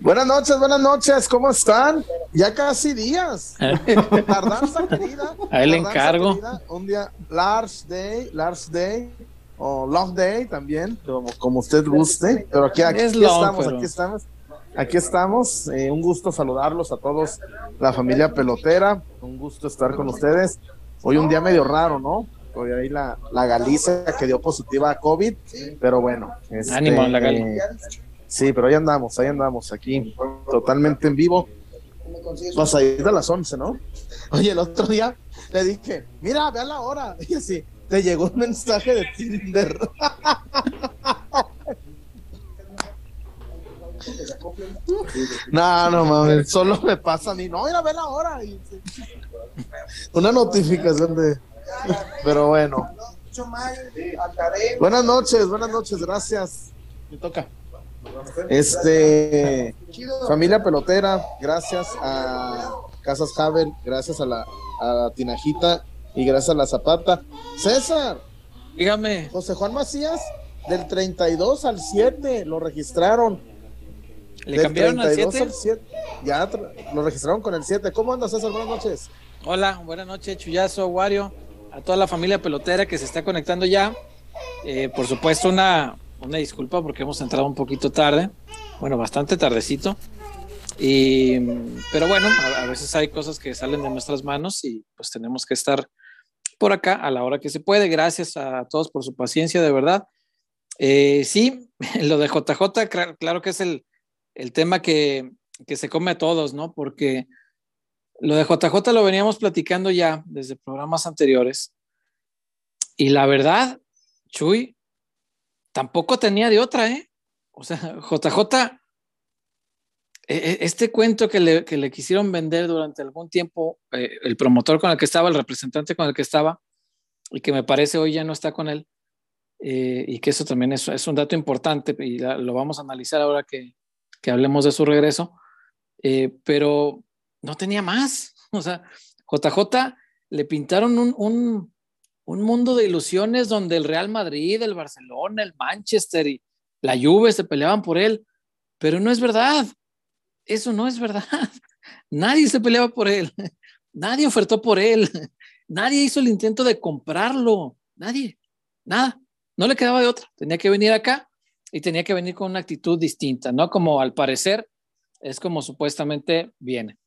Buenas noches, buenas noches, ¿cómo están? Ya casi días. Tardanza querida. A él encargo. Un día, Lars Day, Lars Day, o Love Day también, como, usted guste. Pero aquí, aquí, estamos, aquí estamos. Aquí estamos. Eh, un gusto saludarlos a todos, la familia pelotera. Un gusto estar con ustedes. Hoy un día medio raro, ¿no? Hoy ahí la, la Galicia que dio positiva a COVID, pero bueno. Este, Ánimo la Galicia. Sí, pero ahí andamos, ahí andamos, aquí, totalmente en vivo. Vas a ir a las 11, ¿no? Oye, el otro día le dije, mira, ve a la hora. Y así, te llegó un mensaje de Tinder. no, no mames, solo me pasa a mí. No, mira, ve la hora. Una notificación de. Pero bueno. Buenas noches, buenas noches, gracias. Me toca. Este, familia pelotera, gracias a Casas Havel, gracias a la, a Tinajita y gracias a la Zapata. César, dígame. José Juan Macías, del 32 al 7 lo registraron. ¿Le cambiaron al 7? Ya lo registraron con el 7. ¿Cómo andas, César? Buenas noches. Hola, buenas noches, Chuyazo, Wario, a toda la familia pelotera que se está conectando ya. Eh, por supuesto, una, una disculpa porque hemos entrado un poquito tarde, bueno, bastante tardecito. Y, pero bueno, a, veces hay cosas que salen de nuestras manos y pues tenemos que estar por acá a la hora que se puede. Gracias a todos por su paciencia, de verdad. Eh, sí, lo de JJ, claro, que es el, el tema que, que, se come a todos, ¿no? Porque lo de JJ lo veníamos platicando ya desde programas anteriores. Y la verdad, Chuy, tampoco tenía de otra, ¿eh? O sea, JJ, e, e, este cuento que le, que le quisieron vender durante algún tiempo, eh, el promotor con el que estaba, el representante con el que estaba, y que me parece hoy ya no está con él, eh, y que eso también es, es, un dato importante, y lo vamos a analizar ahora que, que hablemos de su regreso, eh, pero no tenía más. O sea, JJ le pintaron un, un, un mundo de ilusiones donde el Real Madrid, el Barcelona, el Manchester y la Juve se peleaban por él, pero no es verdad. Eso no es verdad. Nadie se peleaba por él. Nadie ofertó por él. Nadie hizo el intento de comprarlo. Nadie. Nada. No le quedaba de otra. Tenía que venir acá y tenía que venir con una actitud distinta, ¿no? Como al parecer es como supuestamente viene.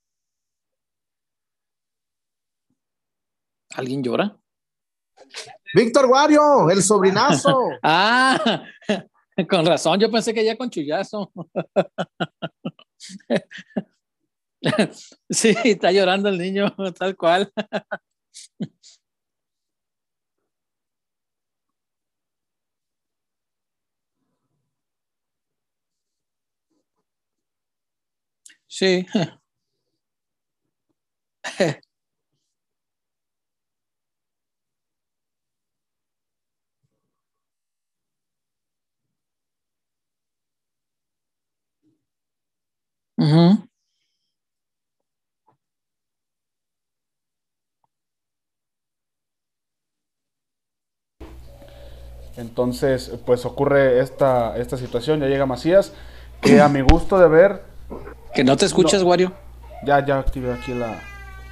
¿Alguien llora? Víctor Wario, el sobrinazo. ah, con razón, yo pensé que ya con chullazo. sí, está llorando el niño, tal cual. sí. Entonces, pues ocurre esta, esta situación, ya llega Macías, que a mi gusto de ver... Que no te escuchas, Wario. Ya, ya activé aquí la...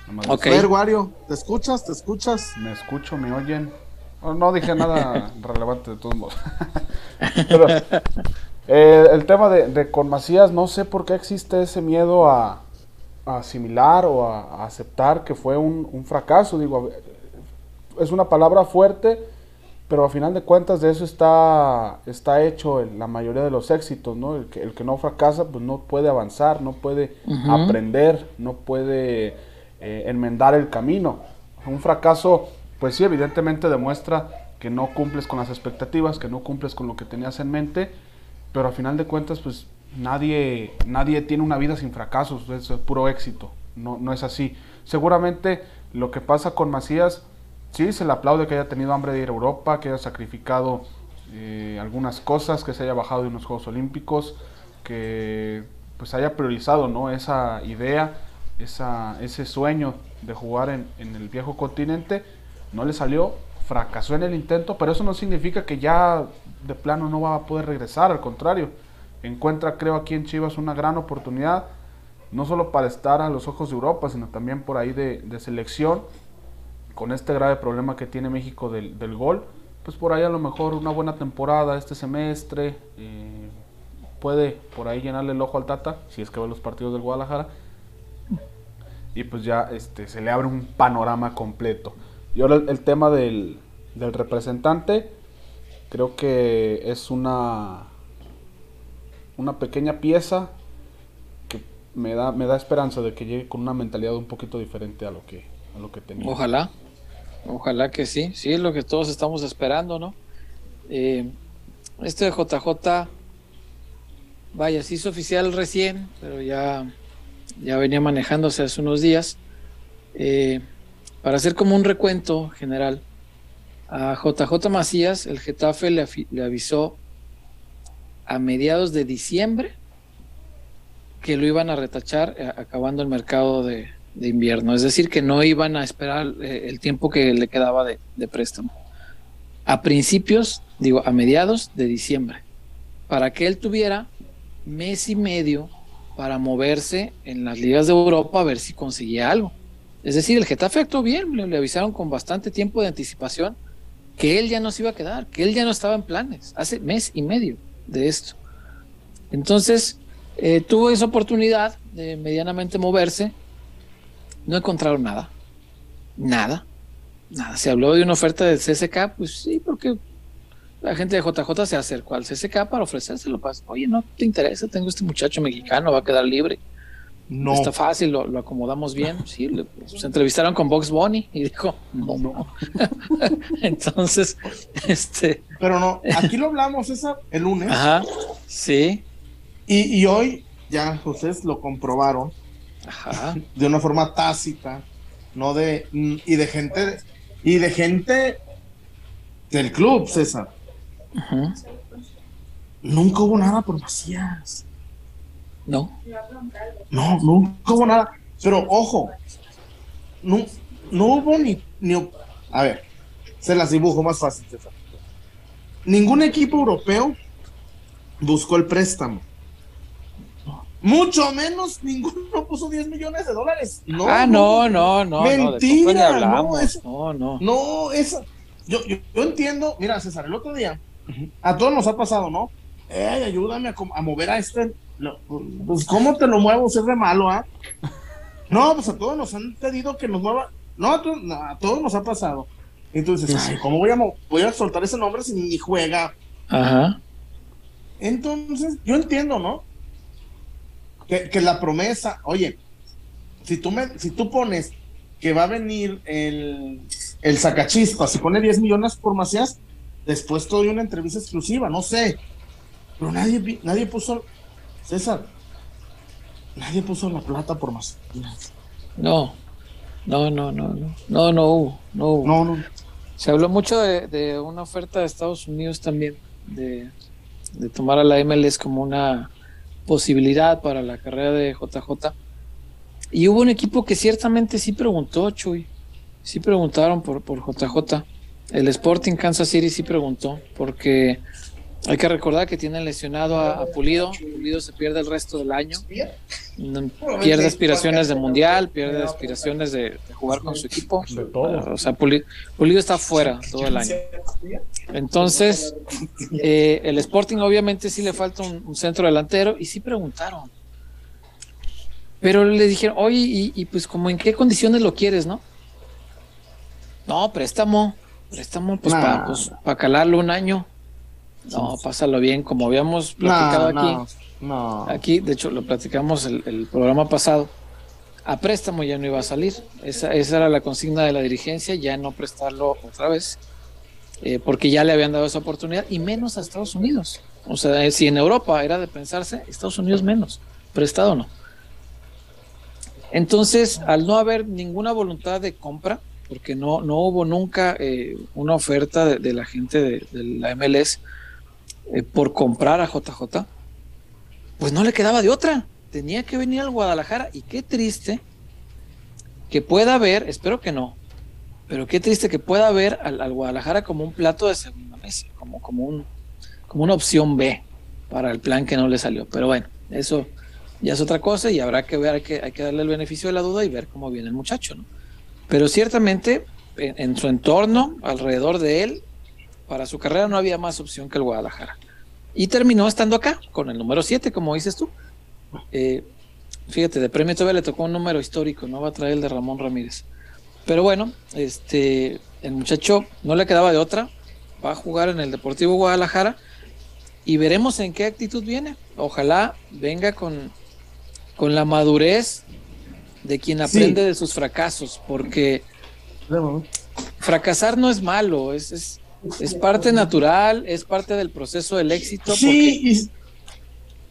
la ok. A ver, Wario, ¿te escuchas? ¿Te escuchas? Me escucho, me oyen. No, dije nada relevante de todos modos. Pero eh, el tema de, con Macías, no sé por qué existe ese miedo a, asimilar o a, aceptar que fue un, fracaso. Digo, es una palabra fuerte, pero a final de cuentas de eso está, está hecho la mayoría de los éxitos, ¿no? El que, el que no fracasa, pues no puede avanzar, no puede aprender, no puede eh, enmendar el camino. Un fracaso, pues sí, evidentemente demuestra que no cumples con las expectativas, que no cumples con lo que tenías en mente, pero a final de cuentas, pues nadie, nadie tiene una vida sin fracasos, es, puro éxito, no, no es así. Seguramente lo que pasa con Macías, sí, se le aplaude que haya tenido hambre de ir a Europa, que haya sacrificado eh, algunas cosas, que se haya bajado de unos Juegos Olímpicos, que pues haya priorizado ¿no? esa idea, esa, ese sueño de jugar en, en el viejo continente, no le salió, fracasó en el intento, pero eso no significa que ya de plano no va a poder regresar, al contrario, encuentra, creo, aquí en Chivas una gran oportunidad, no solo para estar a los ojos de Europa, sino también por ahí de, selección, con este grave problema que tiene México del, gol, pues por ahí a lo mejor una buena temporada este semestre, eh, puede por ahí llenarle el ojo al Tata, si es que ve los partidos del Guadalajara, y pues ya este, se le abre un panorama completo. Y ahora el, tema del, del representante, creo que es una una pequeña pieza que me da, me da esperanza de que llegue con una mentalidad un poquito diferente a lo que, a lo que tenía. Ojalá, ojalá que sí, sí, es lo que todos estamos esperando, ¿no? Eh, este de JJ, vaya, se hizo oficial recién, pero ya, ya venía manejándose hace unos días. Eh, para hacer como un recuento general, a JJ Macías, el Getafe le, avisó a mediados de diciembre que lo iban a retachar eh, acabando el mercado de, invierno. Es decir, que no iban a esperar eh, el tiempo que le quedaba de, préstamo. A principios, digo, a mediados de diciembre, para que él tuviera mes y medio para moverse en las ligas de Europa a ver si conseguía algo. Es decir, el Getafe actuó bien, le, le, avisaron con bastante tiempo de anticipación que él ya no se iba a quedar, que él ya no estaba en planes, hace mes y medio de esto. Entonces, eh, tuvo esa oportunidad de medianamente moverse, no encontraron nada, nada, nada. Se habló de una oferta del CSK, pues sí, porque la gente de JJ se acercó al CSK para ofrecérselo. Pues, Oye, no te interesa, tengo este muchacho mexicano, va a quedar libre. No. Está fácil, lo, acomodamos bien. Sí, se entrevistaron con Box Bunny y dijo, no, no. Entonces, este. Pero no, aquí lo hablamos esa el lunes. Ajá, sí. Y, hoy ya ustedes lo comprobaron. Ajá. De una forma tácita, no de. Y de gente. Y de gente del club, César. Ajá. Nunca hubo nada por Macías. No. No, nunca hubo nada. Pero ojo, no, no hubo ni, ni. A ver, se las dibujo más fácil. Ningún equipo europeo buscó el préstamo. Mucho menos ninguno puso 10 millones de dólares. No, ah, no, no, no. Mentira. No, no, no. No, eso. Yo, yo, entiendo. Mira, César, el otro día, a todos nos ha pasado, ¿no? Eh, ayúdame a, a mover a este pues, ¿cómo te lo muevo? Es de malo, ¿ah? No, pues a todos nos han pedido que nos mueva. No, a, todos nos ha pasado. Entonces, ¿cómo voy a, voy a soltar ese nombre si ni juega? Ajá. Entonces, yo entiendo, ¿no? Que, que, la promesa, oye, si tú, me, si tú pones que va a venir el, el sacachispas, si pone 10 millones por Macías, después te doy una entrevista exclusiva, no sé. Pero nadie, nadie puso César, nadie puso la plata por más. No, no, no, no, no, no, no hubo, no hubo. No, no. Se habló mucho de, una oferta de Estados Unidos también, de, tomar a la MLS como una posibilidad para la carrera de JJ. Y hubo un equipo que ciertamente sí preguntó, Chuy. Sí preguntaron por, por JJ. El Sporting Kansas City sí preguntó, porque hay que recordar que tienen lesionado a, Pulido. Pulido se pierde el resto del año. Pierde aspiraciones de mundial, pierde aspiraciones de, jugar con su equipo. O sea, Pulido, está fuera todo el año. Entonces, eh, el Sporting obviamente sí le falta un, centro delantero y sí preguntaron. Pero le dijeron, oye, y, y pues como en qué condiciones lo quieres, ¿no? No, préstamo, préstamo pues para pues, calarlo un año. No, pásalo bien, como habíamos platicado aquí. No, Aquí, de hecho, lo platicamos el, programa pasado. A préstamo ya no iba a salir. Esa, esa era la consigna de la dirigencia, ya no prestarlo otra vez, eh, porque ya le habían dado esa oportunidad, y menos a Estados Unidos. O sea, si en Europa era de pensarse, Estados Unidos menos, prestado no. Entonces, al no haber ninguna voluntad de compra, porque no, no hubo nunca eh, una oferta de, la gente de, de la MLS, eh, por comprar a JJ, pues no le quedaba de otra. Tenía que venir al Guadalajara y qué triste que pueda haber, espero que no, pero qué triste que pueda haber al, Guadalajara como un plato de segunda mesa, como, como, un, como una opción B. para el plan que no le salió. Pero bueno, eso ya es otra cosa y habrá que ver, hay que, hay que darle el beneficio de la duda y ver cómo viene el muchacho, ¿no? Pero ciertamente en, su entorno, alrededor de él, para su carrera no había más opción que el Guadalajara. Y terminó estando acá, con el número 7, como dices tú. Eh, fíjate, de premio todavía le tocó un número histórico, no va a traer el de Ramón Ramírez. Pero bueno, este, el muchacho no le quedaba de otra, va a jugar en el Deportivo Guadalajara y veremos en qué actitud viene. Ojalá venga con, con la madurez de quien aprende de sus fracasos, porque fracasar no es malo, es, es, es, parte natural, es parte del proceso del éxito. Sí.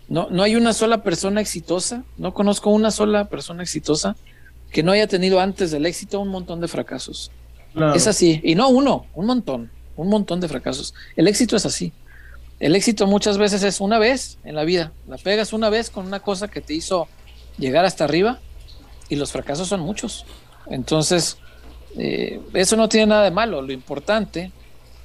No, no hay una sola persona exitosa, no conozco una sola persona exitosa que no haya tenido antes del éxito un montón de fracasos. Es así, y no uno, un montón, un montón de fracasos. El éxito es así. El éxito muchas veces es una vez en la vida, la pegas una vez con una cosa que te hizo llegar hasta arriba y los fracasos son muchos. Entonces, eh, eso no tiene nada de malo, lo importante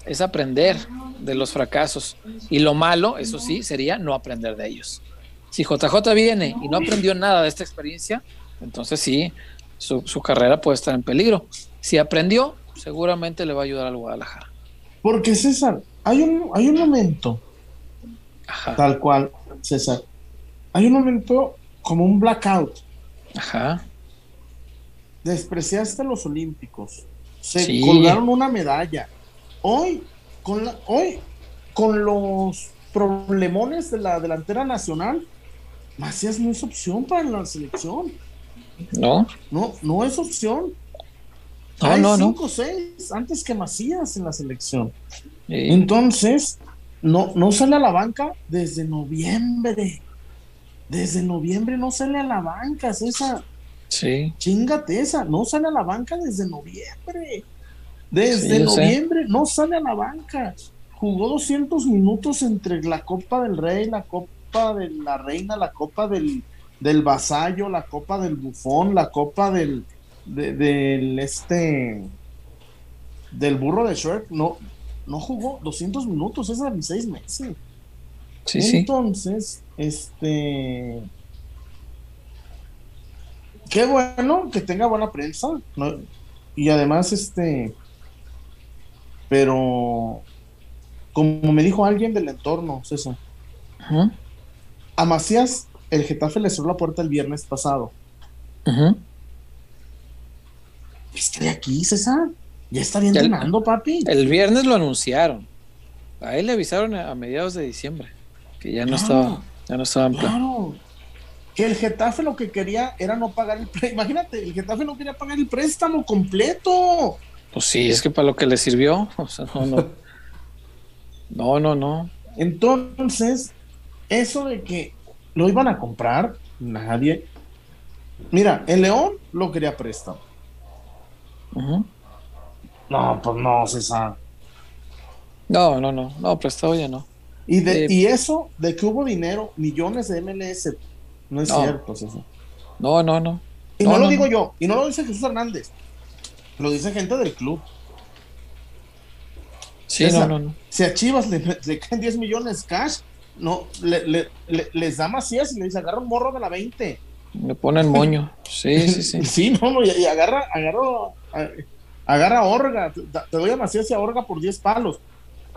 es aprender de los fracasos y lo malo, eso sí, sería no aprender de ellos. Si JJ viene y no aprendió nada de esta experiencia, entonces sí, su, carrera puede estar en peligro. Si aprendió, seguramente le va a ayudar al Guadalajara. Porque César, hay un, hay un momento, tal cual, César, hay un momento como un blackout. Ajá. Despreciaste a los Olímpicos. Se colgaron una medalla. Hoy, con la, hoy, con los problemones de la delantera nacional, Macías no es opción para la selección. No. No, no es opción. No, Hay no, cinco o seis antes que Macías en la selección. Entonces, no, no sale a la banca desde noviembre. Desde noviembre no sale a la banca, César. Sí. Chingate esa, no sale a la banca desde noviembre. Desde noviembre no sale a la banca. Jugó 200 minutos entre la Copa del Rey, la Copa de la Reina, la Copa del, del vasallo, la copa del bufón, la copa del, del este, del burro de Shrek, no, no jugó 200 minutos, es en seis meses. Entonces, este, qué bueno que tenga buena prensa, y además, este, pero, como me dijo alguien del entorno, César, a Macías el Getafe le cerró la puerta el viernes pasado. Uh Estoy aquí, César. Ya está bien entrenando, papi. El viernes lo anunciaron. A él le avisaron a mediados de diciembre que ya no estaba, ya no estaba en plan. Claro. Que el Getafe lo que quería era no pagar el préstamo. Imagínate, el Getafe no quería pagar el préstamo completo. Pues sí, es que para lo que le sirvió. O sea, no, no. no, no, no. Entonces, eso de que ¿Lo iban a comprar? Nadie. Mira, el León lo quería préstamo. No, pues no, César. No, no, no, no, prestado ya no. Y, de, eh, y eso de que hubo dinero, millones de MLS, no es cierto, César. No, no, no. Y no, lo digo yo, y no lo dice Jesús Hernández, lo dice gente del club. Sí, no, no, no. Si a Chivas le, le caen 10 millones cash, no, le, les da Macías y le dice, agarra un morro de la 20. Le ponen moño. Sí, sí, sí. sí, no, no, y, agarra, agarra, agarra Orga. Te, doy a Macías y a Orga por 10 palos.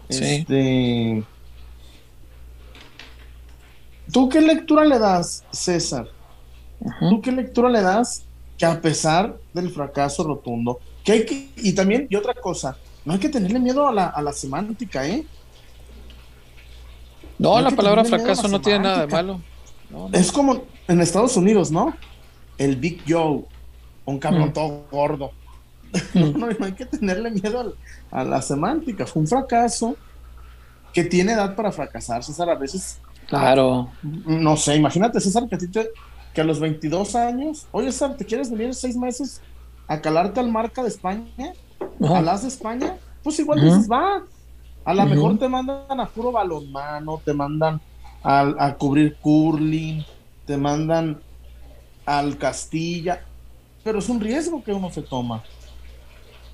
Sí. Este, ¿Tú qué lectura le das, César? ¿Tú qué lectura le das que a pesar del fracaso rotundo, que hay que, y también, y otra cosa, no hay que tenerle miedo a la, a la semántica, ¿eh? No, la palabra fracaso no tiene nada de malo. Es como en Estados Unidos, ¿no? El Big Joe, un cabrón mm. todo gordo. Mm. no, hay que tenerle miedo a, la semántica. Fue un fracaso que tiene edad para fracasar, César. A veces. Claro. No sé, imagínate, César, que a, ti que a los 22 años, oye, César, ¿te quieres venir seis meses a calarte al marca de España? ¿A las de España? Pues igual dices, va, a lo mejor te mandan a puro balonmano, te mandan a, cubrir curling, te mandan al Castilla, pero es un riesgo que uno se toma.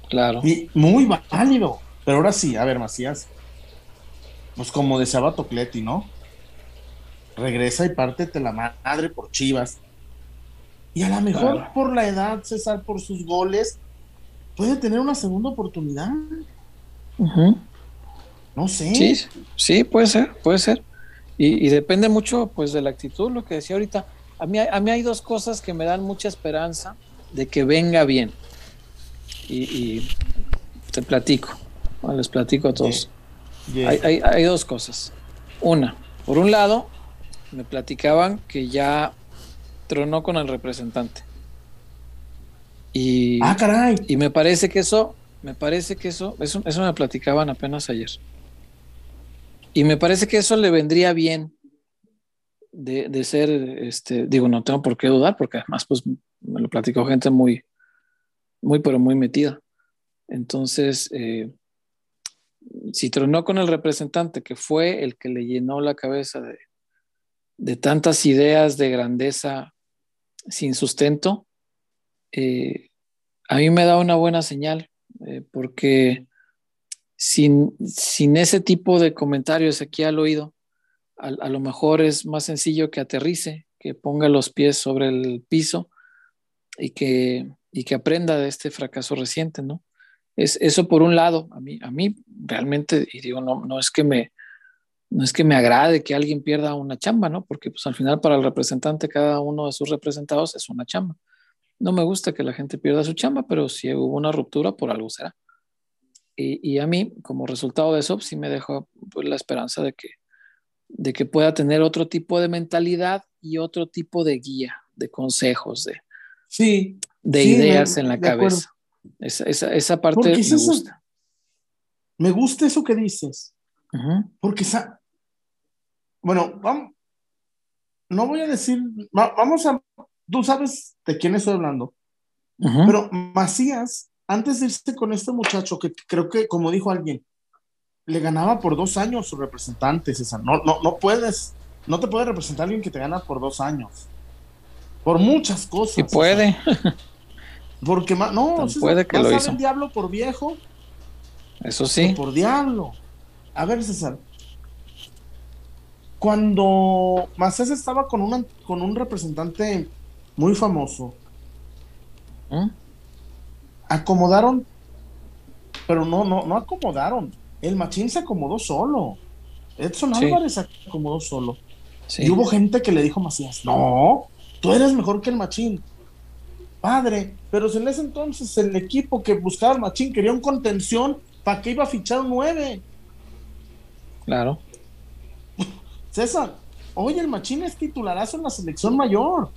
Claro. Y muy válido. Pero ahora sí, a ver, Macías, pues como deseaba Tocleti, ¿no? regresa y pártete la madre por Chivas. Y a lo mejor por la edad, César, por sus goles, puede tener una segunda oportunidad. No sé. Sí, sí, puede ser, puede ser. Y, depende mucho pues de la actitud, lo que decía ahorita. A mí, a mí hay dos cosas que me dan mucha esperanza de que venga bien. Y, te platico, les platico a todos. Hay, hay, dos cosas. Una, por un lado, me platicaban que ya tronó con el representante. Y, ah, caray. Y me parece que eso, me parece que eso, eso, eso me platicaban apenas ayer. Y me parece que eso le vendría bien de, ser, este, digo, no tengo por qué dudar, porque además, pues, me lo platicó gente muy, muy, pero muy metida. Entonces, eh, si tronó con el representante, que fue el que le llenó la cabeza de, de tantas ideas de grandeza sin sustento, eh, a mí me da una buena señal, eh, porque sin, sin ese tipo de comentarios aquí al oído, a, lo mejor es más sencillo que aterrice, que ponga los pies sobre el piso y que, y que aprenda de este fracaso reciente, ¿no? Es, eso por un lado, a mí, a mí realmente, y digo, no, no es que me, no es que me agrade que alguien pierda una chamba, ¿no? Porque pues al final para el representante, cada uno de sus representados es una chamba. No me gusta que la gente pierda su chamba, pero si hubo una ruptura, por algo será. Y, a mí, como resultado de eso, sí me dejó pues, la esperanza de que, de que pueda tener otro tipo de mentalidad y otro tipo de guía, de consejos, de, sí, de ideas en la cabeza. Esa, esa, esa, parte me gusta. Me gusta eso que dices. Porque. Bueno, vamos. No voy a decir. vamos a. Tú sabes de quién estoy hablando. Pero Macías antes de irse con este muchacho, que creo que, como dijo alguien, le ganaba por dos años su representante, César. No, no, no puedes, no te puede representar alguien que te gana por dos años. Por muchas cosas. Y puede. Porque más, no, puede que lo hizo. el diablo por viejo. Eso sí. Por diablo. A ver, César. Cuando Macés estaba con, una, con un representante muy famoso, ¿Mm? acomodaron, pero no, no, no acomodaron. El Machín se acomodó solo. Edson Álvarez se acomodó solo. Y hubo gente que le dijo Macías, no, tú eres mejor que el Machín. Padre, pero en ese entonces el equipo que buscaba al Machín quería un contención, ¿para qué iba a fichar un 9? Claro. César, hoy el Machín es titularazo en la selección mayor.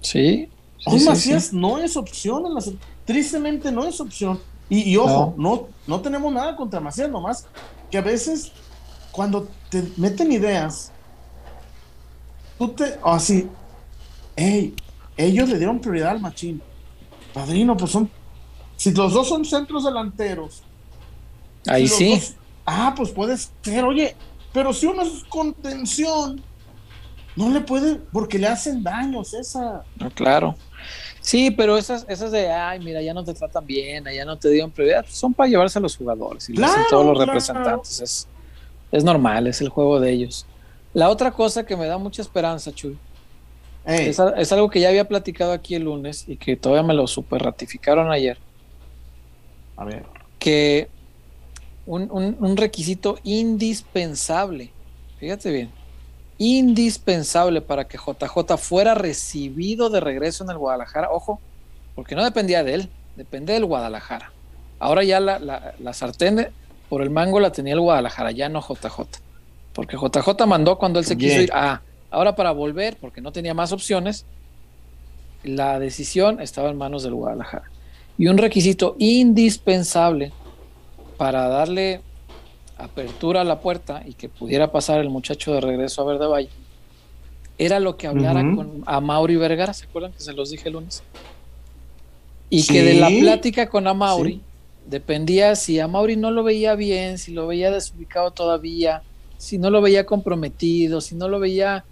Sí. hoy Macías no es opción en la selección tristemente no es opción. Y, ojo, no. no. tenemos nada contra Macías, nomás que a veces cuando te meten ideas, tú te, así, hey, ellos le dieron prioridad al machín. Padrino, pues son, si los dos son centros delanteros. Ahí sí. ah, pues puede ser, oye, pero si uno es contención, no le puede, porque le hacen daños esa. No, claro. Sí, pero esas, esas de, ay, mira, ya no te tratan bien, ya no te dieron prioridad, son para llevarse a los jugadores y todos los representantes. Es, es normal, es el juego de ellos. La otra cosa que me da mucha esperanza, Chuy, es, algo que ya había platicado aquí el lunes y que todavía me lo super ratificaron ayer. A ver. Que un, un requisito indispensable, fíjate bien, indispensable para que JJ fuera recibido de regreso en el Guadalajara. Ojo, porque no dependía de él, depende del Guadalajara. Ahora ya la, la, sartén por el mango la tenía el Guadalajara, ya no JJ. Porque JJ mandó cuando él se quiso ir. Ah, ahora para volver, porque no tenía más opciones, la decisión estaba en manos del Guadalajara. Y un requisito indispensable para darle apertura a la puerta y que pudiera pasar el muchacho de regreso a Verde Valle, era lo que hablara con a Mauri Vergara, ¿se acuerdan que se los dije el lunes? Y que de la plática con Amauri dependía si a Mauri no lo veía bien, si lo veía desubicado todavía, si no lo veía comprometido, si no lo veía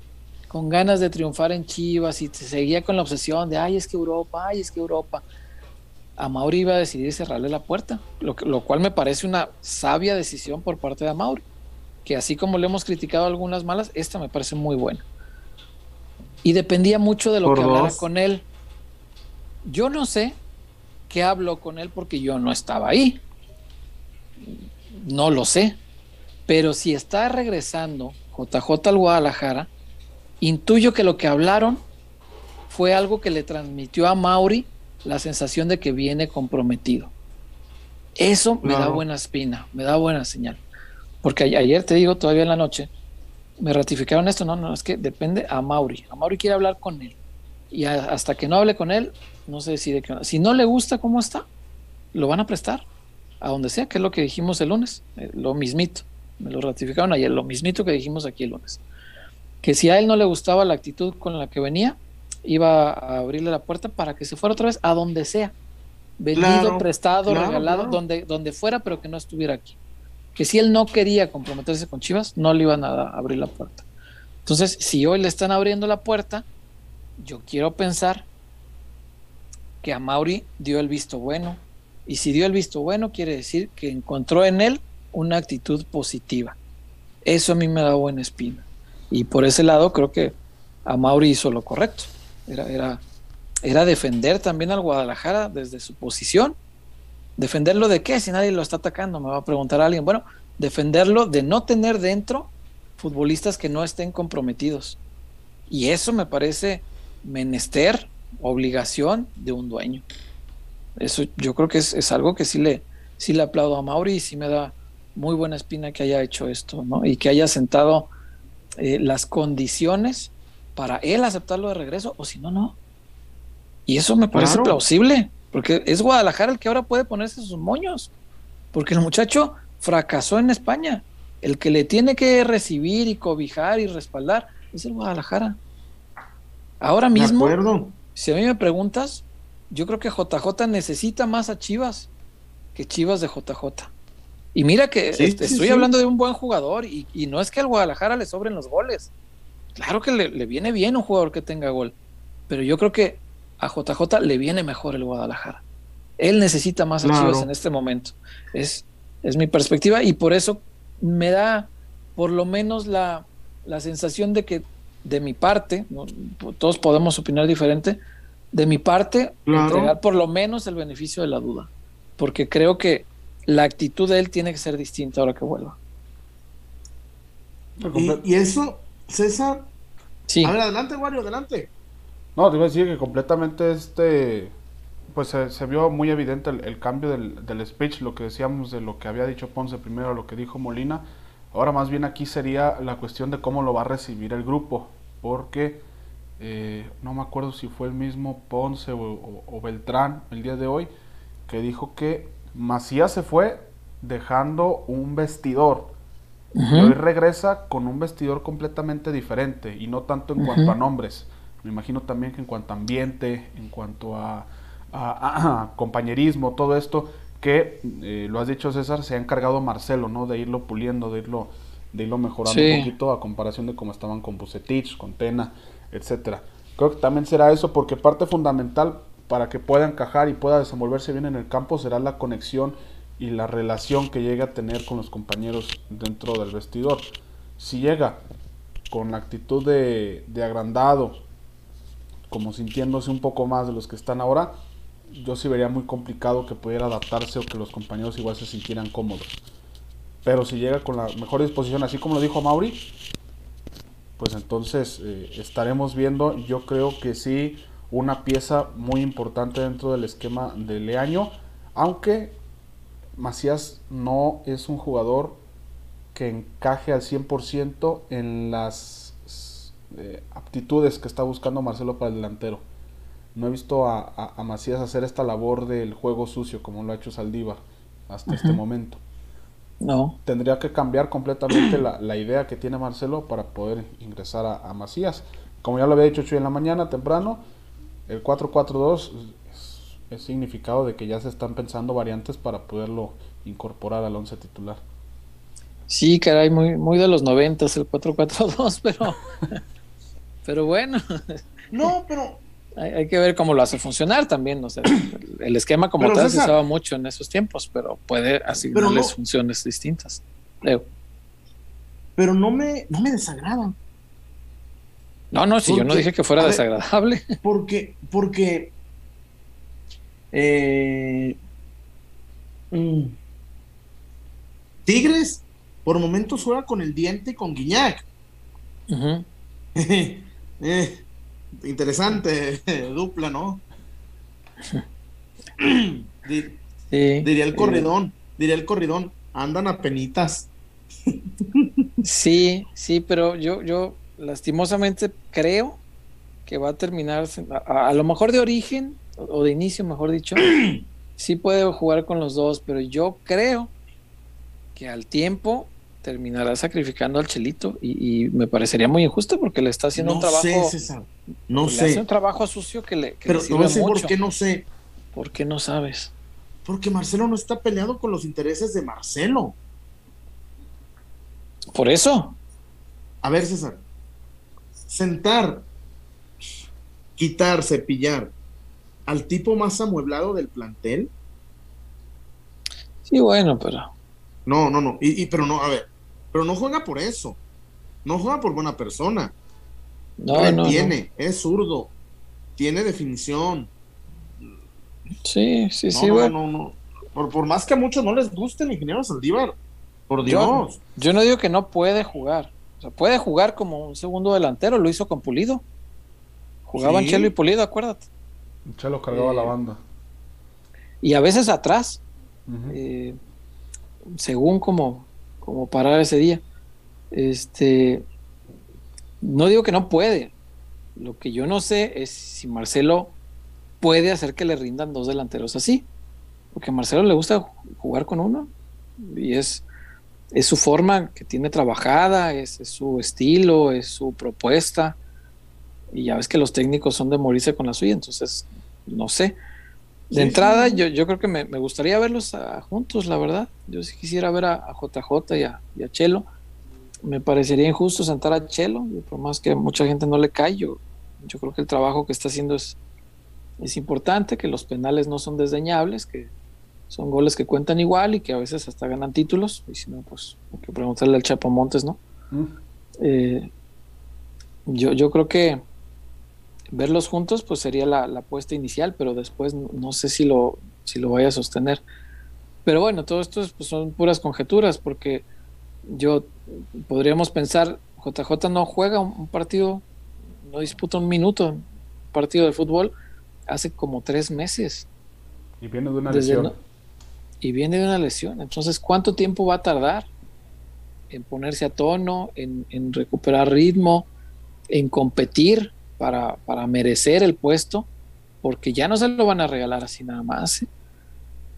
con ganas de triunfar en Chivas y se seguía con la obsesión de, ay, es que Europa, ay, es que Europa a Mauri iba a decidir cerrarle la puerta, lo, lo, cual me parece una sabia decisión por parte de Mauri. que así como le hemos criticado algunas malas, esta me parece muy buena. Y dependía mucho de lo que hablara con él. Yo no sé qué habló con él porque yo no estaba ahí. No lo sé. Pero si está regresando JJ al Guadalajara, intuyo que lo que hablaron fue algo que le transmitió a Mauri la sensación de que viene comprometido. Eso me da buena espina, me da buena señal. Porque ayer te digo, todavía en la noche, me ratificaron esto, no, no, es que depende a Mauri. A Mauri quiere hablar con él. Y hasta que no hable con él, no se decide qué Si no le gusta cómo está, lo van a prestar a donde sea, que es lo que dijimos el lunes, eh, lo mismito. Me lo ratificaron ayer, lo mismito que dijimos aquí el lunes. Que si a él no le gustaba la actitud con la que venía, iba a abrirle la puerta para que se fuera otra vez a donde sea. Vendido, prestado, regalado, Donde, donde fuera, pero que no estuviera aquí. Que si él no quería comprometerse con Chivas, no le iban a abrir la puerta. Entonces, si hoy le están abriendo la puerta, yo quiero pensar que a Mauri dio el visto bueno. Y si dio el visto bueno, quiere decir que encontró en él una actitud positiva. Eso a mí me da buena espina. Y por ese lado creo que a Mauri hizo lo correcto. Era, era, era defender también al Guadalajara desde su posición. ¿Defenderlo de qué? Si nadie lo está atacando, me va a preguntar alguien. Bueno, defenderlo de no tener dentro futbolistas que no estén comprometidos. Y eso me parece menester, obligación de un dueño. Eso yo creo que es, algo que sí le, sí le aplaudo a Mauri y sí me da muy buena espina que haya hecho esto, ¿no? Y que haya sentado eh, las condiciones para él aceptarlo de regreso, o si no, no. Y eso me parece plausible, porque es Guadalajara el que ahora puede ponerse sus moños, porque el muchacho fracasó en España. El que le tiene que recibir y cobijar y respaldar es el Guadalajara. Ahora mismo, si a mí me preguntas, yo creo que JJ necesita más a Chivas que Chivas de JJ. Y mira que este, estoy hablando de un buen jugador y, no es que al Guadalajara le sobren los goles. Claro que le, viene bien un jugador que tenga gol, pero yo creo que a JJ le viene mejor el Guadalajara. Él necesita más Chivas en este momento. Es, es mi perspectiva y por eso me da por lo menos la, la sensación de que de mi parte, todos podemos opinar diferente, de mi parte, entregar por lo menos el beneficio de la duda, porque creo que la actitud de él tiene que ser distinta ahora que vuelva. Y, eso, César. Sí. A ver, adelante, Wario, adelante. No, te iba a decir que completamente este. Pues se, vio muy evidente el, cambio del, del, speech, lo que decíamos de lo que había dicho Ponce primero, lo que dijo Molina. Ahora más bien aquí sería la cuestión de cómo lo va a recibir el grupo, porque eh, no me acuerdo si fue el mismo Ponce o Beltrán el día de hoy, que dijo que Macías se fue dejando un vestidor. Y hoy regresa con un vestidor completamente diferente y no tanto en cuanto a nombres. Me imagino también que en cuanto a ambiente, en cuanto a, compañerismo, todo esto que eh, lo has dicho César, se ha encargado Marcelo, ¿no? De irlo puliendo, de irlo, de irlo mejorando un poquito a comparación de cómo estaban con Bucetich, con Tena, etcétera. Creo que también será eso porque parte fundamental para que pueda encajar y pueda desenvolverse bien en el campo será la conexión y la relación que llega a tener con los compañeros dentro del vestidor. Si llega con la actitud de, agrandado, como sintiéndose un poco más de los que están ahora, yo sí vería muy complicado que pudiera adaptarse o que los compañeros igual se sintieran cómodos. Pero si llega con la mejor disposición, así como lo dijo Mauri, pues entonces eh, estaremos viendo, yo creo que sí una pieza muy importante dentro del esquema de Leaño, aunque Macías no es un jugador que encaje al 100% en las eh, aptitudes que está buscando Marcelo para el delantero. No he visto a, Macías hacer esta labor del juego sucio como lo ha hecho Saldívar hasta este momento. No. Tendría que cambiar completamente la, idea que tiene Marcelo para poder ingresar a, a Macías. Como ya lo había dicho hoy en la mañana, temprano, el 442 es, significado de que ya se están pensando variantes para poderlo incorporar al 11 titular. Sí, caray, muy, muy de los 90 el 442, pero, pero bueno. No, pero... Hay, que ver cómo lo hace funcionar también. O sea, el esquema como tal se usaba mucho en esos tiempos, pero puede asignarles funciones distintas. pero no me, no me desagradan. No, no, si yo no dije que fuera desagradable. Porque, porque eh, mm, Tigres por momentos juega con el diente con Guiñac. Eh, interesante dupla, ¿no? diría el corridón, diría el corridón, andan a penitas. sí, sí, pero yo, yo lastimosamente creo que va a terminar, a, lo mejor de origen, o de inicio, mejor dicho, sí puede jugar con los dos, pero yo creo que al tiempo terminará sacrificando al Chelito y, me parecería muy injusto porque le está haciendo un trabajo. Sé, César. No sé. hace un trabajo sucio que le. pero no sé por qué no sé. ¿Por qué no sabes? Porque Marcelo no está peleado con los intereses de Marcelo. Por eso. A ver, César. Sentar, quitar, cepillar al tipo más amueblado del plantel. Sí, bueno, pero. No, no, no. Y, pero no, a ver. Pero no juega por eso. No juega por buena persona. No, no tiene, es zurdo. Tiene definición. Sí, sí, sí. No, no, no. Por, por, más que a muchos no les guste el ingeniero Saldívar. Por Dios. Yo, no digo que no puede jugar. O sea, puede jugar como un segundo delantero. Lo hizo con Pulido. Jugaban Chelo y Pulido, acuérdate. Chelo cargaba la eh, banda. Y a veces atrás. Eh, según como, como parar ese día. Este. No digo que no puede. Lo que yo no sé es si Marcelo puede hacer que le rindan dos delanteros así. Porque a Marcelo le gusta jugar con uno. Y es, es su forma que tiene trabajada, es, su estilo, es su propuesta. Y ya ves que los técnicos son de morirse con la suya, entonces no sé. De entrada, Yo, yo creo que me, gustaría verlos juntos, la verdad. Yo sí quisiera ver a, JJ y a, Chelo. Me parecería injusto sentar a Chelo, por más que mucha gente no le cae. Yo, yo creo que el trabajo que está haciendo es, es importante, que los penales no son desdeñables, que son goles que cuentan igual y que a veces hasta ganan títulos. Y si no, pues hay que preguntarle al Chapo Montes, ¿no? Mm. Eh, yo, yo creo que verlos juntos pues sería la, apuesta inicial, pero después no, sé si lo, si lo vaya a sostener. Pero bueno, todo esto pues, son puras conjeturas porque yo podríamos pensar, JJ no juega un, partido, no disputa un minuto, un partido de fútbol hace como tres meses. Y viene de una lesión. y viene de una lesión. Entonces, ¿cuánto tiempo va a tardar en ponerse a tono, en, en recuperar ritmo, en competir? Para, para merecer el puesto, porque ya no se lo van a regalar así nada más.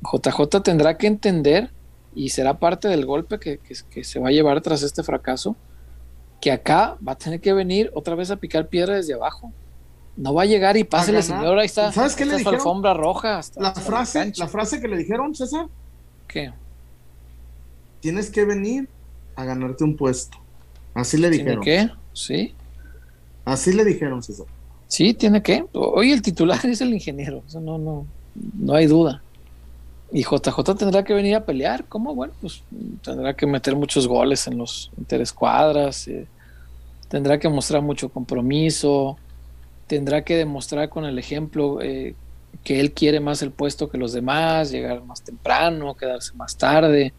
JJ ¿eh? tendrá que entender, y será parte del golpe que, se va a llevar tras este fracaso, que acá va a tener que venir otra vez a picar piedra desde abajo. No va a llegar y pásele, señor, ahí está. ¿Sabes qué le dijeron? alfombra roja. la, frase, la, frase que le dijeron, César. ¿Qué? Tienes que venir a ganarte un puesto. Así le dijeron. ¿Qué? Sí. Así le dijeron, César. Sí, tiene que. Hoy el titular es el ingeniero. Eso no, no, no hay duda. Y JJ tendrá que venir a pelear. ¿Cómo? Bueno, pues tendrá que meter muchos goles en los interescuadras. Eh, tendrá que mostrar mucho compromiso. Tendrá que demostrar con el ejemplo eh, que él quiere más el puesto que los demás, llegar más temprano, quedarse más tarde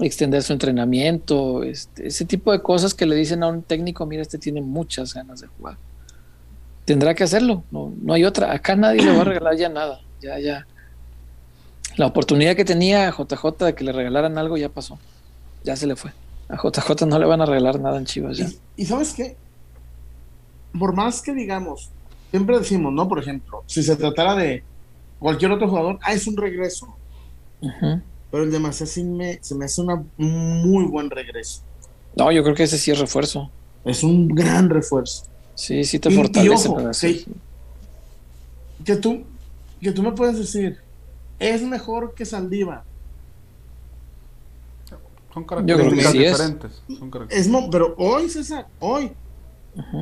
extender su entrenamiento, este, ese tipo de cosas que le dicen a un técnico, mira, este tiene muchas ganas de jugar. Tendrá que hacerlo, no, no hay otra. Acá nadie le va a regalar ya nada, ya, ya. La oportunidad que tenía JJ de que le regalaran algo ya pasó, ya se le fue. A JJ no le van a regalar nada en Chivas ya. ¿Y, sabes qué? Por más que digamos, siempre decimos, ¿no? Por ejemplo, si se tratara de cualquier otro jugador, ah, es un regreso. Ajá pero el de Macías me, se me hace un muy buen regreso. No, yo creo que ese sí es refuerzo. Es un gran refuerzo. Sí, sí te fortalece. que, tú, que tú me puedes decir, es mejor que Saldiva. Son características diferentes. Es, pero hoy, César, hoy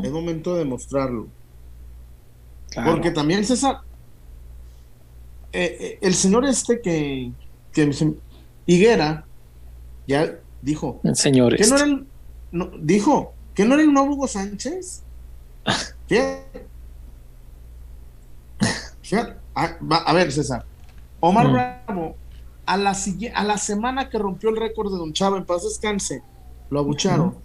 es momento de demostrarlo. Porque también, César, eh, eh, el señor este que, que Higuera ya dijo el señor que no, este. era no, dijo que no era un nuevo Hugo Sánchez. A, ver, César. Omar mm. Bravo, a la, a la semana que rompió el récord de Don Chava en paz descanse, lo abucharon.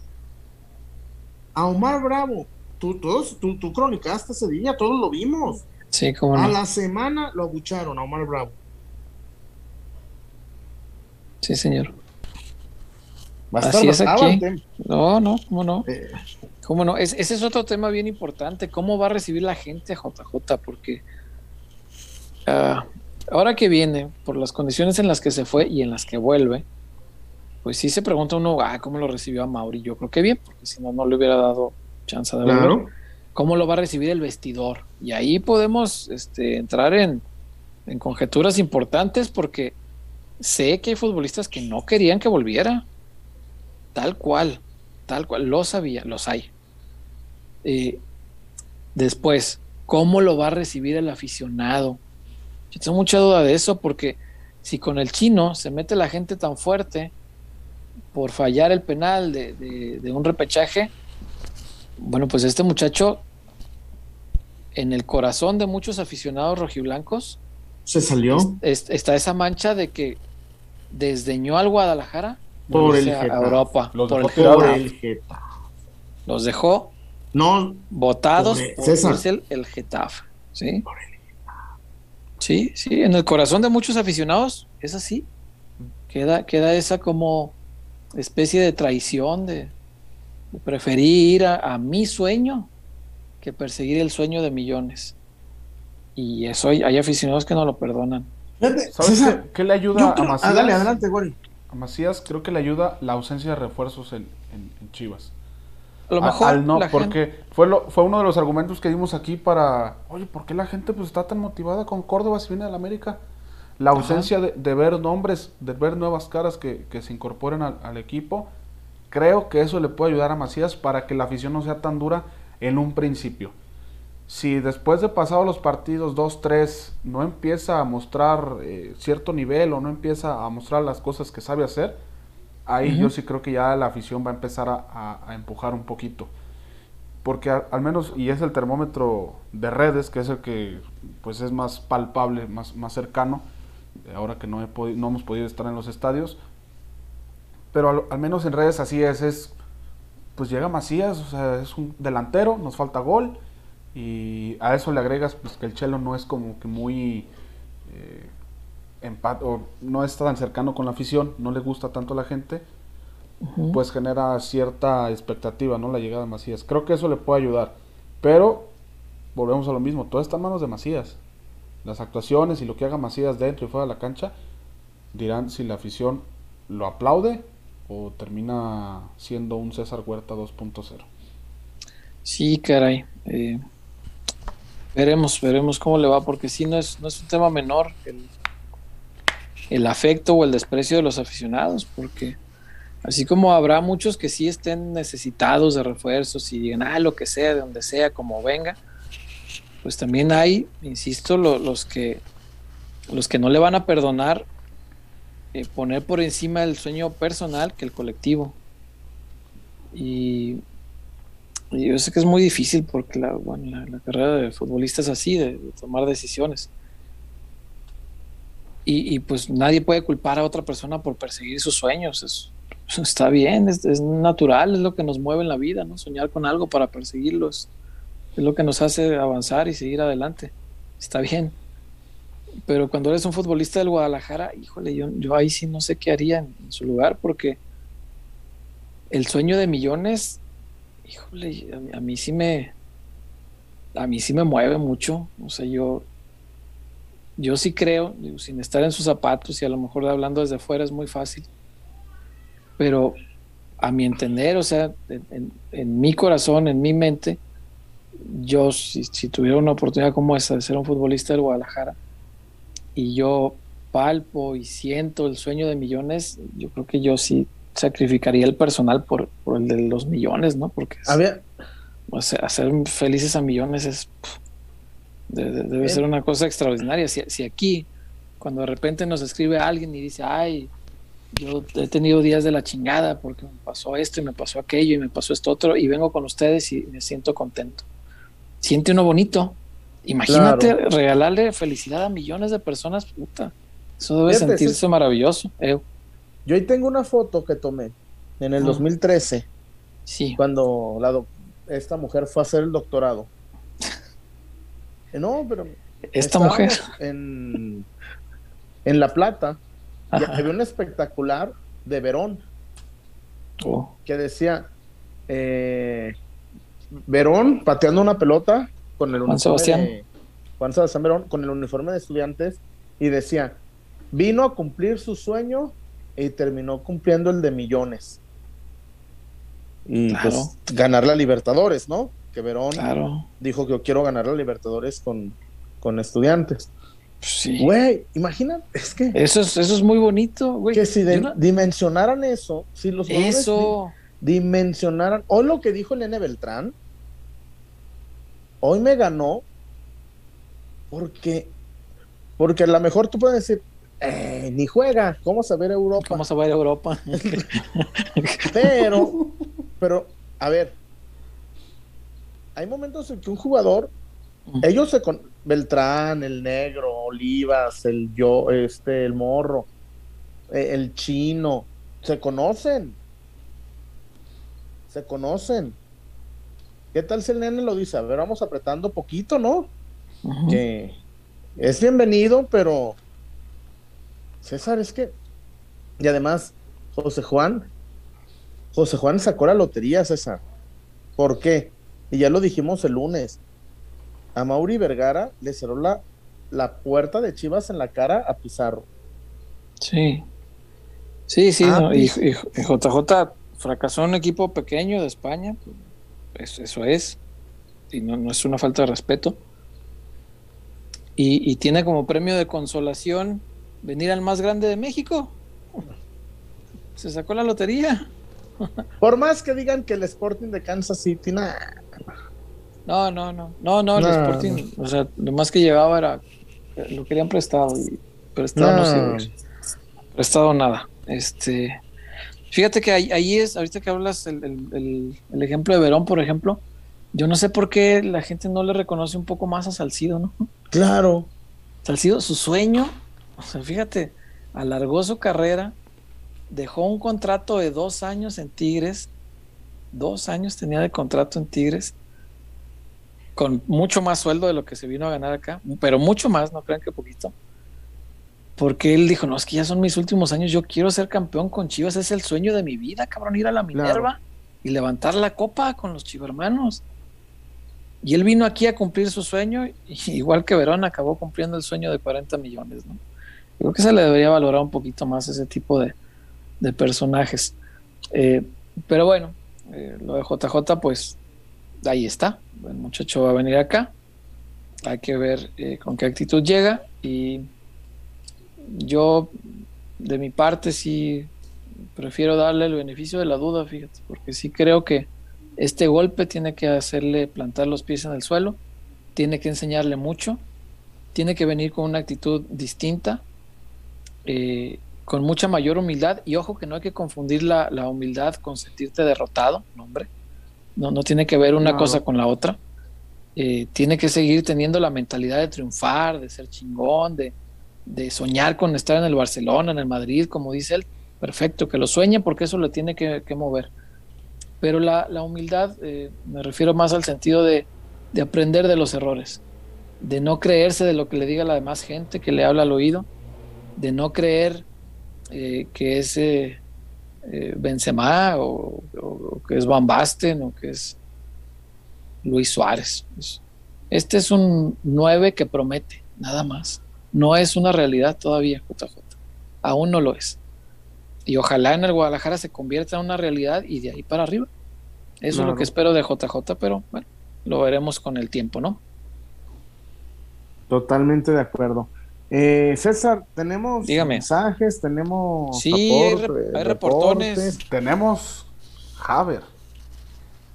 A Omar Bravo, tú, todos, tú, tú cronicaste ese día, todos lo vimos. Sí, como A la semana lo abucharon a Omar Bravo. Sí, señor. Así es aquí. No, no, ¿cómo no? Eh. ¿Cómo no? ese es otro tema bien importante. ¿Cómo va a recibir la gente JJ? Porque ah, ahora que viene, por las condiciones en las que se fue y en las que vuelve, pues sí se pregunta uno, ah, ¿cómo lo recibió a Mauri? Yo creo que bien, porque si no, no le hubiera dado chance de verlo. ¿Cómo lo va a recibir el vestidor? Y ahí podemos este, entrar en, en conjeturas importantes porque sé que hay futbolistas que no querían que volviera. Tal cual, tal cual, lo sabía, los hay. Eh, después, ¿cómo lo va a recibir el aficionado? Yo tengo mucha duda de eso porque si con el chino se mete la gente tan fuerte por fallar el penal de, un repechaje, bueno, pues este muchacho en el corazón de muchos aficionados rojiblancos se salió. está esa mancha de que desdeñó al Guadalajara por el a Europa. Los por dejó el, Los dejó no votados por, el, el, Getafe. ¿sí? sí, sí, en el corazón de muchos aficionados es así. Queda, queda esa como especie de traición de, preferir ir a, mi sueño que perseguir el sueño de millones. Y eso hay, hay aficionados que no lo perdonan. ¿Sabes qué, le ayuda a Macías? dale, adelante, A Macías creo que le ayuda la ausencia de refuerzos en, Chivas. A lo mejor. al no, porque fue, lo, fue uno de los argumentos que dimos aquí para. Oye, ¿por qué la gente pues está tan motivada con Córdoba si viene a la América? La ausencia de, ver nombres, de ver nuevas caras que, se incorporen al, al, equipo, creo que eso le puede ayudar a Macías para que la afición no sea tan dura en un principio si después de pasado los partidos 2-3 no empieza a mostrar eh, cierto nivel o no empieza a mostrar las cosas que sabe hacer, ahí yo sí creo que ya la afición va a empezar a, empujar un poquito. Porque al menos, y es el termómetro de redes, que es el que pues es más palpable, más, más cercano, ahora que no, no hemos podido estar en los estadios, pero al, al menos en redes así es, es, pues llega Macías, o sea, es un delantero, nos falta gol, y a eso le agregas pues que el Chelo no es como que muy eh, o no está tan cercano con la afición, no le gusta tanto a la gente, pues genera cierta expectativa, ¿no? La llegada de Macías. Creo que eso le puede ayudar. Pero volvemos a lo mismo, todo está en manos de Macías. Las actuaciones y lo que haga Macías dentro y fuera de la cancha dirán si la afición lo aplaude o termina siendo un César Huerta 2.0. Sí, caray. Eh, Veremos, veremos cómo le va, porque si no es, no es un tema menor el, afecto o el desprecio de los aficionados, porque así como habrá muchos que sí estén necesitados de refuerzos y digan, ah, lo que sea, de donde sea, como venga, pues también hay, insisto, los, que, los que no le van a perdonar eh, poner por encima el sueño personal que el colectivo. Y yo sé que es muy difícil porque la, bueno, la, carrera de futbolista es así, de, tomar decisiones. Y, pues nadie puede culpar a otra persona por perseguir sus sueños. Es, está bien, es, natural, es lo que nos mueve en la vida, ¿no? Soñar con algo para perseguirlos es lo que nos hace avanzar y seguir adelante. Está bien. Pero cuando eres un futbolista del Guadalajara, híjole, yo, yo ahí sí no sé qué haría en su lugar porque el sueño de millones híjole, a mí, sí me, a mí sí me mueve mucho. O sea, yo, yo sí creo, sin estar en sus zapatos y a lo mejor hablando desde fuera es muy fácil, pero a mi entender, o sea, en, mi corazón, en mi mente, yo si, si, tuviera una oportunidad como esa de ser un futbolista del Guadalajara y yo palpo y siento el sueño de millones, yo creo que yo sí sacrificaría el personal por, por el de los millones, ¿no? Porque hacer felices a millones es debe ser una cosa extraordinaria. Si, si, aquí, cuando de repente nos escribe alguien y dice, ay, yo he tenido días de la chingada porque me pasó esto y me pasó aquello y me pasó esto otro y vengo con ustedes y me siento contento. Siente uno bonito. Imagínate regalarle felicidad a millones de personas, puta. Eso debe sentirse maravilloso. Yo ahí tengo una foto que tomé en el 2013. Ah. Sí. Cuando la esta mujer fue a hacer el doctorado. No, pero. Esta mujer. En, en La Plata había un espectacular de Verón oh. que decía eh, Verón pateando una pelota con el Juan Sebastián. Juan Sebastián Verón con el uniforme de estudiantes y decía vino a cumplir su sueño y terminó cumpliendo el de millones y pues ganar la Libertadores, ¿no? Que Verón dijo que yo quiero ganar la Libertadores con, con estudiantes. Sí. Güey, imagina, es que. Eso es, eso es muy bonito, güey. Que si dimensionaran eso, si los Eso. dimensionaran. Hoy lo que dijo el Nene Beltrán, hoy me ganó porque. Porque a lo mejor tú puedes decir, eh, ni juega, ¿cómo saber Europa? ¿Cómo saber Europa? pero, pero, a ver, hay momentos en que un jugador, ellos se con Beltrán, el negro, Olivas, el yo, este, el morro, eh, el chino, se conocen. Se conocen. ¿Qué tal si el nene lo dice? A ver, vamos apretando poquito, ¿no? Que es bienvenido, pero César, es que. Y además, José Juan. José Juan sacó la lotería, César. ¿Por qué? Y ya lo dijimos el lunes a Mauri Vergara le cerró la, la puerta de Chivas en la cara a Pizarro. Sí. Sí, sí, ah, y, JJ fracasó en un equipo pequeño de España, pues, eso, es, y no, es una falta de respeto. Y, y, tiene como premio de consolación venir al más grande de México. Se sacó la lotería. Por más que digan que el Sporting de Kansas City. No, no, no. No, no, el Sporting. O sea, lo más que llevaba era. Lo querían prestado. Y prestado no, sé. Prestado nada. Este. Fíjate que ahí, es, ahorita que hablas el, ejemplo de Verón, por ejemplo, yo no sé por qué la gente no le reconoce un poco más a Salcido, ¿no? Claro. Salcido, su sueño, o sea, fíjate, alargó su carrera, dejó un contrato de dos años en Tigres, dos años tenía de contrato en Tigres, con mucho más sueldo de lo que se vino a ganar acá, pero mucho más, no crean que poquito. Porque él dijo, no, es que ya son mis últimos años, yo quiero ser campeón con Chivas, es el sueño de mi vida, cabrón, ir a la Minerva y levantar la copa con los chivermanos. Y él vino aquí a cumplir su sueño, igual que Verón acabó cumpliendo el sueño de 40 millones, ¿no? Creo que se le debería valorar un poquito más ese tipo de, personajes. Eh, pero bueno, eh, lo de JJ, pues ahí está. El muchacho va a venir acá. Hay que ver eh, con qué actitud llega. Y yo, de mi parte, sí prefiero darle el beneficio de la duda, fíjate, porque sí creo que este golpe tiene que hacerle plantar los pies en el suelo, tiene que enseñarle mucho, tiene que venir con una actitud distinta, eh, con mucha mayor humildad. Y ojo que no hay que confundir la, la humildad con sentirte derrotado, no, hombre. No, no tiene que ver una cosa con la otra. Eh, tiene que seguir teniendo la mentalidad de triunfar, de ser chingón, de, soñar con estar en el Barcelona, en el Madrid, como dice él. Perfecto, que lo sueñe porque eso le tiene que, mover. Pero la, humildad, eh, me refiero más al sentido de, aprender de los errores, de no creerse de lo que le diga la demás gente que le habla al oído, de no creer eh, que ese eh, Benzema o, que es Van Basten o que es Luis Suárez. Este es un 9 que promete, nada más. No es una realidad todavía, JJ. Aún no lo es. Y ojalá en el Guadalajara se convierta en una realidad y de ahí para arriba. Eso es lo que espero de JJ, pero bueno, lo veremos con el tiempo, ¿no? Totalmente de acuerdo. Eh, César, tenemos mensajes, tenemos sí, hay, reportones. Tenemos Haber.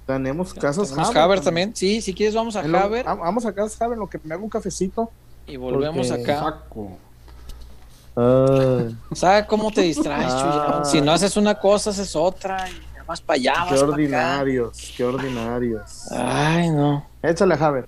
Tenemos casas Haber, también. Sí, si quieres vamos a Haber. Vamos a casas Haber, lo que me hago un cafecito. Y volvemos acá. ¿Sabes cómo te distraes, ah. Si no haces una cosa, haces otra. Y más para allá. Qué ordinarios, qué ordinarios. Ay, no. Échale, Javier.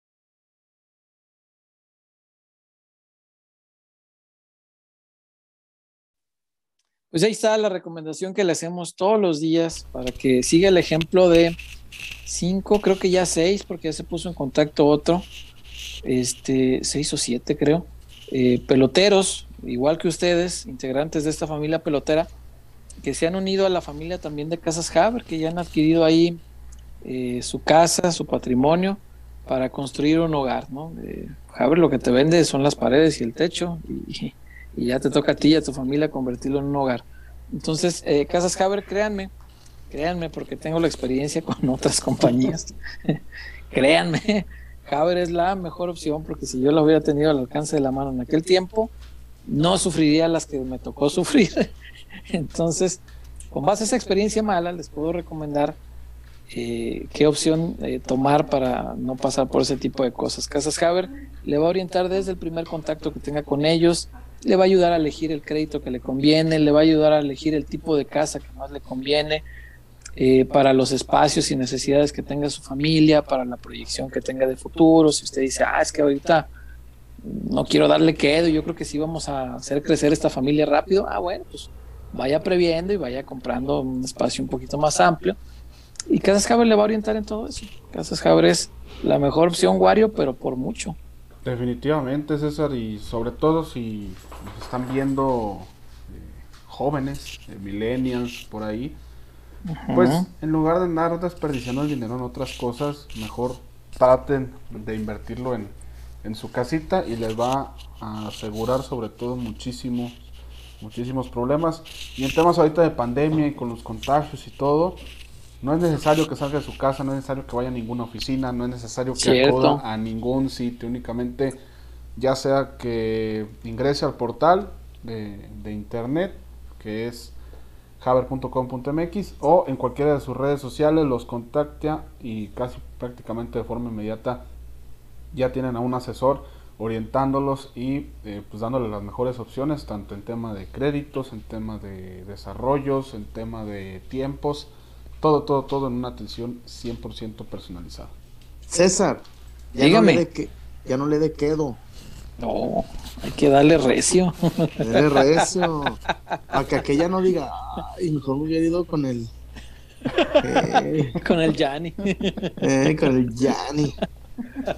Pues ahí está la recomendación que le hacemos todos los días para que siga el ejemplo de cinco, creo que ya seis, porque ya se puso en contacto otro, este, seis o siete creo, eh, peloteros, igual que ustedes, integrantes de esta familia pelotera, que se han unido a la familia también de Casas Haber, que ya han adquirido ahí eh, su casa, su patrimonio, para construir un hogar, ¿no? Eh, Haber lo que te vende son las paredes y el techo, y, y ya te toca a ti y a tu familia convertirlo en un hogar. Entonces, eh, Casas Haber, créanme, créanme, porque tengo la experiencia con otras compañías. créanme, Haber es la mejor opción, porque si yo la hubiera tenido al alcance de la mano en aquel tiempo, no sufriría las que me tocó sufrir. Entonces, con base a esa experiencia mala, les puedo recomendar eh, qué opción eh, tomar para no pasar por ese tipo de cosas. Casas Haber le va a orientar desde el primer contacto que tenga con ellos, le va a ayudar a elegir el crédito que le conviene, le va a ayudar a elegir el tipo de casa que más le conviene, eh, para los espacios y necesidades que tenga su familia, para la proyección que tenga de futuro. Si usted dice, ah, es que ahorita no quiero darle quedo, yo creo que sí vamos a hacer crecer esta familia rápido, ah, bueno, pues vaya previendo y vaya comprando un espacio un poquito más amplio. Y Casas Javier le va a orientar en todo eso. Casas Javier es la mejor opción, Wario, pero por mucho. Definitivamente, César, y sobre todo si nos están viendo eh, jóvenes, eh, millennials, por ahí, pues en lugar de andar desperdiciando el dinero en otras cosas, mejor traten de invertirlo en, en su casita y les va a asegurar sobre todo muchísimos, muchísimos problemas. Y en temas ahorita de pandemia y con los contagios y todo, no es necesario que salga de su casa, no es necesario que vaya a ninguna oficina, no es necesario que acuda a ningún sitio, únicamente ya sea que ingrese al portal de, internet, que es haber.com.mx, o en cualquiera de sus redes sociales los contacte y casi prácticamente de forma inmediata ya tienen a un asesor orientándolos y eh, pues dándoles las mejores opciones, tanto en tema de créditos, en tema de desarrollos, en tema de tiempos todo, todo, todo en una atención 100% personalizada. César, ya Dígame. No le de ya no le dé quedo. No, hay que darle recio. Dale recio. Para que aquella no diga, ay, mejor me hubiera ido con el. Eh, con el Yanni. Eh, con el Yanni.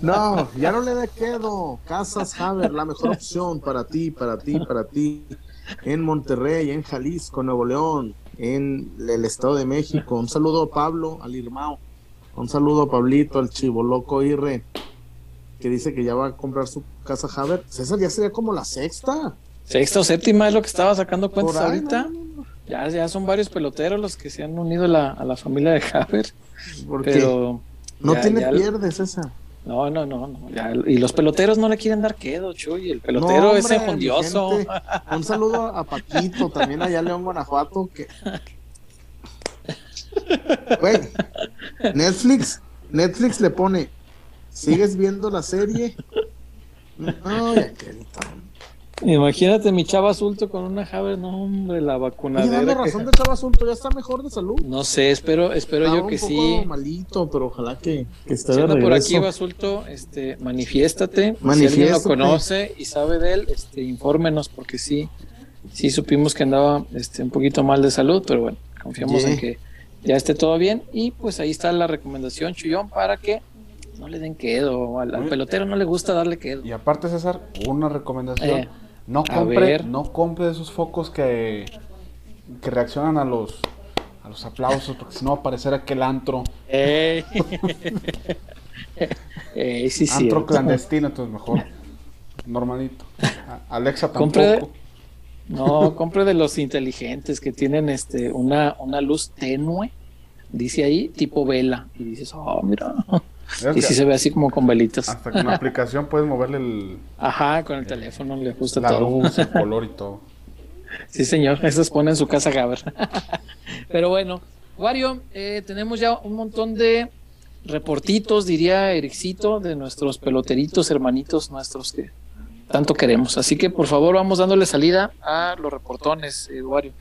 No, ya no le dé quedo. Casas Haber, la mejor opción para ti, para ti, para ti. En Monterrey, en Jalisco, Nuevo León, en el Estado de México. Un saludo a Pablo, al Irmao. Un saludo a Pablito, al Chivo Loco Irre, que dice que ya va a comprar su casa Haber. César ya sería como la sexta. Sexta o séptima es lo que estaba sacando cuentas ahorita. Ya, ya son varios peloteros los que se han unido a la, a la familia de Haber. Pero no tiene pierde, César. No, no, no, no. y los peloteros no le quieren dar quedo, Chuy. El pelotero es enjundioso. Un saludo a Paquito, también allá en León, Guanajuato. Que... Güey, Netflix, Netflix le pone, ¿sigues viendo la serie? No, ya que Imagínate mi chava azulto con una Haber, no hombre, la vacunadera. Tiene razón de chava azulto, ya está mejor de salud. No sé, espero, espero yo que un sí. malito, pero ojalá que, que esté de por aquí Basulto, este, manifiéstate. Si alguien lo conoce y sabe de él, este, infórmenos porque sí, sí supimos que andaba, este, un poquito mal de salud, pero bueno, confiamos en que ya esté todo bien y pues ahí está la recomendación Chuyón para que no le den quedo, al, pelotero no le gusta darle quedo. Y aparte, César, una recomendación. Eh, no compre, no compre esos focos que, que reaccionan a los a los aplausos, porque si no va a aparecer aquel antro. Eh. sí, antro clandestino, entonces mejor. Normalito. Alexa tampoco. no, compre de los inteligentes que tienen este una, una luz tenue, dice ahí, tipo vela. Y dices, oh, mira. Y si se ve así como con velitas. Hasta con la aplicación puedes moverle el. Ajá, con el teléfono le gusta la luz, el color y todo. Sí, señor, eso pone en su casa Gaber. Pero bueno, Wario, eh, tenemos ya un montón de reportitos, diría Ericito, de nuestros peloteritos, hermanitos nuestros que tanto queremos. Así que por favor vamos dándole salida a los reportones, eh, Wario.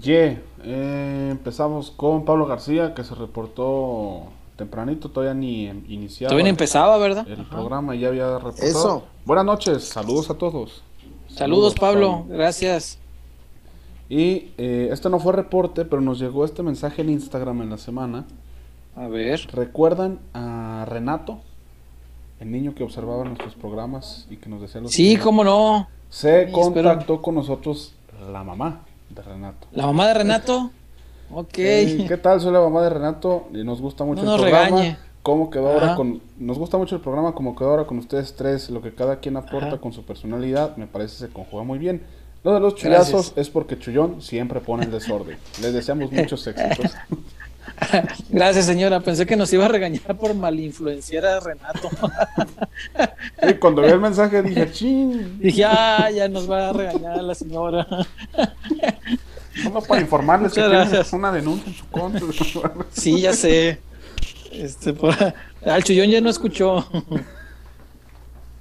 Yeah, empezamos con Pablo García, que se reportó tempranito, todavía ni iniciaba. Todavía empezaba, ¿verdad? El programa ya había reportado. Eso. Buenas noches, saludos a todos. Saludos, Pablo. gracias. Y eh, esto no fue reporte, pero nos llegó este mensaje en Instagram en la semana. A ver. ¿Recuerdan a Renato? El niño que observaba nuestros programas y que nos decía los... Sí, cómo no. Se contactó con nosotros la mamá de Renato. ¿La mamá de Renato? Ok. ¿Qué tal? Soy la mamá de Renato y nos gusta mucho el programa. ¿Cómo quedó ahora con.? Nos gusta mucho el programa, como quedó ahora con ustedes tres. Lo que cada quien aporta con su personalidad, me parece se conjuga muy bien. Lo de los chuyazos es porque Chullón siempre pone el desorden. Les deseamos muchos éxitos. Gracias, señora. Pensé que nos iba a regañar por malinfluenciar a Renato. y cuando vi el mensaje dije, ching. Dije, ah, ya nos va a regañar la señora. No para informarles que gracias. una denuncia en su contra. sí, ya sé. Este, por... Al Chuyón ya no escuchó.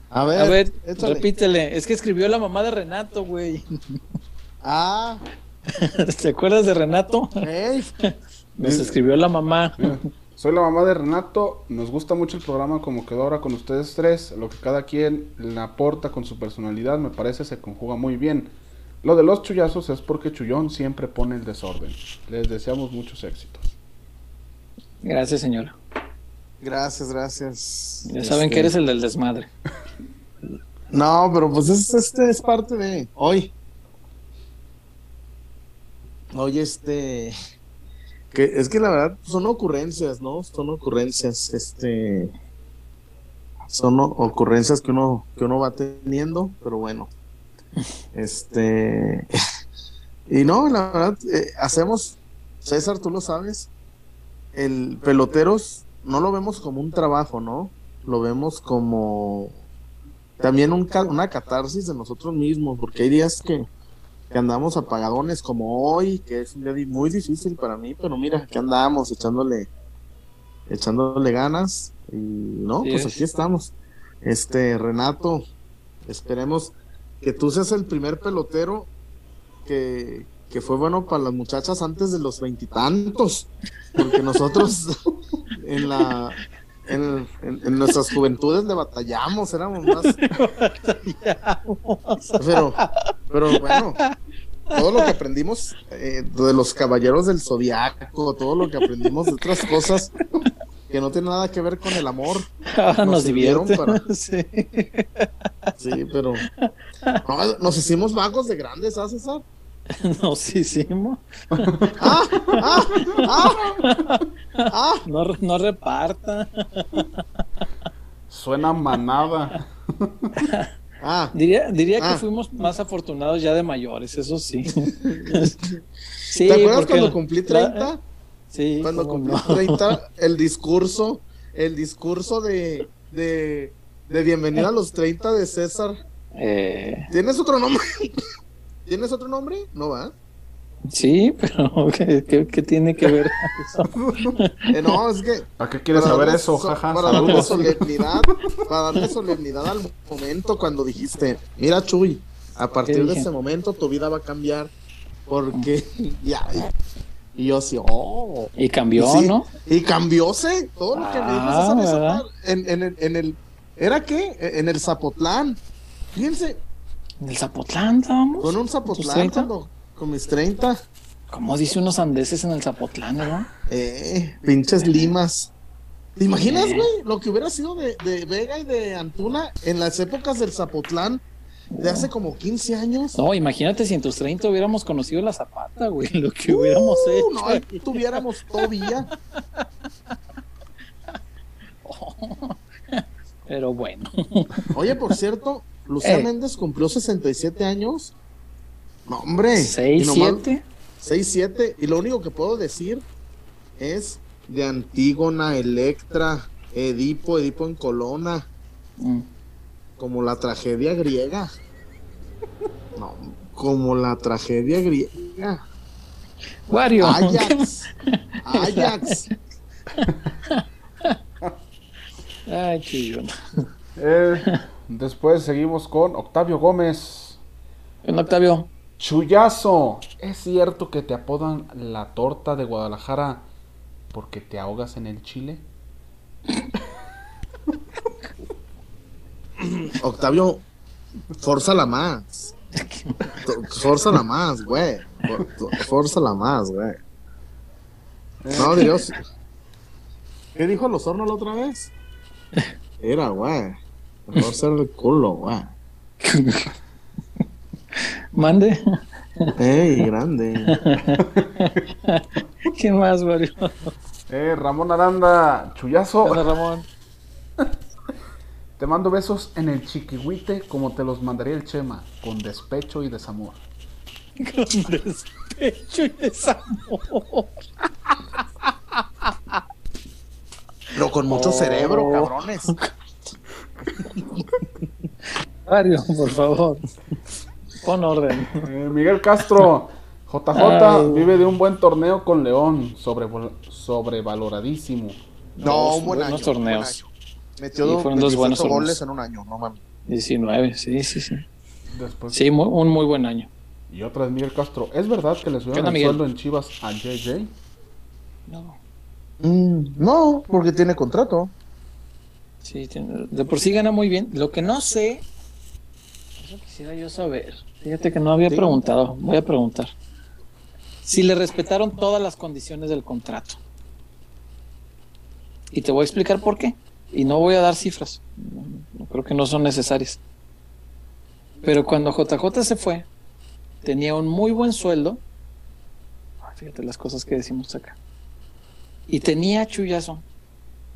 A ver, a ver repítele. Es que escribió la mamá de Renato, güey. Ah. ¿Te acuerdas de Renato? Nos escribió la mamá. Soy la mamá de Renato. Nos gusta mucho el programa como quedó ahora con ustedes tres. Lo que cada quien le aporta con su personalidad me parece se conjuga muy bien. Lo de los chuyazos es porque Chullón siempre pone el desorden. Les deseamos muchos éxitos. Gracias, señora. Gracias, gracias. Ya saben que eres el del desmadre. No, pero pues es, este es parte de hoy. Hoy este que es que la verdad son ocurrencias, ¿no? Son ocurrencias, este son ocurrencias que uno que uno va teniendo, pero bueno. Este y no, la verdad eh, hacemos César, tú lo sabes, el peloteros no lo vemos como un trabajo, ¿no? Lo vemos como también un, una catarsis de nosotros mismos, porque hay días que, andamos apagadones como hoy, que es un día muy difícil para mí, pero mira, que andamos echándole echándole ganas y no, pues aquí estamos. Este Renato, esperemos que tú seas el primer pelotero que, que fue bueno para las muchachas antes de los veintitantos, porque nosotros en la en, nuestras juventudes le batallamos, éramos más. Pero, pero bueno, todo lo que aprendimos eh, de los caballeros del zodiaco, todo lo que aprendimos de otras cosas que no tiene nada que ver con el amor. nos, nos dividieron para. Sí. sí, pero nos hicimos vagos de grandes, ¿ah, César? Nos hicimos. ¡Ah! ¡Ah! ¡Ah! No, no reparta. Suena manada. Ah, diría diría que ah. fuimos más afortunados ya de mayores, eso sí. sí ¿Te acuerdas cuando cumplí 30? Sí. Cuando cumplí 30, el discurso, el discurso de, de, de bienvenida a los 30 de César. Eh... ¿Tienes otro nombre? ¿Tienes otro nombre? No va. Sí, pero ¿qué, tiene que ver eso? Eh, no, es que. ¿Para qué quieres saber eso? Jaja, para darle solemnidad, para darle solemnidad al momento cuando dijiste, mira Chuy, a partir de ese momento tu vida va a cambiar porque ya. Y yo así, oh. Y cambió, ¿no? Y cambióse todo lo que me ah, en, en, en, el. ¿Era qué? En el Zapotlán. Fíjense, ¿En el Zapotlán estábamos? Con un Zapotlán con mis 30. Como dice unos andeses en el Zapotlán, ¿verdad? Eh, pinches limas. ¿Te imaginas, güey? Lo que hubiera sido de, de, Vega y de Antuna en las épocas del Zapotlán de hace como 15 años. No, imagínate si en tus 30 hubiéramos conocido la Zapata, güey, lo que hubiéramos uh, hecho. No, tuviéramos todavía. pero bueno. Oye, por cierto, Lucía eh. Méndez cumplió 67 años. No, hombre. 6, 7. 6, 7. Y lo único que puedo decir es de Antígona, Electra, Edipo, Edipo en Colona. Mm. Como la tragedia griega. No, como la tragedia griega. Wario. Ajax. Ajax. Ay, chillón. Eh, después seguimos con Octavio Gómez. En Octavio. Chuyazo. ¿Es cierto que te apodan la torta de Guadalajara porque te ahogas en el chile? Octavio, la más. la más, güey. la más, güey. No, Dios. ¿Qué dijo los hornos la otra vez? Era, güey. Mejor ser el culo, güey. Mande. Ey, grande. ¿Qué más, Mario? Eh, Ramón Aranda, chullazo. Hola, Ramón. Te mando besos en el chiquihuite como te los mandaría el Chema, con despecho y desamor. Con despecho y desamor. Pero con mucho cerebro, oh. cabrones. Mario, por favor. Pon orden. Eh, Miguel Castro, JJ vive de un buen torneo con León, sobre, sobrevaloradísimo. No, un buen buenos torneos. Metió fueron dos buenos goles en un año, no mames. 19, sí, sí, sí. Sí, un muy buen año. Y otra es Miguel Castro. ¿Es verdad que le subieron el sueldo en Chivas a JJ? No. Mm, no, porque tiene contrato. Sí, de por sí gana muy bien. Lo que no sé, eso quisiera yo saber. Fíjate que no había preguntado, voy a preguntar. Si le respetaron todas las condiciones del contrato. Y te voy a explicar por qué. Y no voy a dar cifras. No, creo que no son necesarias. Pero cuando JJ se fue, tenía un muy buen sueldo. Fíjate las cosas que decimos acá. Y tenía Chuyazo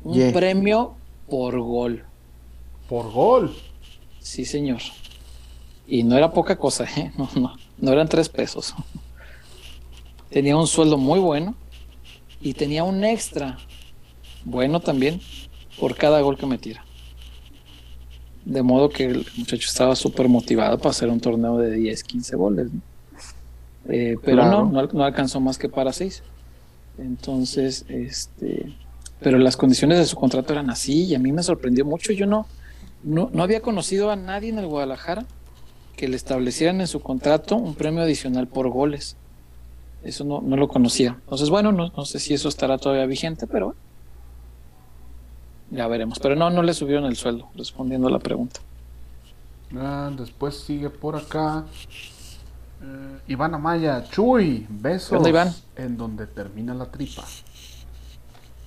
un premio por gol. ¿Por gol? Sí, señor. Y no era poca cosa, ¿eh? No, no, no eran tres pesos. Tenía un sueldo muy bueno y tenía un extra bueno también por cada gol que metiera. De modo que el muchacho estaba súper motivado para hacer un torneo de 10, 15 goles. Eh, pero no, no, no, alcanzó más que para 6. Entonces, este, pero las condiciones de su contrato eran así y a mí me sorprendió mucho. Yo no, no, no había conocido a nadie en el Guadalajara que le establecieran en su contrato un premio adicional por goles. Eso no, no lo conocía. Entonces, bueno, no, no sé si eso estará todavía vigente, pero ya veremos. Pero no, no le subieron el sueldo, respondiendo a la pregunta. Ah, después sigue por acá. Eh, Iván Amaya, Chuy, besos en donde termina la tripa.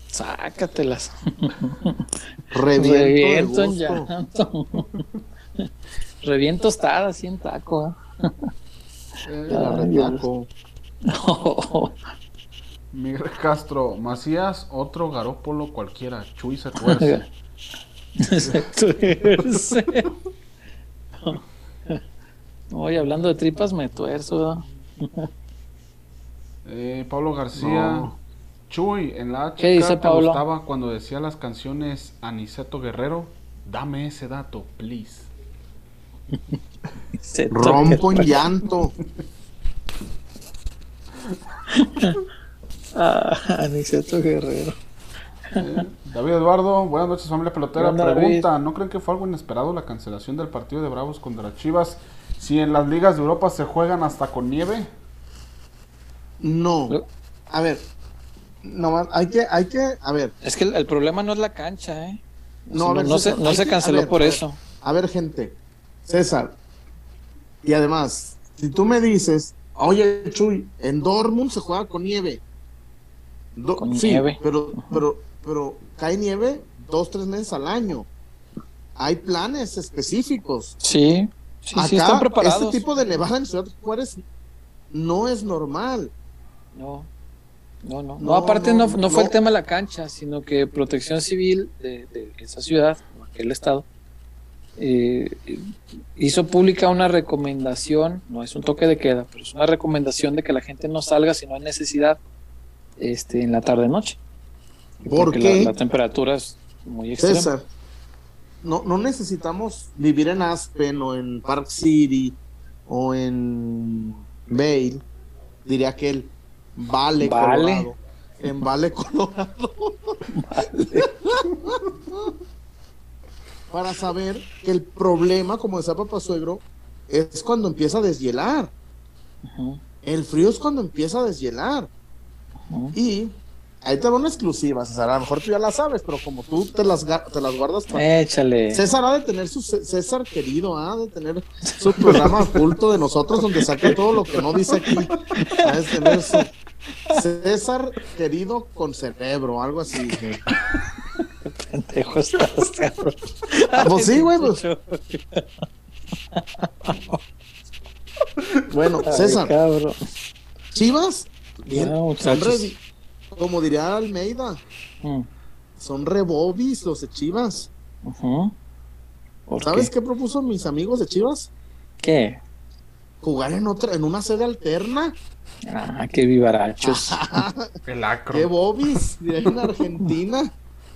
Sácatelas. Reviento, Reviento llanto. Reviento estar así en taco. Eh, Miguel Castro, Macías, otro garópolo cualquiera. Chuy se tuerce. se tuerce. Oye, hablando de tripas, me tuerzo. eh, Pablo García. Chuy, en la ¿Qué dice te Pablo? gustaba cuando decía las canciones Aniceto Guerrero. Dame ese dato, please. Rompo en llanto. ah, Aniceto Guerrero. Eh, David Eduardo, buenas noches familia pelotera. Pregunta, ¿no creen que fue algo inesperado la cancelación del partido de Bravos contra Chivas? Si en las ligas de Europa se juegan hasta con nieve. No. A ver, no, hay que, hay que, a ver. Es que el, problema no es la cancha, ¿eh? No, no, se, no se, canceló por eso. A ver, gente, César, y además, si tú me dices, oye, Chuy, en Dortmund se juega con nieve. Con nieve. Pero, pero, pero cae nieve dos, tres meses al año. Hay planes específicos. Sí, sí, Acá, sí están preparados. Este tipo de nevada en Ciudad Juárez no es normal. No, no, no. No, No, aparte no, no, no fue el tema de la cancha, sino que Protección Civil de, de esa ciudad, o aquel estado, eh, hizo pública una recomendación, no es un toque de queda, pero es una recomendación de que la gente no salga si no hay necesidad este, en la tarde-noche. ¿Por Porque qué? La, la temperatura es muy extrema. César, no, no necesitamos vivir en Aspen o en Park City o en Vail, diría aquel Vale, Vale. Colorado. En Vale, Colorado. Para saber que el problema, como decía papá suegro, es cuando empieza a deshielar. El frío es cuando empieza a deshielar. Y ahí te va una exclusiva, César. A lo mejor tú ya la sabes, pero como tú te las, te las guardas para. Échale. César ha de tener su Cé- César querido, ha de tener su programa oculto de nosotros donde saca todo lo que no dice aquí. Ha de tener su César querido con cerebro, algo así. Pendejo estás, cabrón. Ah, pues sí, güey, pues. Bueno, César. Chivas, bien, No, son muchachos. re- como diría Almeida, Mm, son rebobis los de Chivas. ujú. ¿Por ¿Sabes qué? qué propuso mis amigos de Chivas? ¿Qué? Jugar en otra, en una sede alterna. Ah, qué vivarachos. ¡Qué bobis! En Argentina.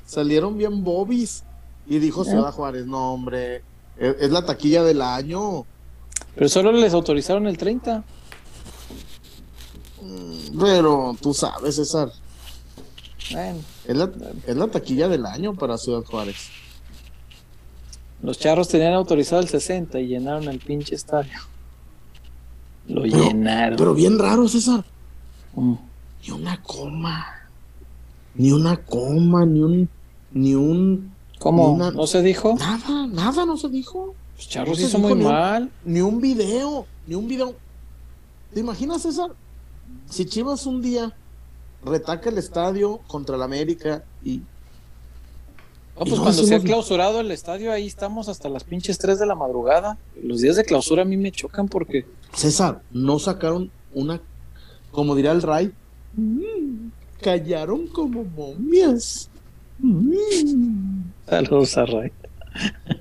Salieron bien bobis. Y dijo Ciudad Juárez, no hombre, es, es la taquilla del año. Pero solo les autorizaron el 30. Pero tú sabes, César, Bueno, es la, es la taquilla del año para Ciudad Juárez. los charros tenían autorizado el 60 y llenaron el pinche estadio. Lo Pero- llenaron. Pero bien raro, César. Mm. Ni una coma. Ni una coma, ni un. Ni un. ¿Cómo? Ni una- ¿No se dijo? Nada, nada no se dijo. Los charros no se hizo muy ni un- mal. Ni un video. Ni un video. ¿Te imaginas, César? Si Chivas un día retaca el estadio contra el América y. No, Y pues no cuando se ha clausurado el estadio, ahí estamos hasta las pinches 3 de la madrugada. Los días de clausura a mí me chocan porque César, no sacaron una. Como dirá el Ray. mm, callaron como momias. Mm, Saludos a Ray.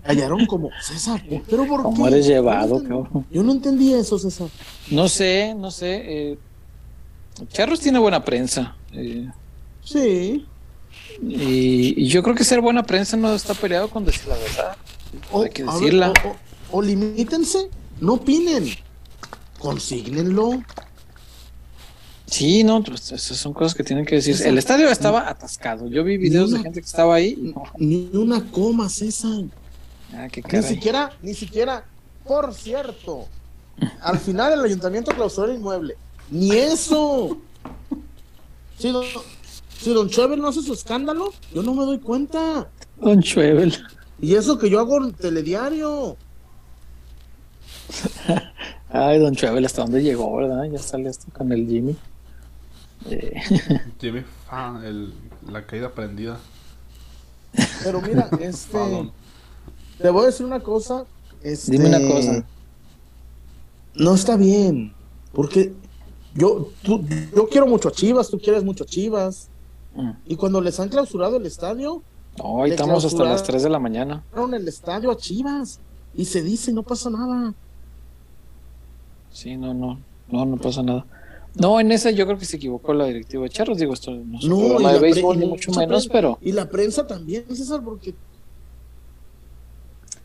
callaron como. César, ¿pero por ¿Cómo qué? eres Yo no llevado, cabrón? Yo no entendí eso, César. No sé, no sé. eh, Charros tiene buena prensa. eh, Sí. y, y yo creo que ser buena prensa no está peleado con decir la verdad. O, Hay que ver, decirla. o- o- o limítense, no opinen. Consígnenlo. Sí, no, pues, esas son cosas que tienen que decir. El estadio estaba atascado. Yo vi videos de gente que estaba ahí. no, Ni una coma, César. ah, qué Ni siquiera, ni siquiera, por cierto, al final el ayuntamiento clausuró el inmueble. Ni eso. Si don, si don Chevel no hace su escándalo, yo no me doy cuenta. Don Chuevel. Y eso que yo hago el telediario. Ay, Don Chuevel, ¿hasta dónde llegó, verdad? Ya sale hasta con el Jimmy. Eh, Jimmy, ah, el- la caída prendida. Pero mira, este, Perdón. te voy a decir una cosa. este, Dime una cosa. No está bien. Porque yo, tú- yo quiero mucho a Chivas, tú quieres mucho a Chivas. mm. Y cuando les han clausurado el estadio, No, ahí estamos hasta las 3 de la mañana. el estadio a Chivas. Y se dice, no pasa nada. Sí, no, no, no, no pasa nada. No, en esa yo creo que se equivocó la directiva de Charros. Digo, esto no es No, de béisbol, ni mucho menos, prensa- pero Y la prensa también, César, porque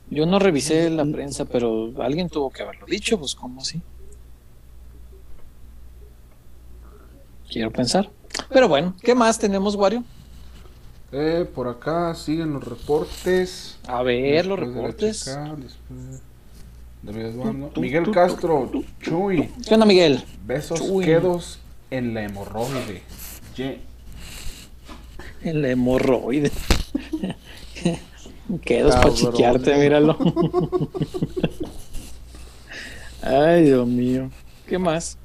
yo no revisé la prensa, pero alguien tuvo que haberlo dicho, pues, ¿cómo así? Quiero pensar. Pero bueno, ¿qué más tenemos, Wario? Eh, por acá siguen los reportes. A ver, los de reportes. chica, de Eduardo. Miguel Castro, Chuy, ¿Qué onda, Miguel? besos Chuy. quedos en la hemorroide. Ye- En la hemorroide. Quedos para chiquearte, míralo. Ay, Dios mío. ¿Qué más?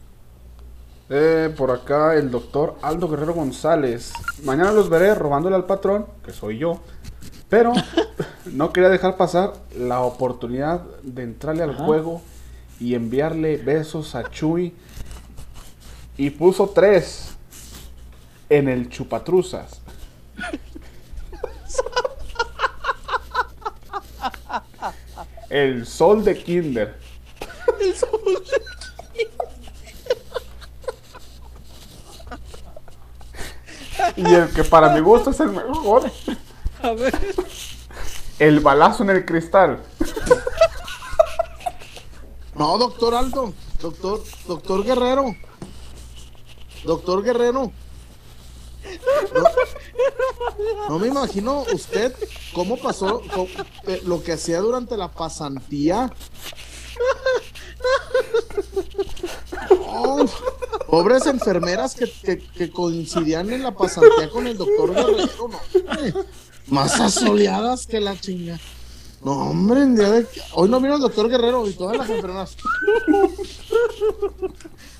Eh, por acá el doctor Aldo Guerrero González. Mañana los veré robándole al patrón, que soy yo. Pero no quería dejar pasar la oportunidad de entrarle al juego y enviarle besos a Chuy. Y puso tres en el chupatruzas. El sol de Kinder. El sol de Y el que para mi gusto es el mejor. A ver. El balazo en el cristal. No, doctor Aldo. Doctor, doctor Guerrero. Doctor Guerrero. No, me imagino usted cómo pasó eh, lo que hacía durante la pasantía. Pobres enfermeras que, coincidían en la pasantía con el doctor Guerrero, más asoleadas que la chinga. No, hombre, hoy no vino el doctor Guerrero y todas las enfermeras.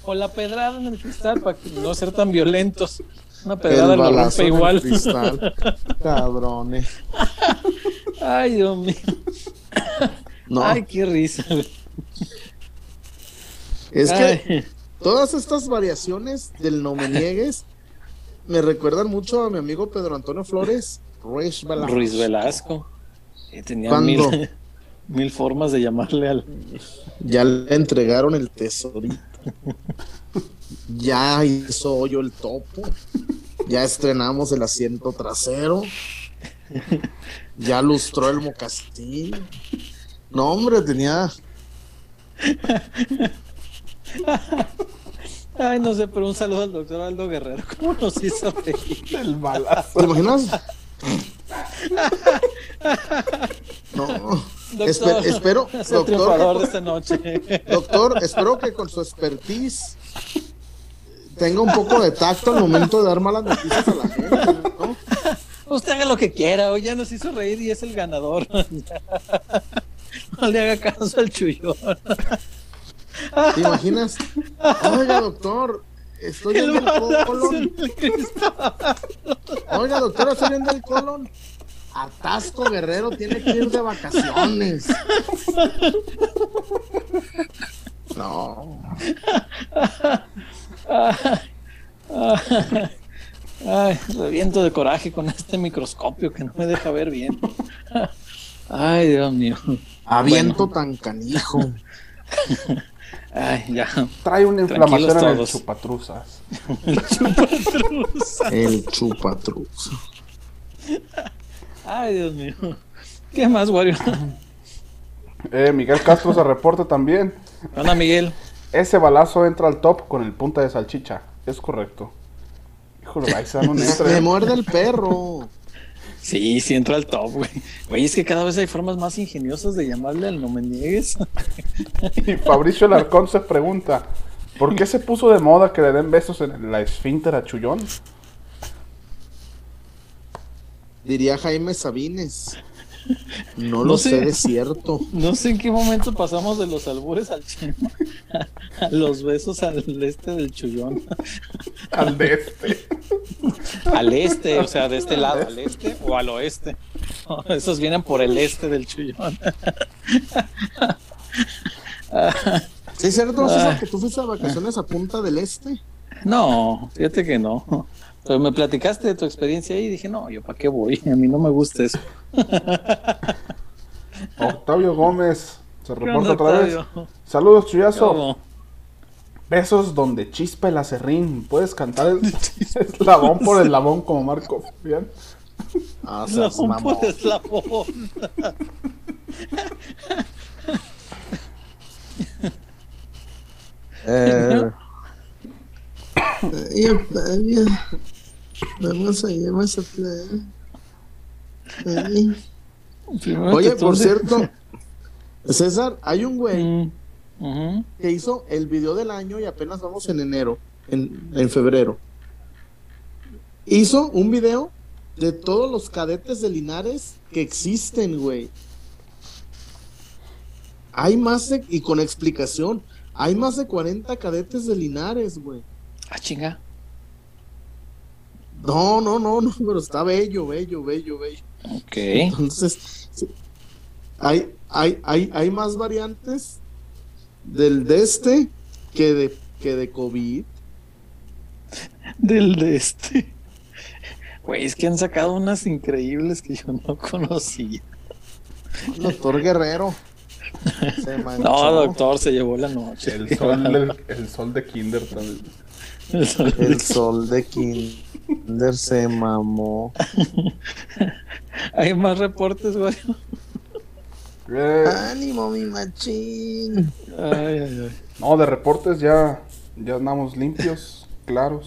O la pedrada en el cristal para no ser tan violentos. Una pedrada lo rompe igual. Cristal. Cabrones. Ay, Dios mío. Ay, qué risa. Es que todas estas variaciones del no me niegues me recuerdan mucho a mi amigo Pedro Antonio Flores, Ruiz Velasco. Ruiz Velasco. tenía mil, mil formas de llamarle al. Ya le entregaron el tesorito. Ya hizo hoyo el topo. Ya estrenamos el asiento trasero. Ya lustró el mocastín. No, hombre, tenía. Ay, no sé, pero un saludo al doctor Aldo Guerrero. ¿Cómo nos hizo reír? El balazo. ¿Te imaginas? No. Doctor, espero, doctor, de esta noche. doctor, espero que con su expertise tenga un poco de tacto al momento de dar malas noticias a la gente, ¿no? Usted haga lo que quiera, hoy ya nos hizo reír y es el ganador. no le haga caso al chuyón. ¿Te imaginas? Oiga, doctor, estoy viendo el colon. Oiga, doctor, estoy viendo el colon. Atasco Guerrero tiene que ir de vacaciones. No. Ay, reviento de coraje con este microscopio que no me deja ver bien. Ay, Dios mío. Aviento tan canijo. Ay, ya. Trae una inflamación en el chupatruzas. el chupatruzas. El chupatruzas. Ay, Dios mío. ¿Qué más, Wario? Eh, Miguel Castro se reporta también. Hola, Miguel. Ese balazo entra al top con el punta de salchicha. Es correcto. Híjole, ahí se dan un Me muerde el perro. Sí, sí entra al top, güey. Güey, es que cada vez hay formas más ingeniosas de llamarle al no me niegues. y Fabricio Larcón se pregunta, ¿por qué se puso de moda que le den besos en la esfínter a Chullón? Diría Jaime Sabines. No, lo sé, de cierto. No sé en qué momento pasamos de los albures al chino a, los besos al este del chullón. Al de este. Al este, o sea, de este lado, al este o al oeste. esos vienen por el este del chullón. ¿Sí es cierto? Ah. que tú fuiste a vacaciones a Punta del Este? No, fíjate que no. Pero me platicaste de tu experiencia ahí y dije, no, yo para qué voy, a mí no me gusta eso. Octavio Gómez se reporta otra vez. Saludos, Chuyazo. Besos donde chispa el acerrín. Puedes cantar el eslabón por eslabón como Marco. Bien. Ah, eslabón por eslabón. eh, Vamos a vamos a Oye, por cierto, César, hay un güey mm, que hizo el video del año y apenas vamos en enero, en, en febrero. Hizo un video de todos los cadetes de Linares que existen, güey. Hay más de, y con explicación, hay más de 40 cadetes de Linares, güey. Ah, chinga. No, no, no, no, pero está bello, bello, bello, bello. Ok. Entonces, hay, hay, hay, hay más variantes del de este que de, que de COVID. Del de este. Güey, es que han sacado unas increíbles que yo no conocía. Doctor Guerrero. no, doctor, se llevó la noche. El sol, el, sol de Kinder también. El sol de, Kinder se mamó. Hay más reportes, güey. Eh. Ánimo, mi machín. Ay, ay, ay. No, de reportes ya, ya andamos limpios, claros,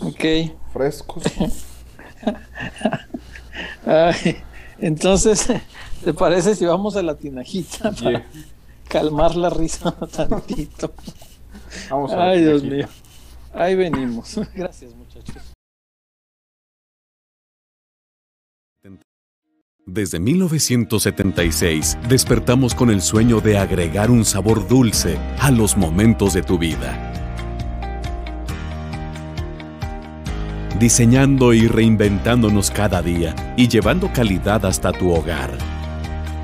frescos. Ay, entonces, ¿te parece si vamos a la tinajita para calmar la risa tantito? Vamos a Ay, Dios mío. Ahí venimos. Gracias, muchachos. Desde 1976 despertamos con el sueño de agregar un sabor dulce a los momentos de tu vida. Diseñando y reinventándonos cada día y llevando calidad hasta tu hogar.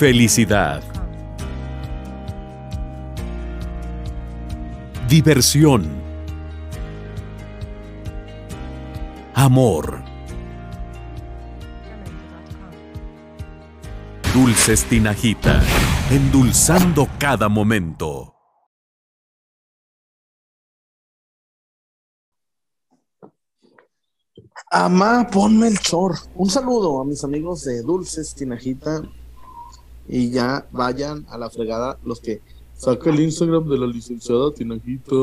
Felicidad. Diversión. Amor. Dulces Tinajita, endulzando cada momento. Amá, ponme el chor. Un saludo a mis amigos de Dulces Tinajita. Y ya vayan a la fregada los que saca el Instagram de la licenciada Tinajita.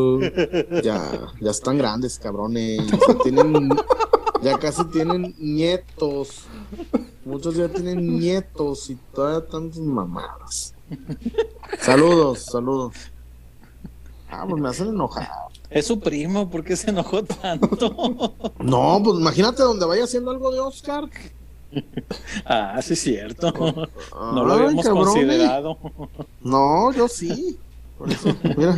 Ya, ya están grandes, cabrones. Ya, tienen, ya casi tienen nietos. Muchos ya tienen nietos y todavía tantas mamadas. Saludos, saludos. Ah, pues me hacen enojar. Es su primo, ¿por qué se enojó tanto? No, pues imagínate donde vaya haciendo algo de Oscar. Ah, sí es cierto. No lo habíamos considerado. No, yo sí. Por eso, mira.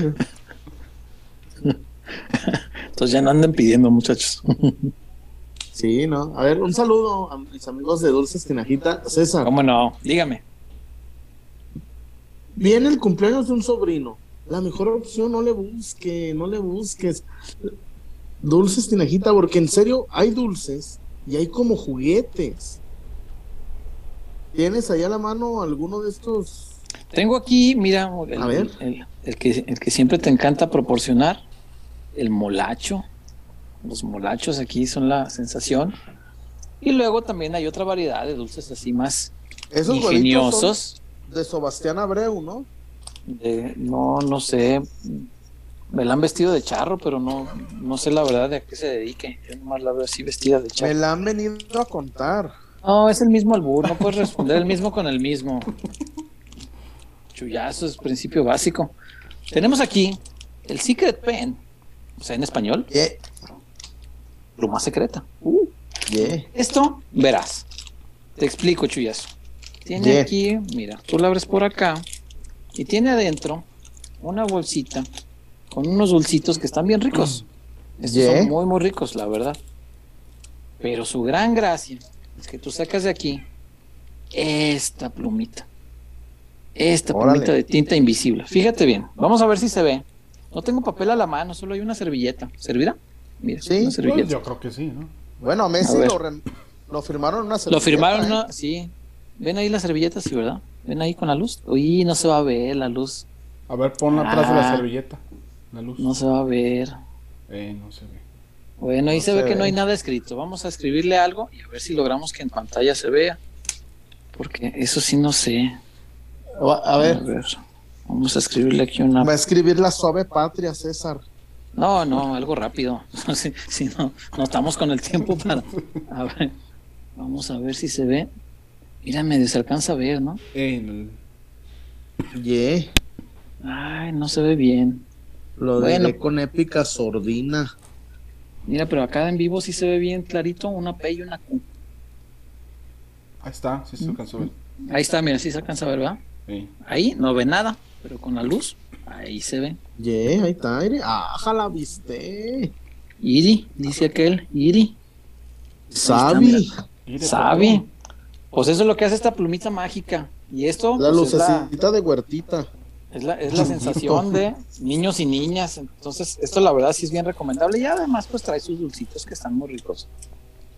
Entonces ya no anden pidiendo, muchachos. Sí, ¿no? A ver, un saludo a mis amigos de Dulces Tinajita. César. ¿Cómo no? Dígame. Viene el cumpleaños de un sobrino. La mejor opción, no le busques, no le busques. Dulces Tinajita, porque en serio hay dulces y hay como juguetes. ¿Tienes allá a la mano alguno de estos? Tengo aquí, mira, el, a ver. el, que, el que siempre te encanta proporcionar, el molacho. Los molachos aquí son la sensación. Y luego también hay otra variedad de dulces así más Esos ingeniosos. De Sebastián Abreu, ¿no? De, no, no sé. Me la han vestido de charro, pero no, no sé la verdad de a qué se dedique. Yo nomás la veo así vestida de charro. Me la han venido a contar. No, es el mismo albur, no puedes responder el mismo con el mismo. Chuyazo es principio básico. Tenemos aquí el Secret Pen, o sea, en español. Yeah. Pluma secreta. Uh, yeah. Esto, verás. Te explico, Chuyazo. Tiene Yeah. aquí, mira, tú la abres por acá y tiene adentro una bolsita con unos dulcitos que están bien ricos. Estos Yeah. son muy, muy ricos, la verdad. Pero su gran gracia es que tú sacas de aquí esta plumita. Esta Órale. plumita de tinta invisible. Fíjate bien. Vamos a ver si se ve. No tengo papel a la mano, solo hay una servilleta. ¿Servirá? Mira, Sí, una Pues servilleta. yo creo que sí, ¿no? Bueno, a Messi lo, firmaron una servilleta. Lo firmaron, ¿eh? sí. Ven ahí las servilletas, sí, ¿verdad? Ven ahí con la luz. Uy, no se va a ver la luz. A ver, ponla atrás de la ah. servilleta. La luz. No se va a ver. Eh, no se ve. Bueno, ahí se, ve, que no hay nada escrito. Vamos a escribirle algo y a ver si logramos que en pantalla se vea. Porque eso sí no sé. A ver. Vamos a escribirle aquí una. Va a escribir la suave patria, César. No, no, algo rápido. si, no, no estamos con el tiempo para. A ver. Vamos a ver si se ve. Mira, medio se alcanza a ver, ¿no? Eh, Ay, no se ve bien. Lo de con épica sordina. Mira, pero acá en vivo sí se ve bien clarito una P y una Q. Ahí está, sí se alcanza a ver. Ahí está, mira, sí se alcanza a ver, ¿verdad? Sí. Ahí no ve nada, pero con la luz, ahí se ve. Yeah, ahí está, Iri. Ah, la viste. Iri, dice aquel, Iri. Sabi. Sabi. Pues eso es lo que hace esta plumita mágica. Y esto. La pues, lucecita de huertita. Es la, es la sensación de niños y niñas. Entonces, esto la verdad sí es bien recomendable. Y además, pues trae sus dulcitos que están muy ricos.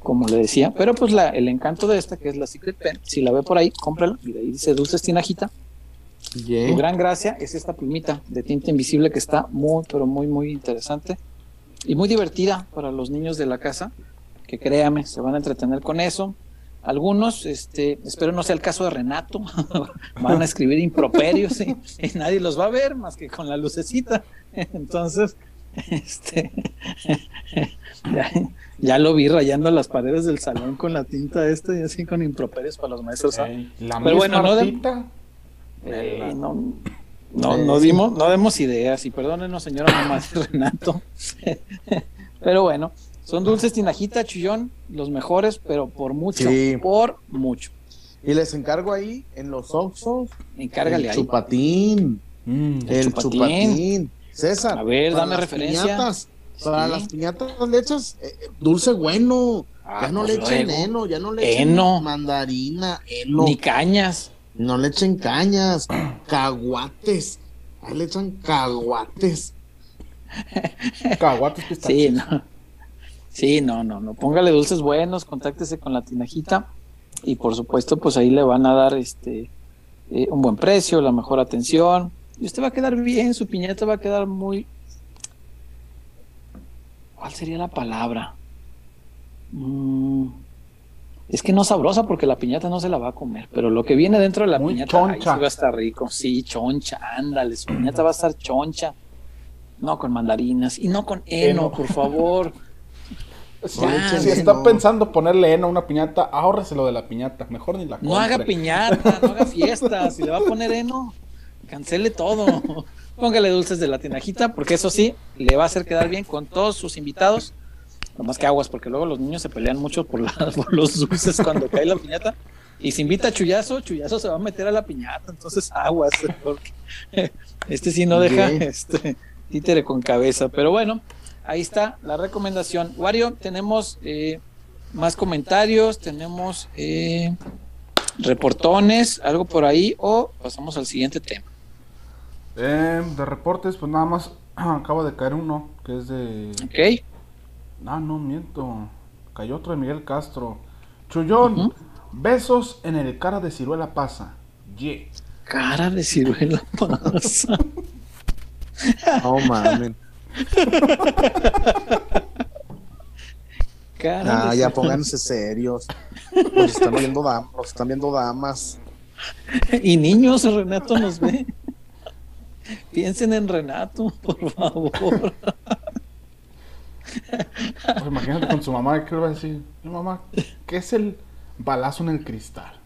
Como le decía. Pero pues la, el encanto de esta, que es la Secret Pen, si la ve por ahí, cómprala. Y ahí dice Dulces Tinajita. Su gran gracia es esta plumita de tinta invisible que está muy, pero muy, muy interesante. Y muy divertida para los niños de la casa. Que créame, se van a entretener con eso. Algunos, este, espero no sea el caso de Renato, van a escribir improperios y, nadie los va a ver más que con la lucecita. Entonces, este, ya, lo vi rayando las paredes del salón con la tinta esta y así con improperios para los maestros. Pero bueno, no, eh, no, no, no, dimos, no demos ideas y perdónenos señora mamá de Renato. Pero bueno, son dulces tinajita, chillón, los mejores, pero por mucho, por mucho. Y les encargo ahí en los Oxos. Encárgale el Chupatín. Mm, el, chupatín. César. A ver, dame referencia. para las piñatas le echas eh, dulce bueno. Ah, ya no le pues echen heno, ya no le echen mandarina, heno. Ni cañas. No le echen cañas, caguates. Ahí le echan caguates. caguates Sí, no. Sí, no, no, no. Póngale dulces buenos, contáctese con la tinajita y por supuesto, pues ahí le van a dar este eh, un buen precio, la mejor atención y usted va a quedar bien, su piñata va a quedar muy. ¿Cuál sería la palabra? Mm, es que no sabrosa porque la piñata no se la va a comer, pero lo que viene dentro de la piñata va a estar rico. Sí, choncha, ándale, su piñata va a estar choncha. No con mandarinas y no con heno. por favor. si está pensando ponerle heno a una piñata, ahórreselo de la piñata. Mejor ni la compre. No haga piñata, no haga fiesta. Si le va a poner heno, cancele todo. Póngale dulces de la tinajita, porque eso sí, le va a hacer quedar bien con todos sus invitados. No más que aguas, porque luego los niños se pelean mucho por, los dulces cuando cae la piñata. Y si invita a Chuyazo, Chuyazo se va a meter a la piñata. Entonces aguas, porque este sí no deja este títere con cabeza. Pero bueno, ahí está la recomendación. Wario, tenemos eh, más comentarios, tenemos eh, reportones, algo por ahí, o pasamos al siguiente tema. Eh, de reportes, pues nada más acaba de caer uno, que es de... Ok. Ah, no, miento. Cayó otro de Miguel Castro. Chullón, besos en el cara de ciruela pasa. Yeah. Cara de ciruela pasa. oh, man. Ah, ya pónganse serios. Nos están viendo, damas, están viendo damas. Y niños, Renato nos ve. Piensen en Renato, por favor. Pues imagínate con su mamá, ¿qué le va a decir? mamá, ¿qué es el balazo en el cristal?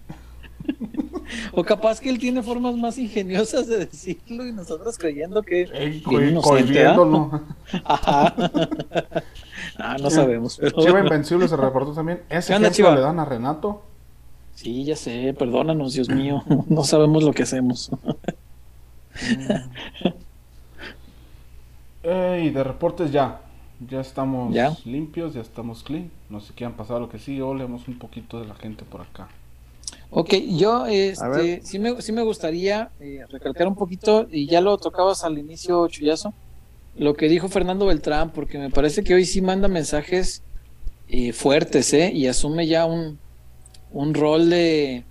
O capaz que él tiene formas más ingeniosas de decirlo y nosotros creyendo que. cohibiéndolo. Ajá. ah, no sabemos. Pero... Chiva Invencible se reportó también. ¿Ese ejemplo le dan a Renato? Sí, ya sé. Perdónanos, Dios mío. No sabemos lo que hacemos. Ey, de reportes ya. Ya estamos limpios, ya estamos clean. No sé qué han pasado lo que sí. Olemos un poquito de la gente por acá. Ok, yo este, sí, me, sí me gustaría eh, recalcar un poquito, y ya lo tocabas al inicio, Chuyazo, lo que dijo Fernando Beltrán, porque me parece que hoy sí manda mensajes eh, fuertes, ¿eh? Y asume ya un, un rol de,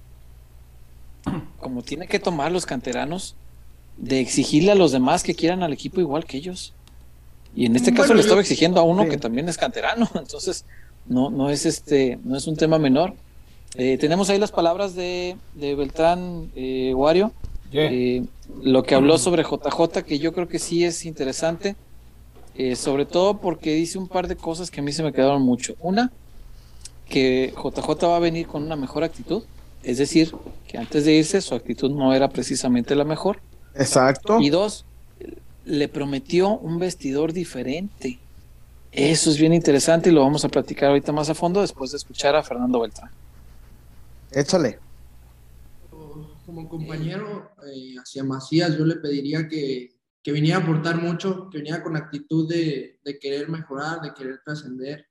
como tiene que tomar los canteranos, de exigirle a los demás que quieran al equipo igual que ellos. Y en este caso le estaba exigiendo a uno que también es canterano, entonces no, no es este, no es un tema menor. Eh, tenemos ahí las palabras de, de Beltrán eh, Wario, eh, lo que habló sobre JJ, que yo creo que sí es interesante, eh, sobre todo porque dice un par de cosas que a mí se me quedaron mucho. Una, que JJ va a venir con una mejor actitud, es decir, que antes de irse su actitud no era precisamente la mejor. Exacto. Y dos, le prometió un vestidor diferente. Eso es bien interesante y lo vamos a platicar ahorita más a fondo después de escuchar a Fernando Beltrán. Échale. Como compañero eh, hacia Macías, yo le pediría que, que, viniera a aportar mucho, que viniera con actitud de, de querer mejorar, de querer trascender,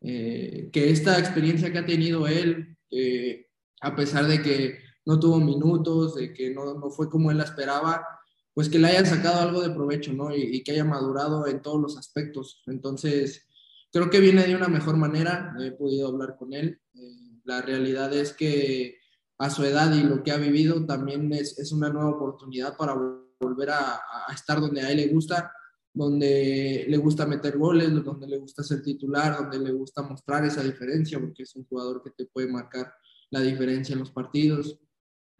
eh, que esta experiencia que ha tenido él, a pesar de que no tuvo minutos, de que no, no, fue como él la esperaba, pues que le haya sacado algo de provecho, ¿no? Y, que haya madurado en todos los aspectos. Entonces, creo que viene de una mejor manera, he podido hablar con él. Eh, la realidad es que a su edad y lo que ha vivido también es, es una nueva oportunidad para volver a, a, estar donde a él le gusta, donde le gusta meter goles, donde le gusta ser titular, donde le gusta mostrar esa diferencia, porque es un jugador que te puede marcar la diferencia en los partidos.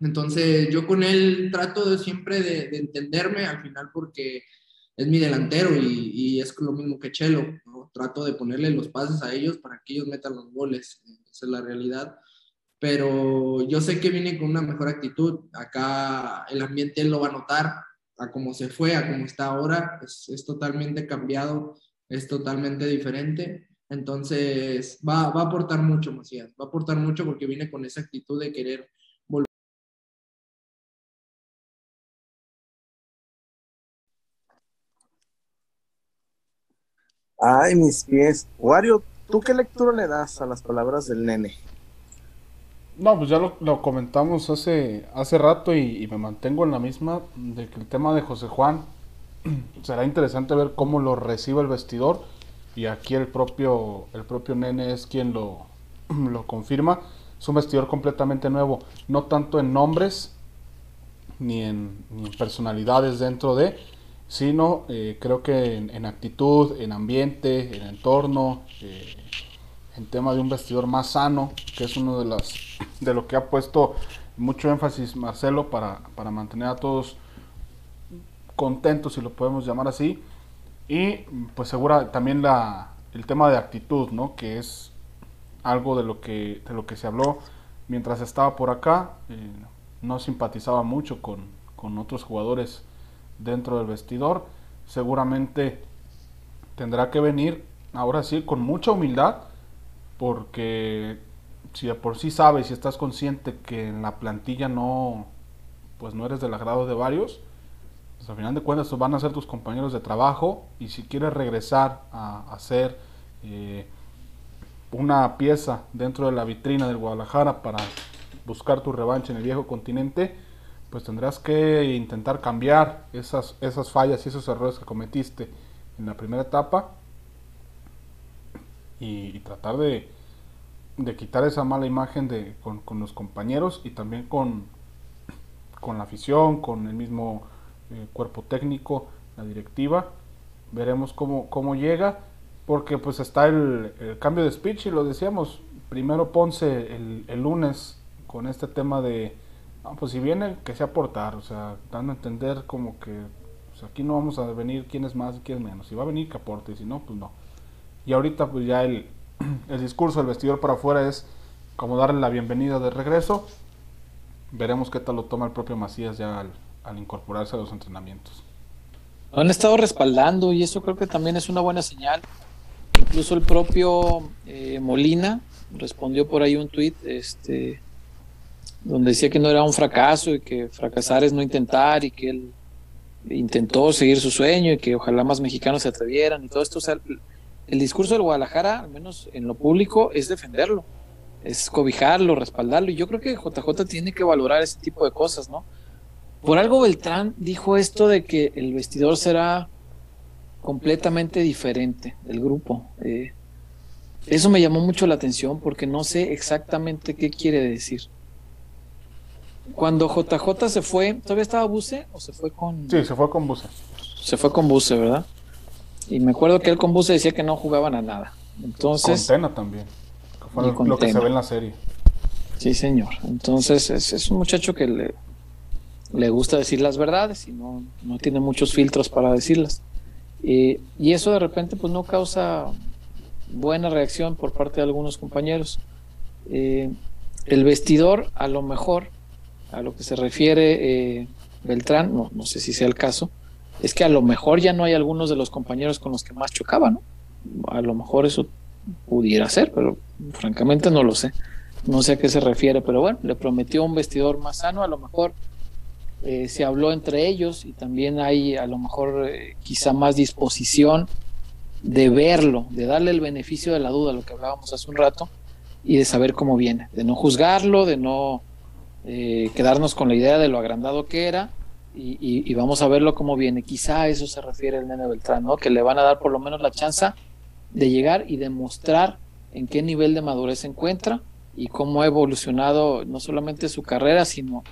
Entonces yo con él trato de siempre de, de entenderme al final porque es mi delantero y, y es lo mismo que Chelo. ¿no? Trato de ponerle los pases a ellos para que ellos metan los goles. Esa es la realidad. Pero yo sé que viene con una mejor actitud. Acá el ambiente lo va a notar a cómo se fue, a cómo está ahora. Es, es totalmente cambiado, es totalmente diferente. Entonces va, va a aportar mucho, Macías. Va a aportar mucho porque viene con esa actitud de querer volver. Ay, mis pies. Wario, ¿tú qué lectura le das a las palabras del nene? No, pues ya lo, comentamos hace, hace rato y, me mantengo en la misma de que el tema de José Juan será interesante ver cómo lo recibe el vestidor y aquí el propio, el propio nene es quien lo, lo confirma. Es un vestidor completamente nuevo, no tanto en nombres ni en personalidades dentro de, sino eh, creo que en, en, actitud, en ambiente, en entorno, eh, en tema de un vestidor más sano, que es uno de las de lo que ha puesto mucho énfasis Marcelo para, para mantener a todos contentos, si lo podemos llamar así, y pues segura también la, el tema de actitud, ¿no? Que es algo de lo que, de lo que se habló mientras estaba por acá, eh, no simpatizaba mucho con, con otros jugadores dentro del vestidor. Seguramente tendrá que venir ahora sí con mucha humildad porque si de por sí sabes y estás consciente que en la plantilla no pues no eres del agrado de varios, pues al final de cuentas van a ser tus compañeros de trabajo y si quieres regresar a hacer eh, una pieza dentro de la vitrina del Guadalajara para buscar tu revancha en el viejo continente, pues tendrás que intentar cambiar esas, esas fallas y esos errores que cometiste en la primera etapa y, tratar de, de, quitar esa mala imagen de, con, con, los compañeros y también con, con la afición, con el mismo eh, cuerpo técnico, la directiva. Veremos cómo, cómo llega, porque pues está el, el, cambio de speech y lo decíamos, primero Ponce el, el lunes con este tema de no, pues si viene, que sea aportar, o sea, dando a entender como que pues aquí no vamos a venir quién es más y quién es menos. Si va a venir, que aporte, y si no, pues no. Y ahorita, pues ya el, el discurso del vestidor para afuera es como darle la bienvenida de regreso. Veremos qué tal lo toma el propio Macías ya al, incorporarse a los entrenamientos. Han estado respaldando y eso creo que también es una buena señal. Incluso el propio eh, Molina respondió por ahí un tuit, este donde decía que no era un fracaso y que fracasar es no intentar y que él intentó seguir su sueño y que ojalá más mexicanos se atrevieran y todo esto. O sea, el, discurso del Guadalajara, al menos en lo público, es defenderlo, es cobijarlo, respaldarlo. Y yo creo que JJ tiene que valorar ese tipo de cosas, ¿no? Por algo Beltrán dijo esto de que el vestidor será completamente diferente del grupo. Eh, Eso me llamó mucho la atención porque no sé exactamente qué quiere decir. Cuando JJ se fue, ¿todavía estaba Buse o se fue con.? Sí, se fue con Buse. Se fue con Buse, ¿verdad? Y me acuerdo que él con Buse decía que no jugaban a nada. Entonces. Con Tena también. Que fue lo, que se ve en la serie. Sí, señor. Entonces es, un muchacho que le, le, gusta decir las verdades y no, no tiene muchos filtros para decirlas. y eso de repente pues no causa buena reacción por parte de algunos compañeros. Eh, el vestidor, a lo mejor, a lo que se refiere eh, Beltrán, no, no sé si sea el caso, es que a lo mejor ya no hay algunos de los compañeros con los que más chocaban, ¿no? A lo mejor eso pudiera ser, pero francamente no lo sé. No sé a qué se refiere, pero bueno, le prometió un vestidor más sano, a lo mejor eh, se habló entre ellos y también hay a lo mejor quizá más disposición de verlo, de darle el beneficio de la duda, lo que hablábamos hace un rato, y de saber cómo viene, de no juzgarlo, de no eh, quedarnos con la idea de lo agrandado que era, y, vamos a verlo cómo viene. Quizá a eso se refiere el nene Beltrán, ¿no? que le van a dar por lo menos la chance de llegar y demostrar en qué nivel de madurez se encuentra y cómo ha evolucionado no solamente su carrera, sino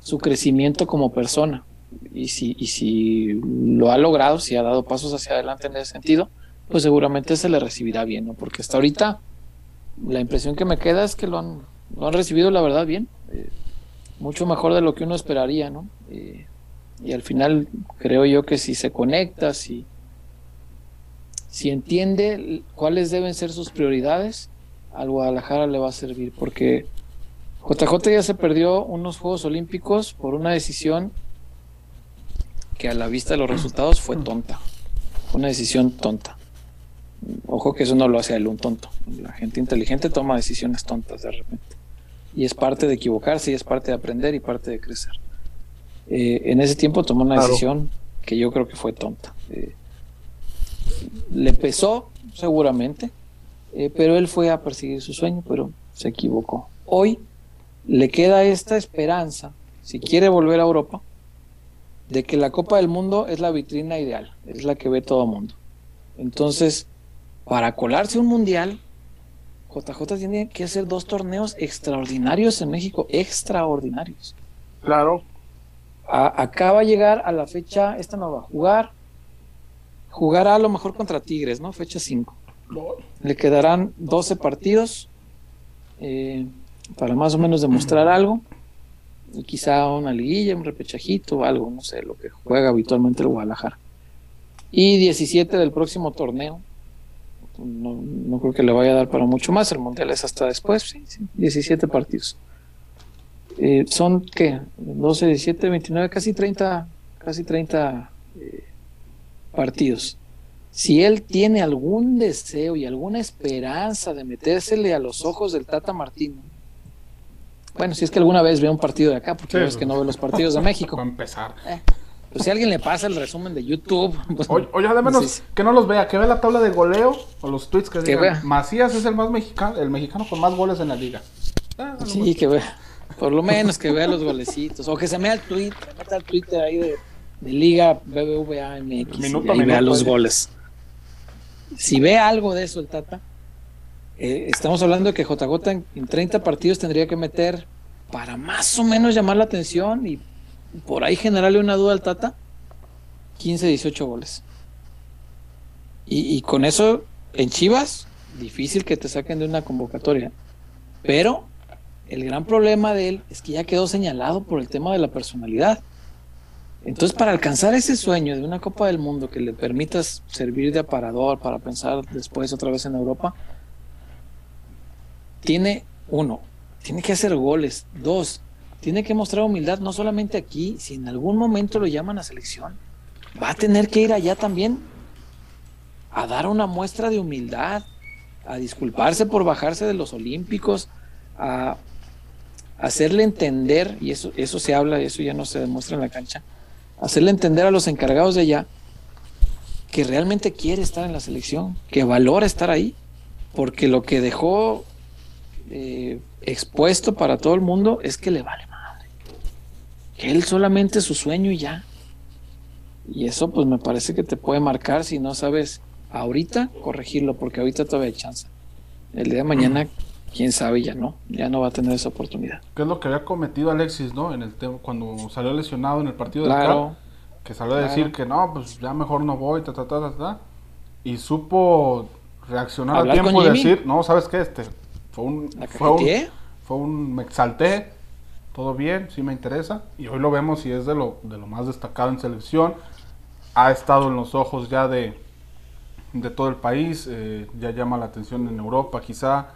su crecimiento como persona. Y si, y si lo ha logrado, si ha dado pasos hacia adelante en ese sentido, pues seguramente se le recibirá bien, ¿no? Porque hasta ahorita la impresión que me queda es que lo han, lo han recibido, la verdad, bien. Mucho mejor de lo que uno esperaría, ¿no? Eh, y al final creo yo que si se conecta, si, si entiende cuáles deben ser sus prioridades, al Guadalajara le va a servir, porque JJ ya se perdió unos Juegos Olímpicos por una decisión que a la vista de los resultados fue tonta, una decisión tonta. Ojo que eso no lo hace él un tonto. La gente inteligente toma decisiones tontas de repente. Y es parte de equivocarse, y es parte de aprender y parte de crecer. Eh, en ese tiempo tomó una decisión que yo creo que fue tonta. Eh, le pesó, seguramente, eh, pero él fue a perseguir su sueño, pero se equivocó. Hoy le queda esta esperanza, si quiere volver a Europa, de que la Copa del Mundo es la vitrina ideal, es la que ve todo el mundo. Entonces, para colarse un mundial, JJ tiene que hacer dos torneos extraordinarios en México, extraordinarios. Claro. acaba a llegar a la fecha, esta no va a jugar, jugará a lo mejor contra Tigres, ¿no? Fecha 5. Le quedarán 12 partidos eh, para más o menos demostrar algo. Y quizá una liguilla, un repechajito, algo, no sé, lo que juega habitualmente el Guadalajara. Y 17 del próximo torneo, no, creo que le vaya a dar para mucho más. El Mundial es hasta después, sí, 17 partidos. Eh, son, ¿qué? 12, 17, 29, casi 30, casi 30 eh, partidos. Si él tiene algún deseo y alguna esperanza de metérsele a los ojos del Tata Martino, bueno, si es que alguna vez ve un partido de acá, porque es que no ve los partidos de México. Para empezar. Eh, pues si alguien le pasa el resumen de YouTube. Pues, oye, además que no los vea, que vea la tabla de goleo o los tweets que, digan. Macías es el más mexicano, el mexicano con más goles en la liga. Ah, sí, que vea. Por lo menos que vea los golecitos. O que se meta al tweet, meta al Twitter ahí de, Liga BBVA MX y vea los goles. Si ve algo de eso el Tata, eh, estamos hablando de que JJ en, en 30 partidos tendría que meter para más o menos llamar la atención y por ahí generarle una duda al Tata, 15, 18 goles. Y, con eso, en Chivas, difícil que te saquen de una convocatoria. Pero el gran problema de él es que ya quedó señalado por el tema de la personalidad. Entonces, para alcanzar ese sueño de una Copa del Mundo que le permitas servir de aparador para pensar después otra vez en Europa, tiene uno, tiene que hacer goles. Dos, tiene que mostrar humildad no solamente aquí, si en algún momento lo llaman a selección, va a tener que ir allá también a dar una muestra de humildad, a disculparse por bajarse de los olímpicos, a hacerle entender, y eso, eso se habla, eso ya no se demuestra en la cancha, hacerle entender a los encargados de allá que realmente quiere estar en la selección, que valora estar ahí, porque lo que dejó eh, expuesto para todo el mundo es que le vale. Que él solamente es su sueño y ya. Y eso pues me parece que te puede marcar si no sabes ahorita corregirlo, porque ahorita todavía hay chance. El día de mañana, quién sabe, ya no, ya no va a tener esa oportunidad. ¿Qué es lo que había cometido Alexis, no? En el tema, cuando salió lesionado en el partido de claro, que salió a decir que no, pues ya mejor no voy, ta, ta, ta, ta, ta y supo reaccionar a tiempo y decir, no, ¿sabes qué? Este, fue un, fue un, fue un, me exalté, todo bien, sí me interesa, y hoy lo vemos y es de lo, de lo más destacado en selección, ha estado en los ojos ya de, de todo el país, eh, ya llama la atención en Europa quizá,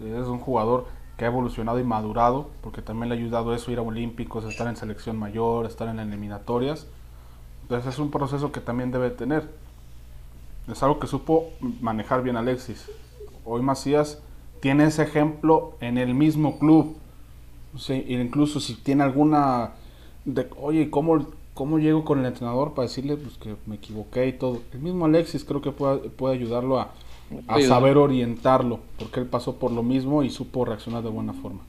eh, es un jugador que ha evolucionado y madurado, porque también le ha ayudado eso, ir a Olímpicos, estar en selección mayor, estar en eliminatorias, entonces es un proceso que también debe tener es algo que supo manejar bien Alexis. Hoy Macías tiene ese ejemplo en el mismo club. Sí, incluso si tiene alguna de, oye, ¿cómo, ¿cómo llego con el entrenador para decirle pues, que me equivoqué y todo? El mismo Alexis creo que puede, puede ayudarlo a, a saber orientarlo, porque él pasó por lo mismo y supo reaccionar de buena forma.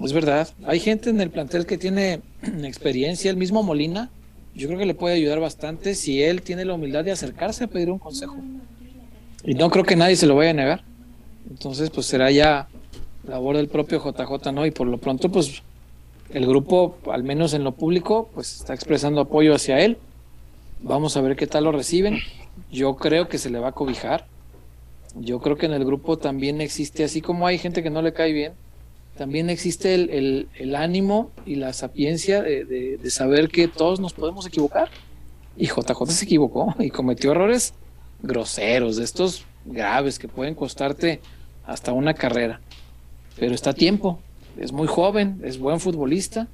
Es verdad, hay gente en el plantel que tiene experiencia, el mismo Molina, yo creo que le puede ayudar bastante si él tiene la humildad de acercarse a pedir un consejo. Y no creo que nadie se lo vaya a negar. Entonces, pues será ya labor del propio JJ, ¿no? Y por lo pronto, pues el grupo, al menos en lo público, pues está expresando apoyo hacia él. Vamos a ver qué tal lo reciben. Yo creo que se le va a cobijar. Yo creo que en el grupo también existe, así como hay gente que no le cae bien, también existe el, ánimo y la sapiencia de, saber que todos nos podemos equivocar. Y JJ se equivocó y cometió errores groseros, de estos graves que pueden costarte hasta una carrera. Pero está a tiempo, es muy joven, es buen futbolista.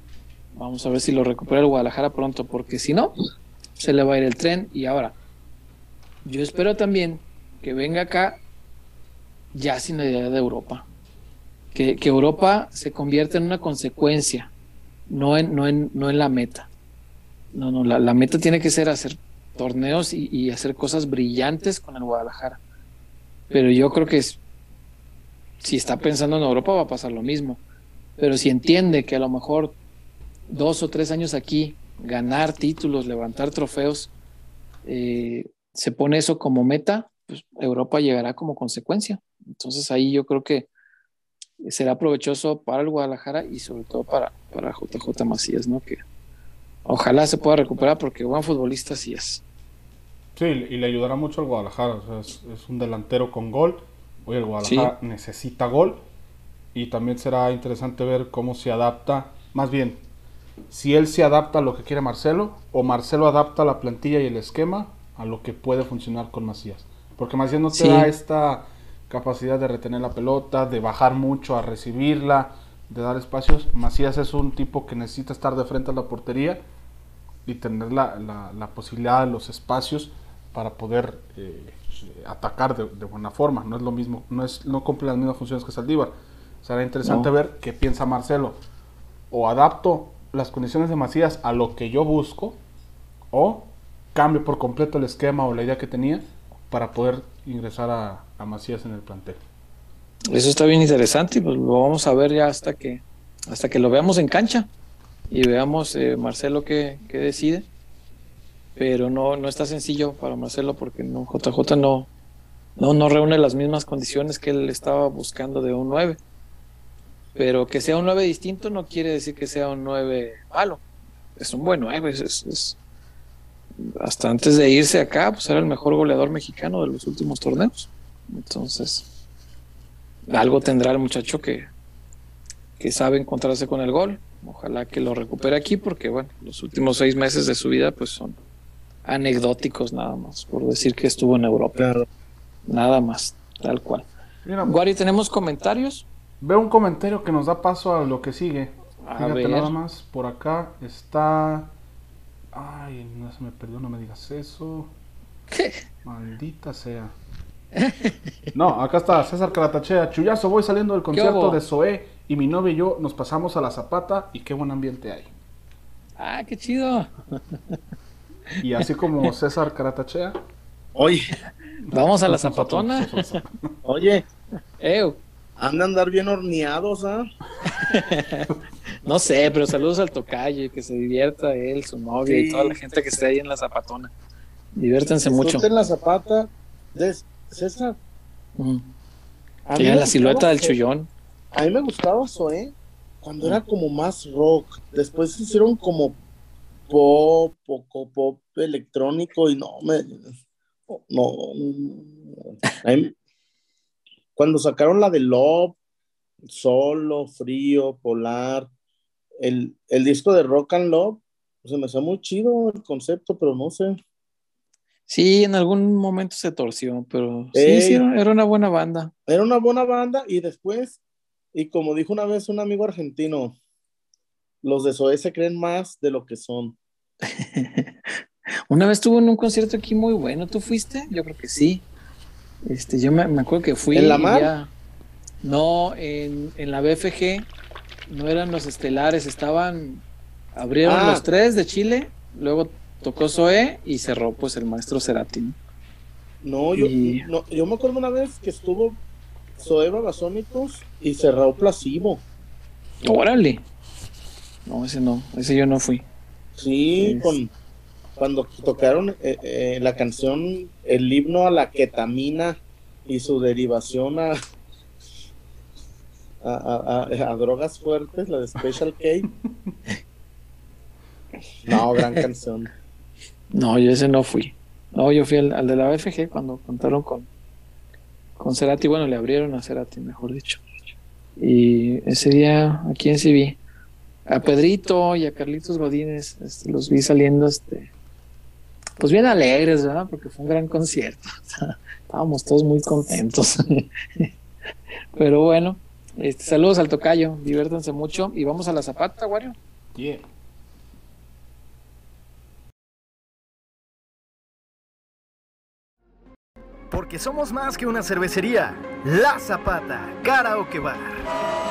Vamos a ver si lo recupera el Guadalajara pronto, porque si no, se le va a ir el tren. Y ahora, yo espero también que venga acá ya sin la idea de Europa que, Europa se convierta en una consecuencia, no en, no en, no en la meta. No, no, la, meta tiene que ser hacer torneos y, hacer cosas brillantes con el Guadalajara. Pero yo creo que si está pensando en Europa va a pasar lo mismo. Pero si entiende que a lo mejor dos o tres años aquí, ganar títulos, levantar trofeos, eh, se pone eso como meta, pues Europa llegará como consecuencia. Entonces ahí yo creo que será provechoso para el Guadalajara y sobre todo para, para JJ Macías, ¿no? Que ojalá se pueda recuperar porque buen futbolista sí es. Sí, y le ayudará mucho al Guadalajara. es, un delantero con gol. Hoy el Guadalajara necesita gol. Y también será interesante ver cómo se adapta. Más bien, si él se adapta a lo que quiere Marcelo o Marcelo adapta la plantilla y el esquema a lo que puede funcionar con Macías. Porque Macías no te da esta capacidad de retener la pelota, de bajar mucho a recibirla, de dar espacios. Macías es un tipo que necesita estar de frente a la portería y tener la, la, posibilidad de los espacios para poder eh, atacar de, buena forma. No es lo mismo, no, es, no cumple las mismas funciones que Saldívar. Será interesante ver qué piensa Marcelo. O adapto las condiciones de Macías a lo que yo busco, o cambio por completo el esquema o la idea que tenía para poder ingresar a, Macías en el plantel. Eso está bien interesante y pues lo vamos a ver ya hasta que hasta que lo veamos en cancha y veamos eh, Marcelo qué, decide. Pero no, no está sencillo para Marcelo porque no, JJ no, no, no reúne las mismas condiciones que él estaba buscando de un 9. Pero que sea un 9 distinto no quiere decir que sea un 9 malo. Es un buen 9, es, hasta antes de irse acá, pues era el mejor goleador mexicano de los últimos torneos. Entonces, algo tendrá el muchacho que, que sabe encontrarse con el gol. Ojalá que lo recupere aquí, porque bueno, los últimos seis meses de su vida, pues son anecdóticos nada más, por decir que estuvo en Europa. Nada más, tal cual. Mira, Guari, ¿tenemos comentarios? Veo un comentario que nos da paso a lo que sigue. Fíjate nada más, por acá está Ay, no se me perdió, no me digas eso. ¿Qué? Maldita sea. No, acá está César Caratachea. Chuyazo, voy saliendo del concierto de Zoé y mi novia y yo nos pasamos a la zapata y qué buen ambiente hay. Ah, qué chido. Y así como César Caratachea. Oye, vamos a la zapatona. Oye, Ew. han de andar bien horneados, ¿ah? No sé, pero saludos al tocayo, que se divierta él, su novia y toda la gente que esté ahí en la zapatona. Diviértanse mucho. en la zapata de César. Era la silueta del chullón. A mí me gustaba Zoé cuando era como más rock. Después se hicieron como pop, poco pop electrónico y no me. No. cuando sacaron la de Love, Solo, Frío, Polar, el, el disco de Rock and Love, se me hace muy chido el concepto, pero no sé. Sí, en algún momento se torció, pero sí, sí, era una buena banda. Era una buena banda y después, y como dijo una vez un amigo argentino, los de SOE se creen más de lo que son. una vez estuvo en un concierto aquí muy bueno, ¿tú fuiste? Yo creo que sí. Este, yo me, acuerdo que fui. ¿En la mar? No, en, en, la BFG no eran los estelares, estaban. Abrieron ah. los tres de Chile, luego tocó Zoe y cerró pues el maestro Cerati. No, yo, yo me acuerdo una vez que estuvo Zoe Babasónicos y cerró Plasivo. Órale. No, ese no, ese yo no fui. Sí, con cuando tocaron eh, eh, la canción, el himno a la ketamina y su derivación a, a, a drogas fuertes, la de Special K. No, gran canción. No, yo ese no fui. No, yo fui al, de la BFG cuando contaron con, con Cerati. Bueno, le abrieron a Cerati, mejor dicho. Y ese día, ¿a quién sí vi? A Pedrito y a Carlitos Godínez. Este, los vi saliendo, este, pues bien alegres, ¿verdad? Porque fue un gran concierto. estábamos todos muy contentos. Pero bueno, este, saludos al tocayo, diviértanse mucho y vamos a la zapata, Wario. Yeah. Porque somos más que una cervecería. La Zapata, Karaoke Bar.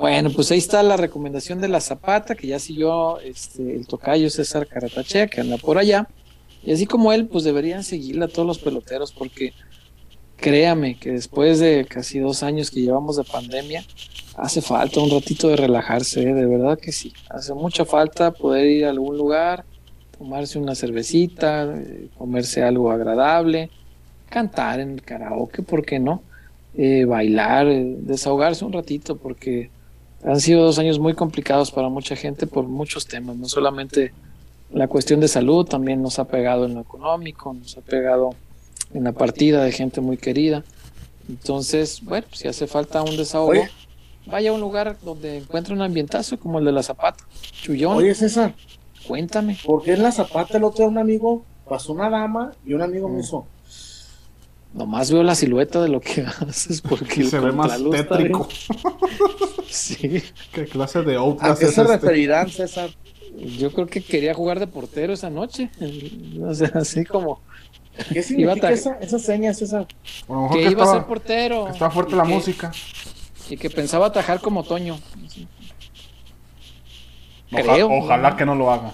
Bueno, pues ahí está la recomendación de la Zapata, que ya siguió este, el tocayo César Caratachea, que anda por allá. Y así como él, pues deberían seguirla todos los peloteros, porque créame que después de casi dos años que llevamos de pandemia, hace falta un ratito de relajarse, ¿eh? de verdad que sí. Hace mucha falta poder ir a algún lugar, tomarse una cervecita, eh, comerse algo agradable, cantar en el karaoke, ¿por qué no? Eh, bailar, desahogarse un ratito, porque han sido dos años muy complicados para mucha gente por muchos temas, no solamente la cuestión de salud, también nos ha pegado en lo económico, nos ha pegado en la partida de gente muy querida. Entonces, bueno, si hace falta un desahogo, vaya a un lugar donde encuentre un ambientazo como el de la Zapata. Chullón. Oye, César. Cuéntame. Porque en la Zapata el otro un amigo pasó una dama y un amigo me mm. hizo, Nomás veo la silueta de lo que haces porque se ve más tétrico. sí. ¿Qué clase de Outlast ¿A qué se este? referirán, César? Yo creo que quería jugar de portero esa noche. O sea, así como. ¿Qué significa esa, esa, seña, César? que, iba a ser portero. Está fuerte la música. Y que pensaba atajar como Toño. Creo. Ojalá que no lo haga.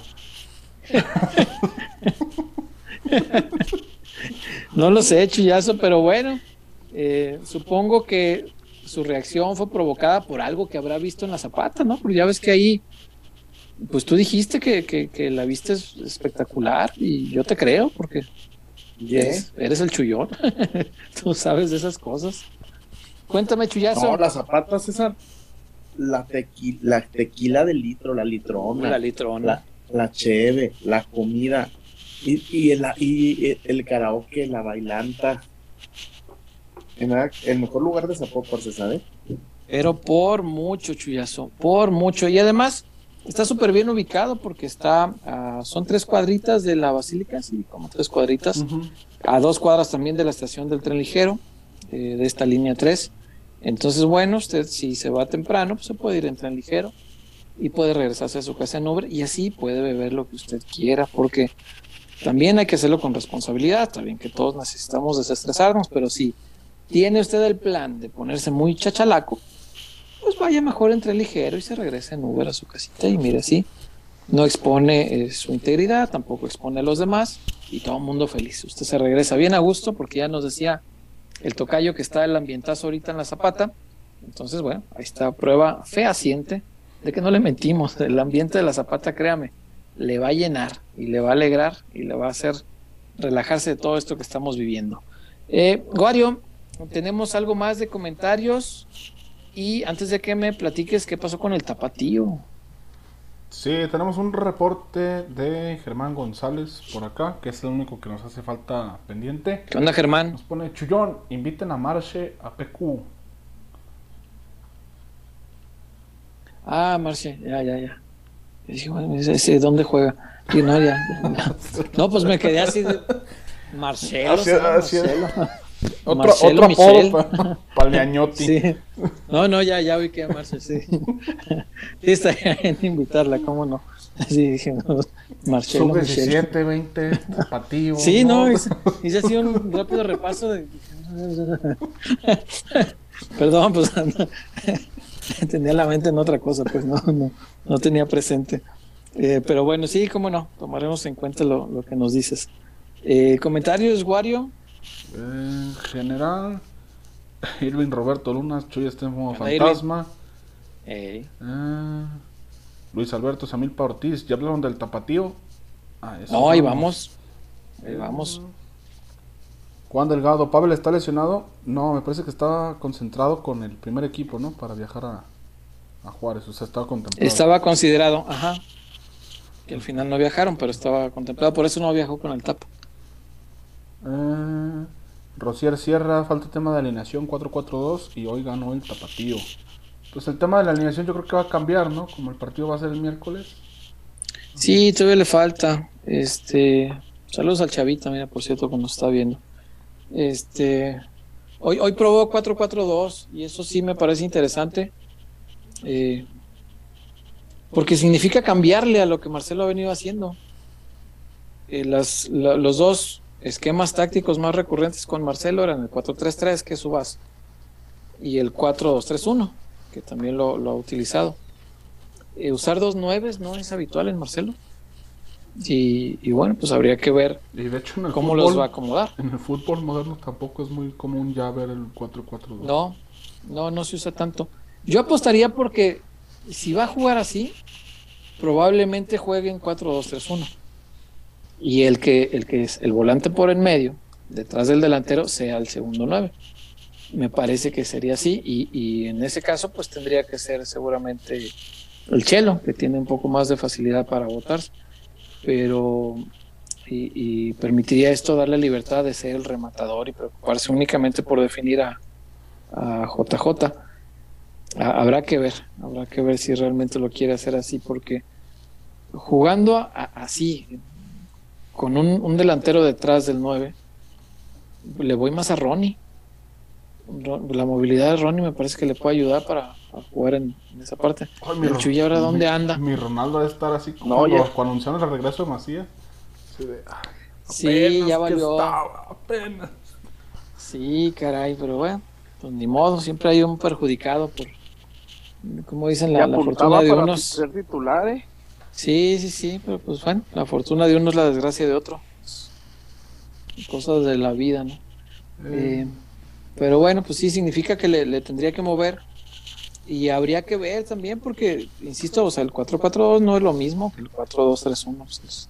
no lo sé, Chuyazo, pero bueno, eh, supongo que su reacción fue provocada por algo que habrá visto en la zapata, ¿no? Porque ya ves que ahí, pues tú dijiste que, la viste espectacular y yo te creo, porque eres, el chullón, tú sabes de esas cosas. Cuéntame, Chuyazo. No, la zapata, César, la, la tequila del litro, la litrona. La litrona. La, la cheve, la comida, y, y, el, y el karaoke, la bailanta. el mejor lugar de Zapopan, ¿se sabe? pero por mucho, Chuyazo, por mucho. Y además está súper bien ubicado porque está, son tres cuadritas de la Basílica, sí, como tres cuadritas, a dos cuadras también de la estación del tren ligero, eh, de esta línea 3. Entonces, bueno, usted si se va temprano, pues se puede ir en tren ligero y puede regresarse a su casa en Uber y así puede beber lo que usted quiera, porque también hay que hacerlo con responsabilidad. Está bien que todos necesitamos desestresarnos, pero si tiene usted el plan de ponerse muy chachalaco, pues vaya mejor entre ligero y se regrese en Uber a su casita y mire así. No expone eh, su integridad, tampoco expone a los demás y todo el mundo feliz. Usted se regresa bien a gusto porque ya nos decía el tocayo que está el ambientazo ahorita en la zapata. Entonces, bueno, ahí está prueba fehaciente de que no le mentimos. El ambiente de la zapata, créame, le va a llenar y le va a alegrar y le va a hacer relajarse de todo esto que estamos viviendo. Eh, Guario, tenemos algo más de comentarios y antes de que me platiques qué pasó con el tapatío. Sí, tenemos un reporte de Germán González por acá, que es el único que nos hace falta pendiente. ¿Qué onda, Germán? Nos pone Chullón, inviten a Marche a PQ. Ah, Marche, ya, ya, ya. Ese, ¿Dónde juega? no, ya, no, pues me quedé así de. Marcelo. Marcelo. Otro, Marcelo otro apodo para Sí. No, no, ya, ya vi que llamarse, sí. Sí, está bien invitarla, ¿cómo no? Sí, dije, no, Marcelo. Sub 17, 20, zapativo. Sí, no, hice, hice, así un rápido repaso de. Perdón, pues tenía la mente en otra cosa, pues no, no, no tenía presente. Eh, pero bueno, sí, cómo no, tomaremos en cuenta lo, lo que nos dices. Eh, comentarios, Wario. En general, Irving Roberto Luna, Chuy como Fantasma. Eh, Luis Alberto Samilpa Ortiz, ¿ya hablaron del tapatío? Ah, no, ahí vamos. Ahí vamos. Juan Delgado, ¿Pavel está lesionado? No, me parece que estaba concentrado con el primer equipo, ¿no? Para viajar a, a Juárez, o sea, estaba contemplado. Estaba considerado, ajá. Que al final no viajaron, pero estaba contemplado, por eso no viajó con el tapa. Eh, Rocier Sierra, falta tema de alineación 4-4-2 y hoy ganó el tapatío. Pues el tema de la alineación yo creo que va a cambiar, ¿no? Como el partido va a ser el miércoles. Sí, todavía le falta. Este, saludos al Chavita, mira, por cierto, cuando está viendo. Este, hoy, hoy probó 4-4-2 y eso sí me parece interesante. Eh, porque significa cambiarle a lo que Marcelo ha venido haciendo. Eh, las, los dos esquemas tácticos más recurrentes con Marcelo eran el 4-3-3, que es su base, y el 4-2-3-1, que también lo, ha utilizado. Eh, usar dos nueves no es habitual en Marcelo. Y, bueno, pues habría que ver cómo los va a acomodar. En el fútbol moderno tampoco es muy común ya ver el 4-4-2. No, no, no se usa tanto. Yo apostaría porque si va a jugar así, probablemente juegue en 4-2-3-1 y el que, el que es el volante por en medio, detrás del delantero, sea el segundo 9. Me parece que sería así y, y, en ese caso pues tendría que ser seguramente el Chelo, que tiene un poco más de facilidad para votar, pero y, permitiría esto darle libertad de ser el rematador y preocuparse únicamente por definir a, a JJ. habrá que ver, habrá que ver si realmente lo quiere hacer así, porque jugando así, con un, delantero detrás del 9, le voy más a Ronnie. La movilidad de Ronnie me parece que le puede ayudar para, jugar en, esa parte. el Chuy ahora dónde anda. Mi Ronaldo debe estar así como cuando, cuando, anunciaron el regreso de Macías. sí, ya valió. apenas. Sí, caray, pero bueno, pues ni modo, siempre hay un perjudicado por, como dicen, la, la fortuna de unos. Ser titular, ¿eh? Sí, sí, sí, pero pues bueno, la fortuna de uno es la desgracia de otro. Cosas de la vida, ¿no? Eh, pero bueno, pues sí, significa que le, tendría que mover. Y habría que ver también, porque, insisto, o sea, el 4-4-2 no es lo mismo que el 4-2-3-1. Pues,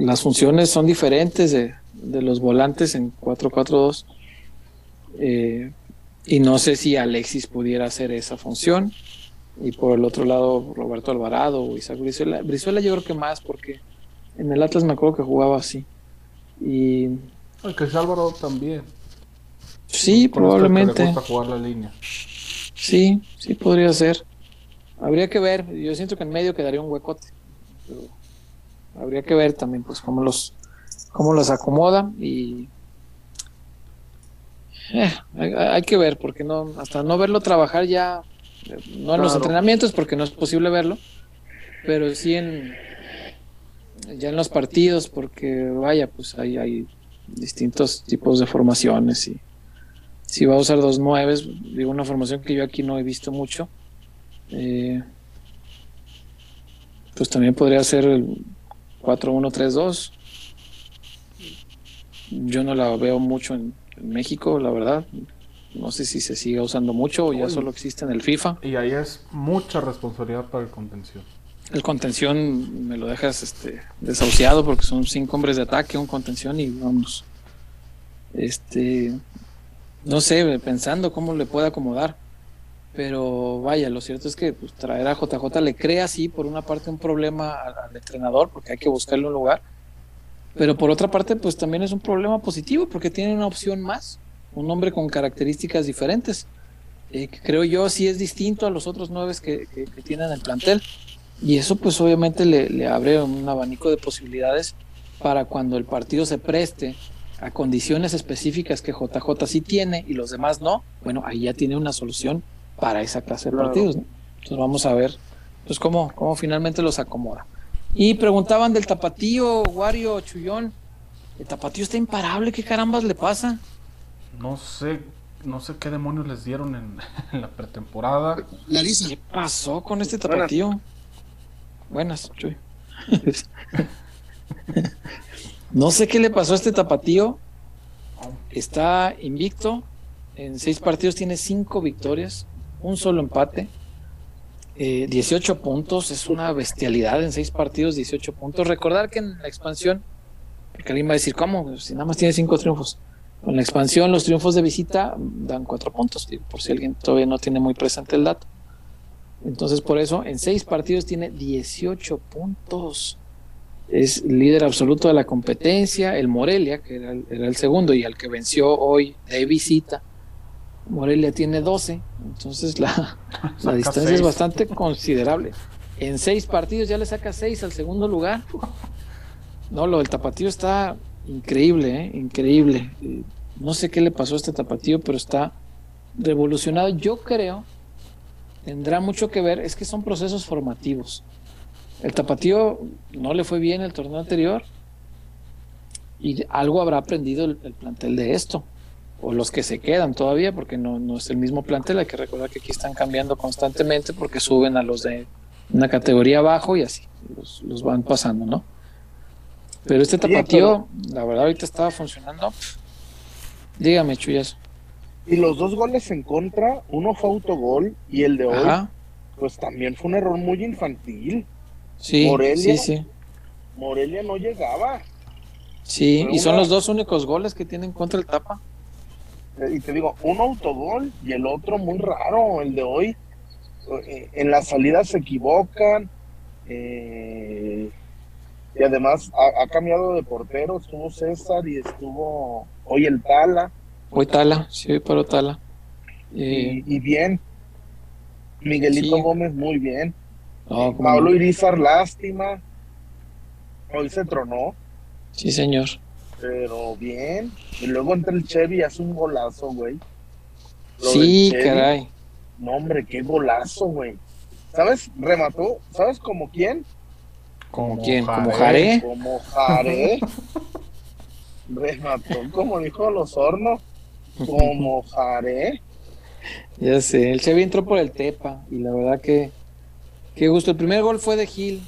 las funciones son diferentes de, los volantes en 4-4-2. Eh, y no sé si Alexis pudiera hacer esa función y por el otro lado Roberto Alvarado o Isaac Brizuela. Brizuela yo creo que más porque en el Atlas me acuerdo que jugaba así. Y... El que es Álvaro también. Sí, probablemente. jugar la línea. Sí, sí podría ser. Habría que ver. Yo siento que en medio quedaría un huecote. habría que ver también, pues, cómo los, cómo los acomoda y eh, hay, que ver, porque no, hasta no verlo trabajar ya, no en los entrenamientos, porque no es posible verlo, pero sí en ya en los partidos, porque vaya, pues hay, hay distintos tipos de formaciones y si va a usar dos nueves, digo una formación que yo aquí no he visto mucho, eh, pues también podría ser el 4-1-3-2. Yo no la veo mucho en, México, la verdad. No sé si se sigue usando mucho o ya solo existe en el FIFA. Y ahí es mucha responsabilidad para el contención. El contención me lo dejas este, desahuciado porque son cinco hombres de ataque, un contención y vamos. Este, no sé, pensando cómo le puede acomodar. Pero vaya, lo cierto es que pues, traer a JJ le crea, sí, por una parte un problema al, entrenador, porque hay que buscarle un lugar. Pero por otra parte, pues también es un problema positivo, porque tiene una opción más, un hombre con características diferentes. Eh, creo yo sí es distinto a los otros nueve que, que, que tienen el plantel. Y eso pues obviamente le, le, abre un abanico de posibilidades para cuando el partido se preste a condiciones específicas que JJ sí tiene y los demás no, bueno, ahí ya tiene una solución para esa clase de partidos. Entonces vamos a ver pues cómo, cómo finalmente los acomoda. Y preguntaban del tapatío, Wario, Chullón. El tapatío está imparable, ¿qué carambas le pasa? No sé, no sé qué demonios les dieron en, la pretemporada. Larisa. ¿Qué pasó con este tapatío? Buenas, Chuy. no sé qué le pasó a este tapatío. Está invicto. En seis partidos tiene cinco victorias un solo empate, 18 eh, puntos, es una bestialidad en seis partidos, 18 puntos. Recordar que en la expansión, alguien va a decir, ¿cómo? Si nada más tiene cinco triunfos. Con la expansión, los triunfos de visita dan cuatro puntos, por si alguien todavía no tiene muy presente el dato. Entonces, por eso, en seis partidos tiene 18 puntos. Es líder absoluto de la competencia. El Morelia, que era el segundo y al que venció hoy de visita, Morelia tiene 12, entonces la, la distancia es bastante considerable. En seis partidos ya le saca seis al segundo lugar. No, lo del tapatío está increíble, ¿eh? increíble. No sé qué le pasó a este tapatío, pero está revolucionado. Yo creo, tendrá mucho que ver, es que son procesos formativos. El tapatío no le fue bien el torneo anterior y algo habrá aprendido el plantel de esto o los que se quedan todavía, porque no, no es el mismo plantel, hay que recordar que aquí están cambiando constantemente porque suben a los de una categoría abajo y así, los, van pasando, ¿no? Pero este tapatío, la verdad, ahorita estaba funcionando. Dígame, Chuyas. Y los dos goles en contra, uno fue autogol y el de hoy, pues también fue un error muy infantil. Sí, sí, sí. Morelia no llegaba. Sí, y son los dos únicos goles que tienen contra el tapa y te digo, un autogol y el otro muy raro, el de hoy. Eh, en las salidas se equivocan. Eh, y además ha, cambiado de portero. Estuvo César y estuvo hoy el Tala. Hoy Tala, sí, paró Tala. Eh, y, bien. Miguelito Gómez, muy bien. Pablo Irizar, lástima. Hoy se tronó. Sí, señor. Pero bien. Y luego entra el Chevy y hace un golazo, güey. sí, caray. No, hombre, qué golazo, güey. ¿Sabes? Remató. ¿Sabes como quién? ¿Como quién? ¿Como Jare? Como Jare. Remató, como dijo los hornos. Como Jare. Ya sé, el Chevy entró por el Tepa y la verdad que qué gusto. El primer gol fue de Gil.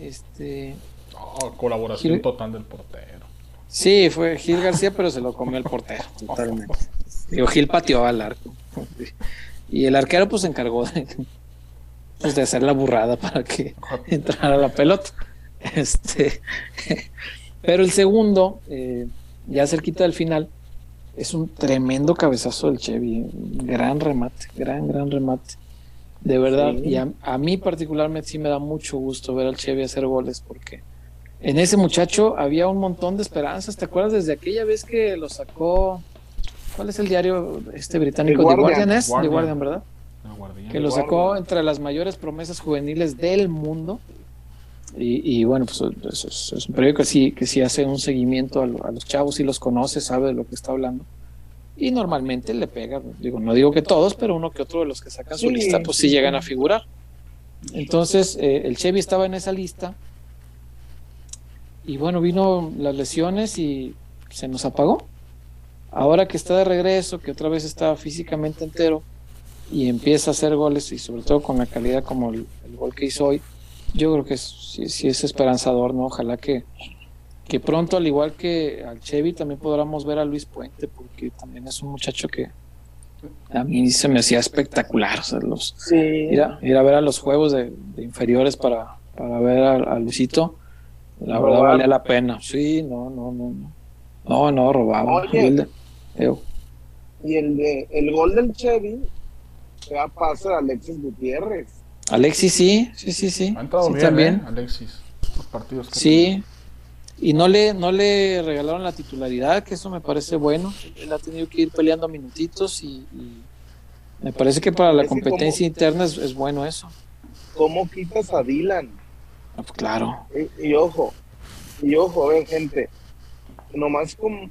Este. Oh, colaboración total del portero. Sí, fue Gil García, pero se lo comió el portero, totalmente. Digo, Gil pateó al arco. Y el arquero pues se encargó de, pues, de hacer la burrada para que entrara la pelota. Este, pero el segundo, eh, ya cerquita del final, es un tremendo cabezazo del Chevy. Gran remate, gran, gran remate. De verdad, y a, a, mí particularmente sí me da mucho gusto ver al Chevy hacer goles porque en ese muchacho había un montón de esperanzas. ¿Te acuerdas desde aquella vez que lo sacó? ¿Cuál es el diario este británico? The Guardian, es, Guardian. Guardian, ¿verdad? que lo sacó entre las mayores promesas juveniles del mundo. Y, bueno, pues es, un periódico que sí, que sí hace un seguimiento a, los chavos y los conoce, sabe de lo que está hablando. Y normalmente le pega, digo, no digo que todos, pero uno que otro de los que sacan su lista, pues sí llegan a figurar. Entonces, eh, el Chevy estaba en esa lista. Y bueno, vino las lesiones y se nos apagó. Ahora que está de regreso, que otra vez está físicamente entero y empieza a hacer goles y sobre todo con la calidad como el, gol que hizo hoy, yo creo que sí, es esperanzador, ¿no? Ojalá que, que pronto, al igual que al Chevy, también podamos ver a Luis Puente, porque también es un muchacho que a mí se me hacía espectacular. O sea, los, ir, a, ver a los juegos de, inferiores para, para ver a, Luisito, la verdad valía la pena. Sí, no, no, no. No, no, robaba. y el, de, el gol del Chevy se a pase a Alexis Gutiérrez. Alexis sí, sí, sí, sí. Ha entrado bien, también. ¿eh? Alexis. Los partidos sí. Y no le, no le regalaron la titularidad, que eso me parece bueno. Él ha tenido que ir peleando minutitos y, me parece que para la competencia interna es, bueno eso. ¿Cómo quitas a Dylan? Ah, pues claro. Y, ojo, y ojo, ven gente, nomás como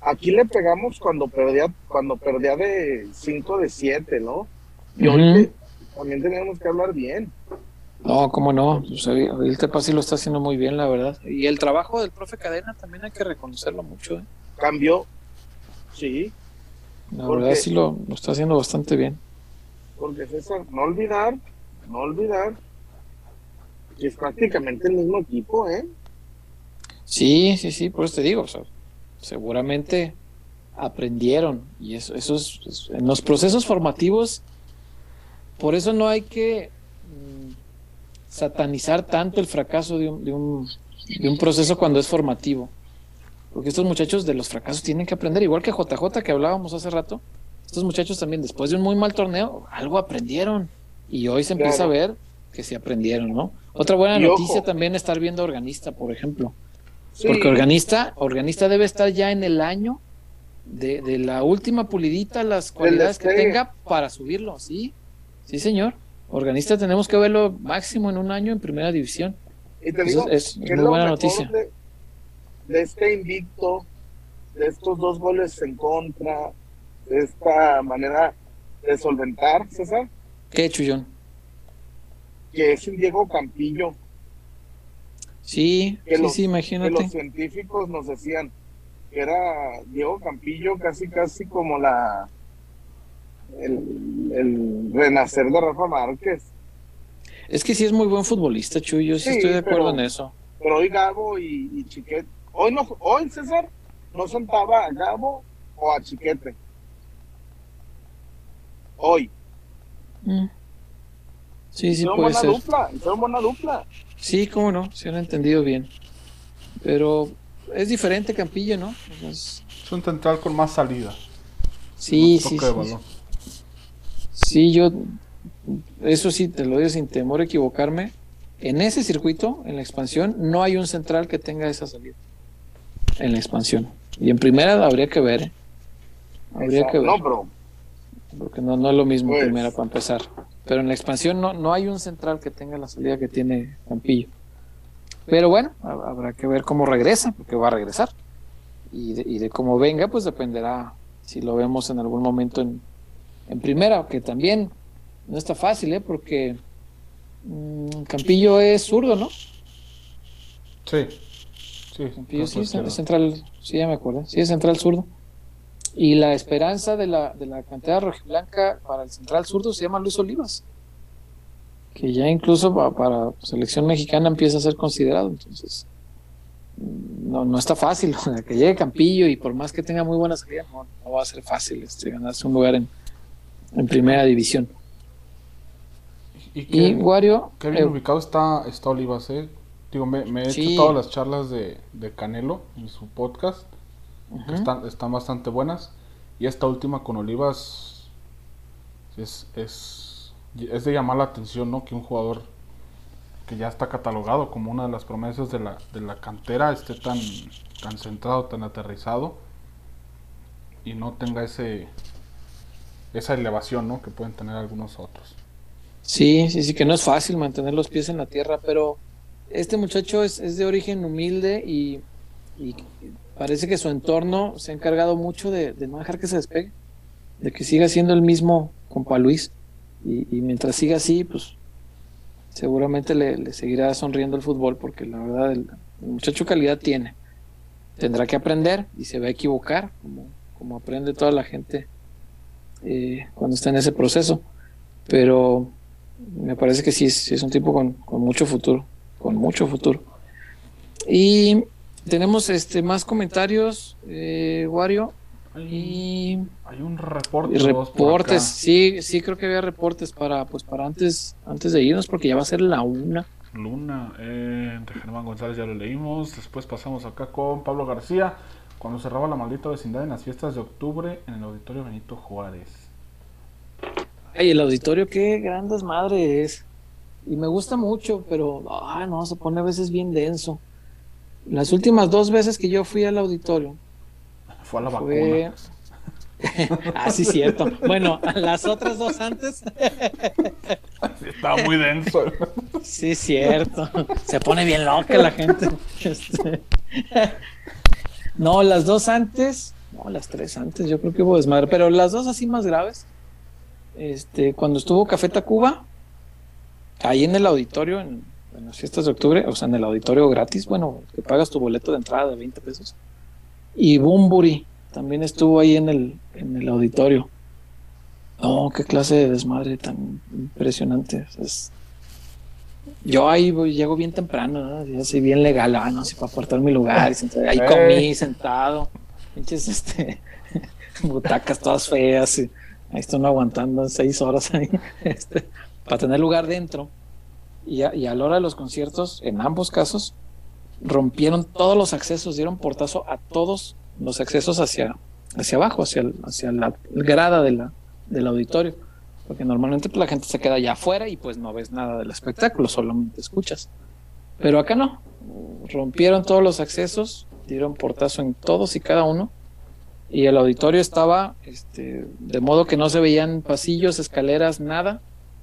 aquí le pegamos cuando perdía, cuando perdía de 5 de 7, ¿no? Y hoy también teníamos que hablar bien. No, cómo no. Pues, el Tepasi lo está haciendo muy bien, la verdad. Y el trabajo del profe Cadena también hay que reconocerlo mucho. ¿eh? Cambió, sí. La verdad sí lo, lo, está haciendo bastante bien. Porque César, no olvidar, no olvidar que es prácticamente el mismo equipo, ¿eh? Sí, sí, sí, por eso te digo, seguramente aprendieron y eso, eso es, en los procesos formativos, por eso no hay que satanizar tanto el fracaso de un, de, un, de un proceso cuando es formativo. Porque estos muchachos de los fracasos tienen que aprender, igual que JJ que hablábamos hace rato, estos muchachos también después de un muy mal torneo, algo aprendieron. Y hoy se empieza a ver que sí aprendieron, ¿no? Otra buena noticia también estar viendo organista, por ejemplo. Porque organista, organista debe estar ya en el año de, de la última pulidita, las cualidades que tenga para subirlo, ¿sí? Sí, señor. Organista tenemos que verlo máximo en un año en primera división. Y te digo, es, muy buena noticia. De, este invicto, de estos dos goles en contra, de esta manera de solventar, César. ¿Qué, Chullón? Que es el Diego Campillo. Sí, sí, sí, imagínate. Que los científicos nos decían que era Diego Campillo casi, casi como la el, renacer de Rafa Márquez. Es que sí es muy buen futbolista, Chuy, yo sí, estoy de acuerdo en eso. Pero hoy Gabo y, y, Chiquete, hoy no, hoy César no sentaba a Gabo o a Chiquete. Hoy. Mm. Sí, sí puede ser. Dupla, buena dupla. Sí, cómo no, se han entendido bien. Pero es diferente Campillo, ¿no? Es, un central con más salida. Sí, sí, sí. Sí, yo, eso sí, te lo digo sin temor a equivocarme. En ese circuito, en la expansión, no hay un central que tenga esa salida. En la expansión. Y en primera habría que ver. ¿eh? Habría que ver. No, bro. Porque no, no es lo mismo pues. primera para empezar. Pero en la expansión no, no hay un central que tenga la salida que tiene Campillo. Pero bueno, habrá que ver cómo regresa, porque va a regresar. Y de, y de cómo venga, pues dependerá si lo vemos en algún momento en, en primera, que también no está fácil, ¿eh? porque mm, Campillo es zurdo, ¿no? Sí. Sí, Campillo sí, es central, sí, ya me acuerdo, sí es central zurdo. Y la esperanza de la, de la cantera rojiblanca para el central zurdo se llama Luis Olivas, que ya incluso para, selección mexicana empieza a ser considerado. Entonces, no, no está fácil. que llegue Campillo y por más que tenga muy buena salida, no, va a ser fácil este, ganarse un lugar en, en primera división. Y, que, Wario. Qué bien eh, ubicado está, está Olivas, ¿eh? Digo, me, he hecho todas las charlas de, de Canelo en su podcast están, están bastante buenas. Y esta última con Olivas es, es, es de llamar la atención, ¿no? Que un jugador que ya está catalogado como una de las promesas de la, de la cantera esté tan, tan centrado, tan aterrizado y no tenga ese esa elevación, ¿no? Que pueden tener algunos otros. Sí, sí, sí, que no es fácil mantener los pies en la tierra, pero este muchacho es, de origen humilde y, parece que su entorno se ha encargado mucho de, no dejar que se despegue, de que siga siendo el mismo compa Luis. Y, mientras siga así, pues seguramente le, seguirá sonriendo el fútbol, porque la verdad el, muchacho calidad tiene. Tendrá que aprender y se va a equivocar, como aprende toda la gente eh, cuando está en ese proceso. Pero me parece que sí, es un tipo con, con mucho futuro con mucho futuro. Y tenemos este más comentarios, eh, Wario. Y hay un reporte. reportes, sí, sí creo que había reportes para, pues para antes, antes de irnos, porque ya va a ser la una. Luna, eh, Germán González ya lo leímos. Después pasamos acá con Pablo García, cuando cerraba la maldita vecindad en las fiestas de octubre en el auditorio Benito Juárez. Ay, el auditorio, qué gran desmadre es y me gusta mucho, pero ah, no, se pone a veces bien denso. Las últimas dos veces que yo fui al auditorio. Fue a la vacuna. ah, sí, cierto. Bueno, las otras dos antes. Estaba muy denso. sí, cierto. Se pone bien loca la gente. No, las dos antes. No, las tres antes, yo creo que hubo desmadre. Pero las dos así más graves. Este, cuando estuvo Café Tacuba, ahí en el auditorio, en, las fiestas de octubre, o sea, en el auditorio gratis, bueno, que pagas tu boleto de entrada de 20 pesos. Y Bumburi también estuvo ahí en el, en el auditorio. No, qué clase de desmadre tan impresionante. Yo ahí llego bien temprano, ¿no? así bien legal, ah, no sé, para apartar mi lugar. ahí comí sentado, pinches este, butacas todas feas. Y ahí estoy aguantando seis horas ahí. Este, para tener lugar dentro. Y a, y a la hora de los conciertos, en ambos casos, rompieron todos los accesos, dieron portazo a todos los accesos hacia, hacia abajo, hacia, hacia la grada de la, del auditorio. Porque normalmente la gente se queda allá afuera y pues no ves nada del espectáculo, solamente escuchas. Pero acá no. Rompieron todos los accesos, dieron portazo en todos y cada uno. Y el auditorio estaba este, de modo que no se veían pasillos, escaleras, nada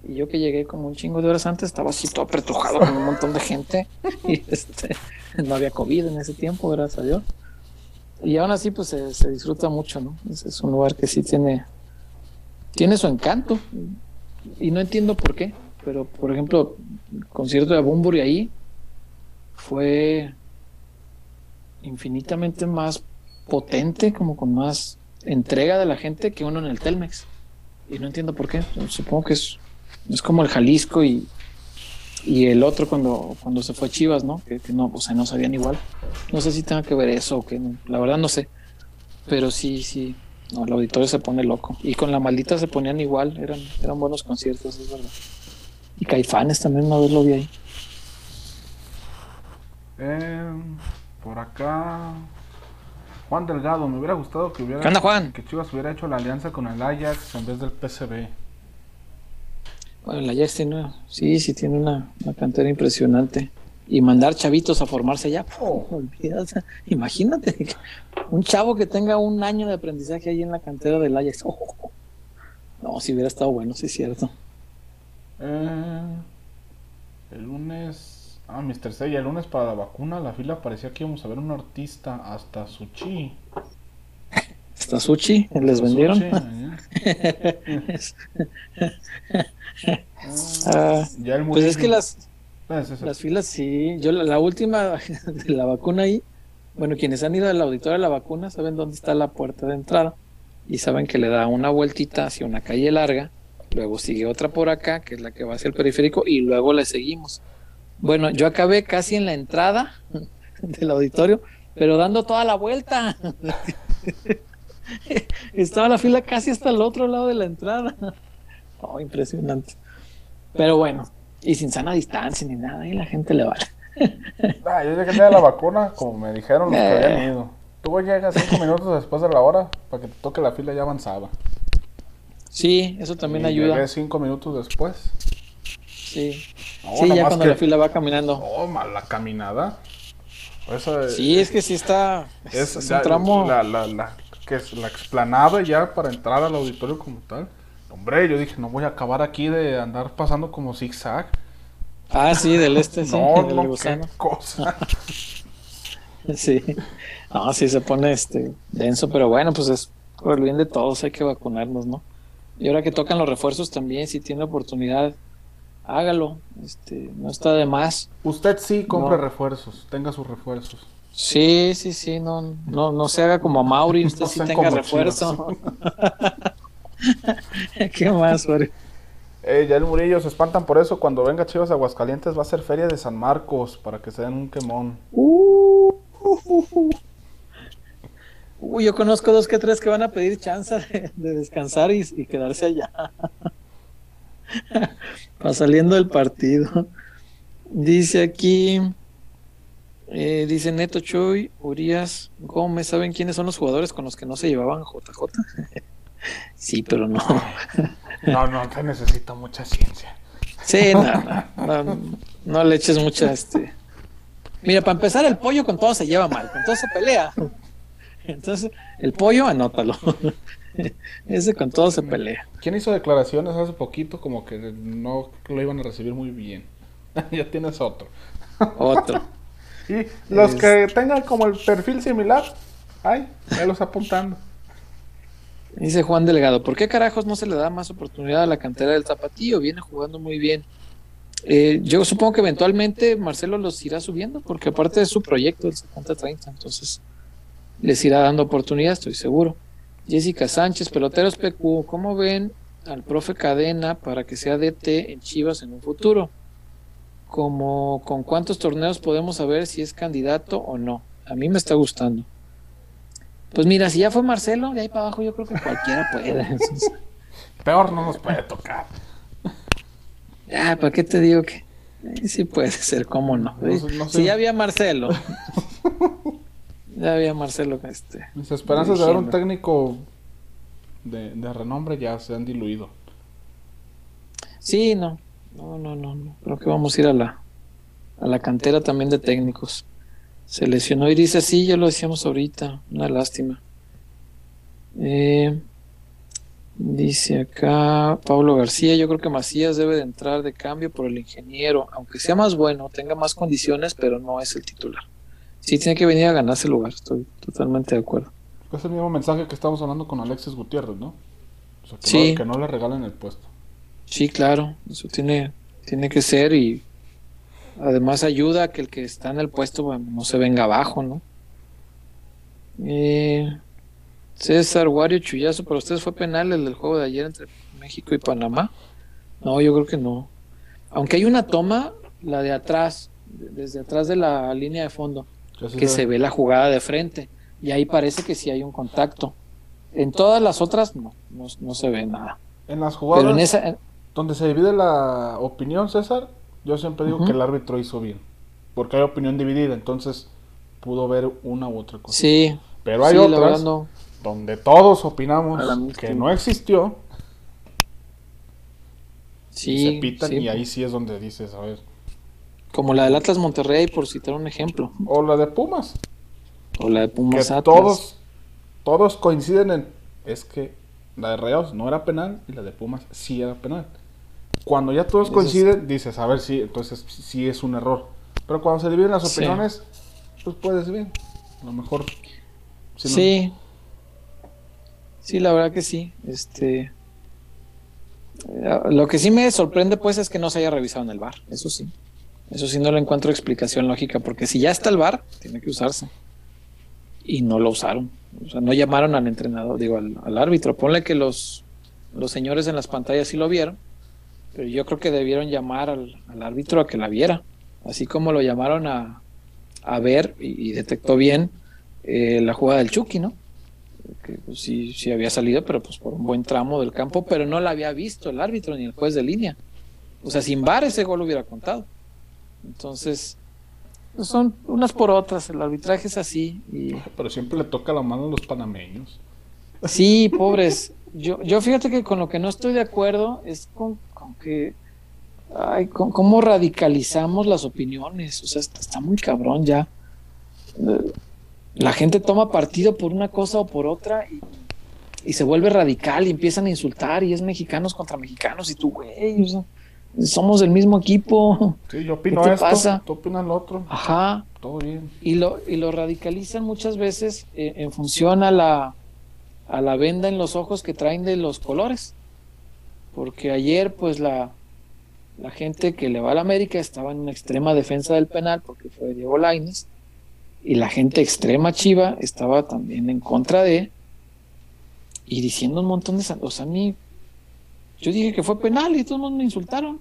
y yo que llegué como un chingo de horas antes, estaba así todo apretujado con un montón de gente. Y este, no había COVID en ese tiempo, gracias a Dios. Y aún así, pues se, disfruta mucho, ¿no? Es, un lugar que sí tiene, tiene su encanto. Y no entiendo por qué. Pero, por ejemplo, el concierto de Bumburi ahí fue infinitamente más potente, como con más entrega de la gente que uno en el Telmex. Y no entiendo por qué. Supongo que es es como el Jalisco y, y el otro cuando, cuando se fue Chivas, ¿no? Que, no, o sea, no sabían igual. No sé si tenga que ver eso o que la verdad no sé. Pero sí, sí, no, el auditorio se pone loco. Y con la maldita se ponían igual, eran, eran buenos conciertos, es verdad. Y Caifanes también una vez lo vi ahí. Eh, por acá. Juan Delgado, me hubiera gustado que hubiera Juan? que Chivas hubiera hecho la alianza con el Ajax en vez del PCB. Bueno, la Ajax tiene, sí, sí tiene una, cantera impresionante. Y mandar chavitos a formarse allá, oh. imagínate, un chavo que tenga un año de aprendizaje ahí en la cantera del Ajax. Oh, no, si hubiera estado bueno, sí es cierto. Eh, el lunes, ah, Mr. Seiya, el lunes para la vacuna, la fila parecía que íbamos a ver un artista hasta Suchi. ¿Hasta Suchi? ¿Les vendieron? Ah, pues es que las, ah, las filas, sí. Yo la, última de la vacuna ahí, bueno, quienes han ido al auditorio de la vacuna saben dónde está la puerta de entrada y saben que le da una vueltita hacia una calle larga, luego sigue otra por acá, que es la que va hacia el periférico, y luego le seguimos. Bueno, yo acabé casi en la entrada del auditorio, pero dando toda la vuelta. Estaba la fila casi hasta el otro lado de la entrada. Oh, impresionante. Pero bueno, y sin sana distancia ni nada, y la gente le vale. ah, yo llegué a la vacuna, como me dijeron los que habían eh. ido. Tú llegas cinco minutos después de la hora para que te toque la fila ya avanzaba. Sí, eso también ayuda. Llegué cinco minutos después. Sí. sí, ya cuando la fila va caminando. Oh, la caminada. sí, es que sí está. Es, un tramo. La, la, la, que es la explanada ya para entrar al auditorio como tal Hombre, yo dije, no voy a acabar aquí de andar pasando como zigzag. Ah, sí, del este, sí. No, del no, gusano. qué cosa. Sí. No, sí se pone este denso, pero bueno, pues es por el bien de todos, hay que vacunarnos, ¿no? Y ahora que tocan los refuerzos también, si tiene oportunidad, hágalo. Este, no está de más. Usted sí compre No. refuerzos, tenga sus refuerzos. Sí, sí, sí, no, no, no se haga como a Mauri, usted No sí tenga refuerzo. ¿Qué más, Mauri? Eh, ya el Murillo se espantan por eso. Cuando venga Chivas Aguascalientes va a ser feria de San Marcos para que se den un quemón. Uh, uh, uh, uh. Uy, yo conozco dos que tres que van a pedir chance de, de descansar y, y quedarse allá. Para saliendo del partido. Dice aquí, eh, dice Neto Choy, Urias, Gómez, ¿saben quiénes son los jugadores con los que no se llevaban JJ? sí, pero no. No, no, se necesita mucha ciencia. Sí, no, no, no, no le eches mucha este. Mira, para empezar, el pollo con todo se lleva mal, con todo se pelea. Entonces, el pollo, anótalo. Ese con todo se pelea. ¿Quién hizo declaraciones hace poquito como que no lo iban a recibir muy bien? ya tienes otro. Otro. Y los Es- que tengan como el perfil similar, ay, ya los apuntando. Dice Juan Delgado, ¿por qué carajos no se le da más oportunidad a la cantera del Tapatío? Viene jugando muy bien. Eh, yo supongo que eventualmente Marcelo los irá subiendo, porque aparte de su proyecto del 70-30, entonces les irá dando oportunidad, estoy seguro. Jessica Sánchez, peloteros PQ, ¿cómo ven al profe Cadena para que sea DT en Chivas en un futuro? Como con cuántos torneos podemos saber si es candidato o no. A mí me está gustando. Pues mira, si ya fue Marcelo, de ahí para abajo yo creo que cualquiera puede. Peor no nos puede tocar. ya, ¿para qué te digo que sí puede ser, cómo no? Sé. Si ya había Marcelo. ya había Marcelo este. Mis esperanzas de ver un técnico de, de renombre ya se han diluido. Sí, no. No, no, no, no. Creo que vamos a ir a la a la cantera también de técnicos. Se lesionó y dice sí, ya lo decíamos ahorita. Una lástima. Eh, dice acá Pablo García, yo creo que Macías debe de entrar de cambio por el ingeniero, aunque sea más bueno, tenga más condiciones, pero no es el titular. Sí, tiene que venir a ganarse el lugar, estoy totalmente de acuerdo. Es el mismo mensaje que estamos hablando con Alexis Gutiérrez, ¿no? O sea, que, Sí. no, que no le regalen el puesto. Sí, claro, eso tiene, tiene que ser y además ayuda a que el que está en el puesto bueno, no se venga abajo, ¿no? Eh, César, Wario, Chuyazo, ¿para ustedes fue penal el del juego de ayer entre México y Panamá? No, yo creo que no. Aunque hay una toma, la de atrás, de- desde atrás de la línea de fondo, que se ve la jugada de frente y ahí parece que sí hay un contacto. En todas las otras no, no, no se ve nada. En las jugadas Pero en esa, donde se divide la opinión, César, yo siempre digo que el árbitro hizo bien. Porque hay opinión dividida, entonces pudo ver una u otra cosa. sí, Pero hay sí, otras no. donde todos opinamos que no existió, Sí, se pitan sí, y ahí sí es donde dices, a ver. como la del Atlas Monterrey, por citar un ejemplo, O la de Pumas, o la de que Pumas Atlas. todos, todos coinciden en, es que la de Rayados no era penal y la de Pumas sí era penal. Cuando ya todos coinciden, dices, a ver si, entonces sí es un error. Pero cuando se dividen las Sí. opiniones, pues puedes bien. A lo mejor. si no- Sí, sí, la verdad que sí. Este, eh, lo que sí me sorprende, pues, es que no se haya revisado en el bar. Eso sí, eso sí no le encuentro explicación lógica, porque si ya está el bar, tiene que usarse. Y no lo usaron. O sea, no llamaron al entrenador, digo, al, al árbitro. Ponle que los, los señores en las pantallas sí lo vieron, pero yo creo que debieron llamar al, al árbitro a que la viera. Así como lo llamaron a, a ver y, y detectó bien eh, la jugada del Chucky, ¿no? Que pues, sí, sí había salido, pero pues por un buen tramo del campo, pero no la había visto el árbitro ni el juez de línea. O sea, sin VAR ese gol hubiera contado. Entonces, son unas por otras, el arbitraje es así. Y Pero siempre le toca la mano a los panameños. sí, pobres. Yo, yo fíjate que con lo que no estoy de acuerdo es con, que, ay, cómo radicalizamos las opiniones. O sea, está, está muy cabrón ya. La gente toma partido por una cosa o por otra y y se vuelve radical y empiezan a insultar y es mexicanos contra mexicanos y tú, güey, somos del mismo equipo. Sí, yo opino ¿Qué te esto, pasa? tú opinas lo otro. Ajá. Todo bien. Y lo, y lo radicalizan muchas veces eh, en función a la, a la venda en los ojos que traen de los colores. Porque ayer, pues la, la gente que le va a la América estaba en una extrema defensa del penal porque fue Diego Lainez. Y la gente extrema chiva estaba también en contra de. Y diciendo un montón de. O sea, a mí. Yo dije que fue penal y todos me insultaron.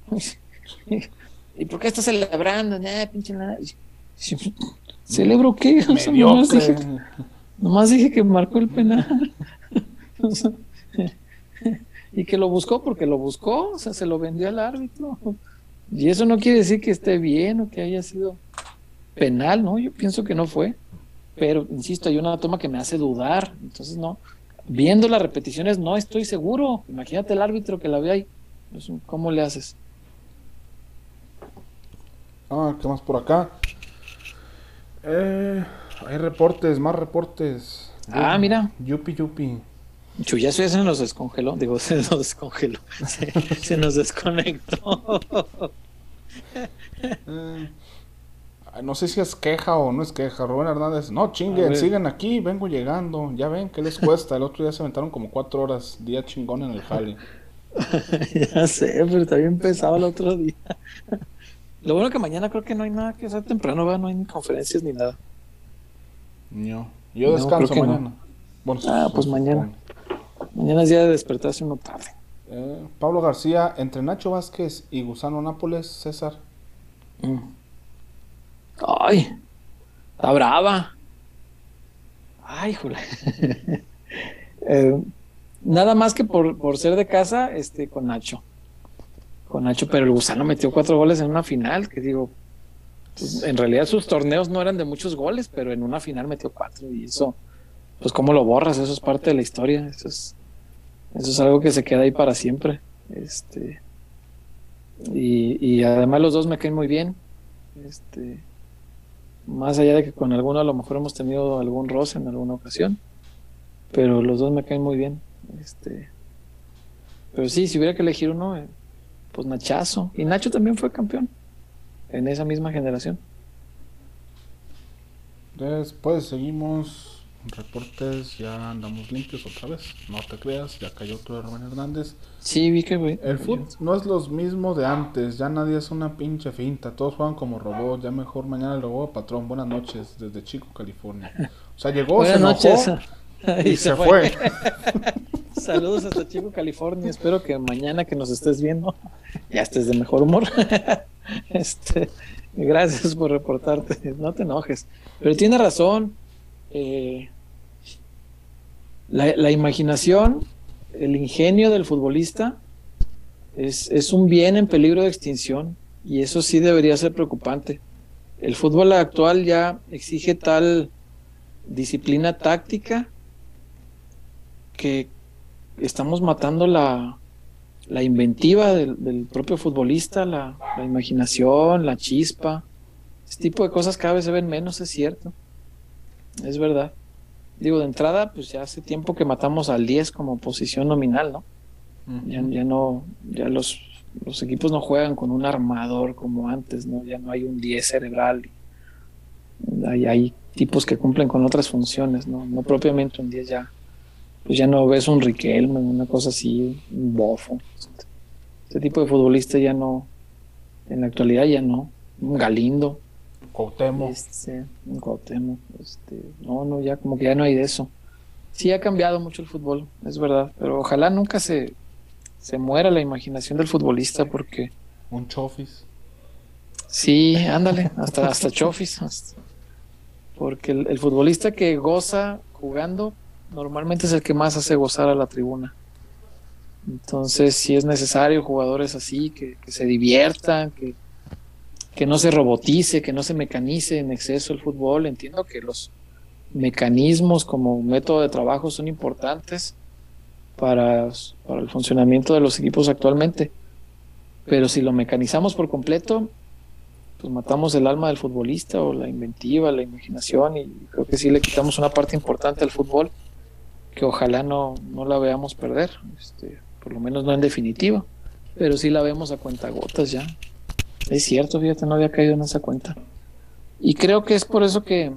¿Y por qué está celebrando? pinche ¿Celebro qué? nomás, dije, que marcó el penal. y que lo buscó porque lo buscó, o sea, se lo vendió al árbitro. Y eso no quiere decir que esté bien o que haya sido penal, ¿no? Yo pienso que no fue. Pero, insisto, hay una toma que me hace dudar. Entonces, no. Viendo las repeticiones, no estoy seguro. Imagínate el árbitro que la ve ahí. Pues, ¿Cómo le haces? Ah, ¿qué más por acá? Eh, hay reportes, más reportes. Ah, mira. Yupi, yupi. Chuyazo ya se nos descongeló. Digo, se nos descongeló. Se, nos desconectó. Eh, no sé si es queja o no es queja. Rubén Hernández, no chinguen, siguen aquí, vengo llegando. Ya ven, ¿qué les cuesta? El otro día se aventaron como cuatro horas, día chingón en el jale. ya sé, pero también pesado el otro día. Lo bueno que mañana creo que no hay nada que hacer temprano, ¿va? no hay ni conferencias ni nada. No, yo descanso mañana. Bueno, ah, pues mañana. Mañana es día de despertarse uno tarde. Eh, Pablo García, entre Nacho Vázquez y Gusano Nápoles, César. Mm. Ay, está brava. Ay, jule. Eh, nada más que por, por ser de casa, este, con Nacho con Nacho, pero el Gusano metió cuatro goles en una final, que digo, pues, en realidad sus torneos no eran de muchos goles, pero en una final metió cuatro y eso, pues cómo lo borras, eso es parte de la historia, eso es, eso es algo que se queda ahí para siempre. Este, y, y además los dos me caen muy bien. Este, más allá de que con alguno a lo mejor hemos tenido algún roce en alguna ocasión, pero los dos me caen muy bien. Este, pero sí, si hubiera que elegir uno, eh, pues Nachazo. Y Nacho también fue campeón en esa misma generación. Después seguimos reportes, ya andamos limpios otra vez. No te creas, ya cayó otro de Rubén Hernández. Sí, vi que El fútbol no es lo mismo de antes, ya nadie es una pinche finta, todos juegan como robot, ya mejor mañana el robot patrón. Buenas noches desde Chico, California. O sea, llegó, se enojó y, se, fue. Saludos hasta Chico, California. Espero que mañana que nos estés viendo ya estés de mejor humor. este, gracias por reportarte. No te enojes. Pero tiene razón. Eh, la, imaginación, el ingenio del futbolista es, es un bien en peligro de extinción y eso sí debería ser preocupante. El fútbol actual ya exige tal disciplina táctica que estamos matando la, la inventiva del, propio futbolista, la, imaginación, la chispa. Este tipo de cosas cada vez se ven menos, es cierto. Es verdad. Digo, de entrada, pues ya hace tiempo que matamos al 10 como posición nominal, ¿no? ya, ya, no, ya los, los equipos no juegan con un armador como antes, ¿no? Ya no hay un 10 cerebral. Hay, hay tipos que cumplen con otras funciones, ¿no? No propiamente un 10 ya pues ya no ves un Riquelme, una cosa así, un bofo. Este tipo de futbolista ya no, en la actualidad ya no. Un Galindo. Cuauhtémoc. Este, Cuauhtémoc. Este, no, no, ya como que ya no hay de eso. Sí ha cambiado mucho el fútbol, es verdad, pero ojalá nunca se, se muera la imaginación del futbolista porque... Un chofis. Sí, ándale, hasta, hasta chofis. Porque el futbolista que goza jugando normalmente es el que más hace gozar a la tribuna. Entonces, si es necesario jugadores así, que, se diviertan, que, que no se robotice, que no se mecanice en exceso el fútbol. Entiendo que los mecanismos como método de trabajo son importantes para, para el funcionamiento de los equipos actualmente. Pero si lo mecanizamos por completo, pues matamos el alma del futbolista o la inventiva, la imaginación y creo que sí le quitamos una parte importante al fútbol que ojalá no, no la veamos perder, este, por lo menos no en definitiva, pero sí la vemos a cuenta gotas ya. Es cierto, fíjate, no había caído en esa cuenta. Y creo que es por eso que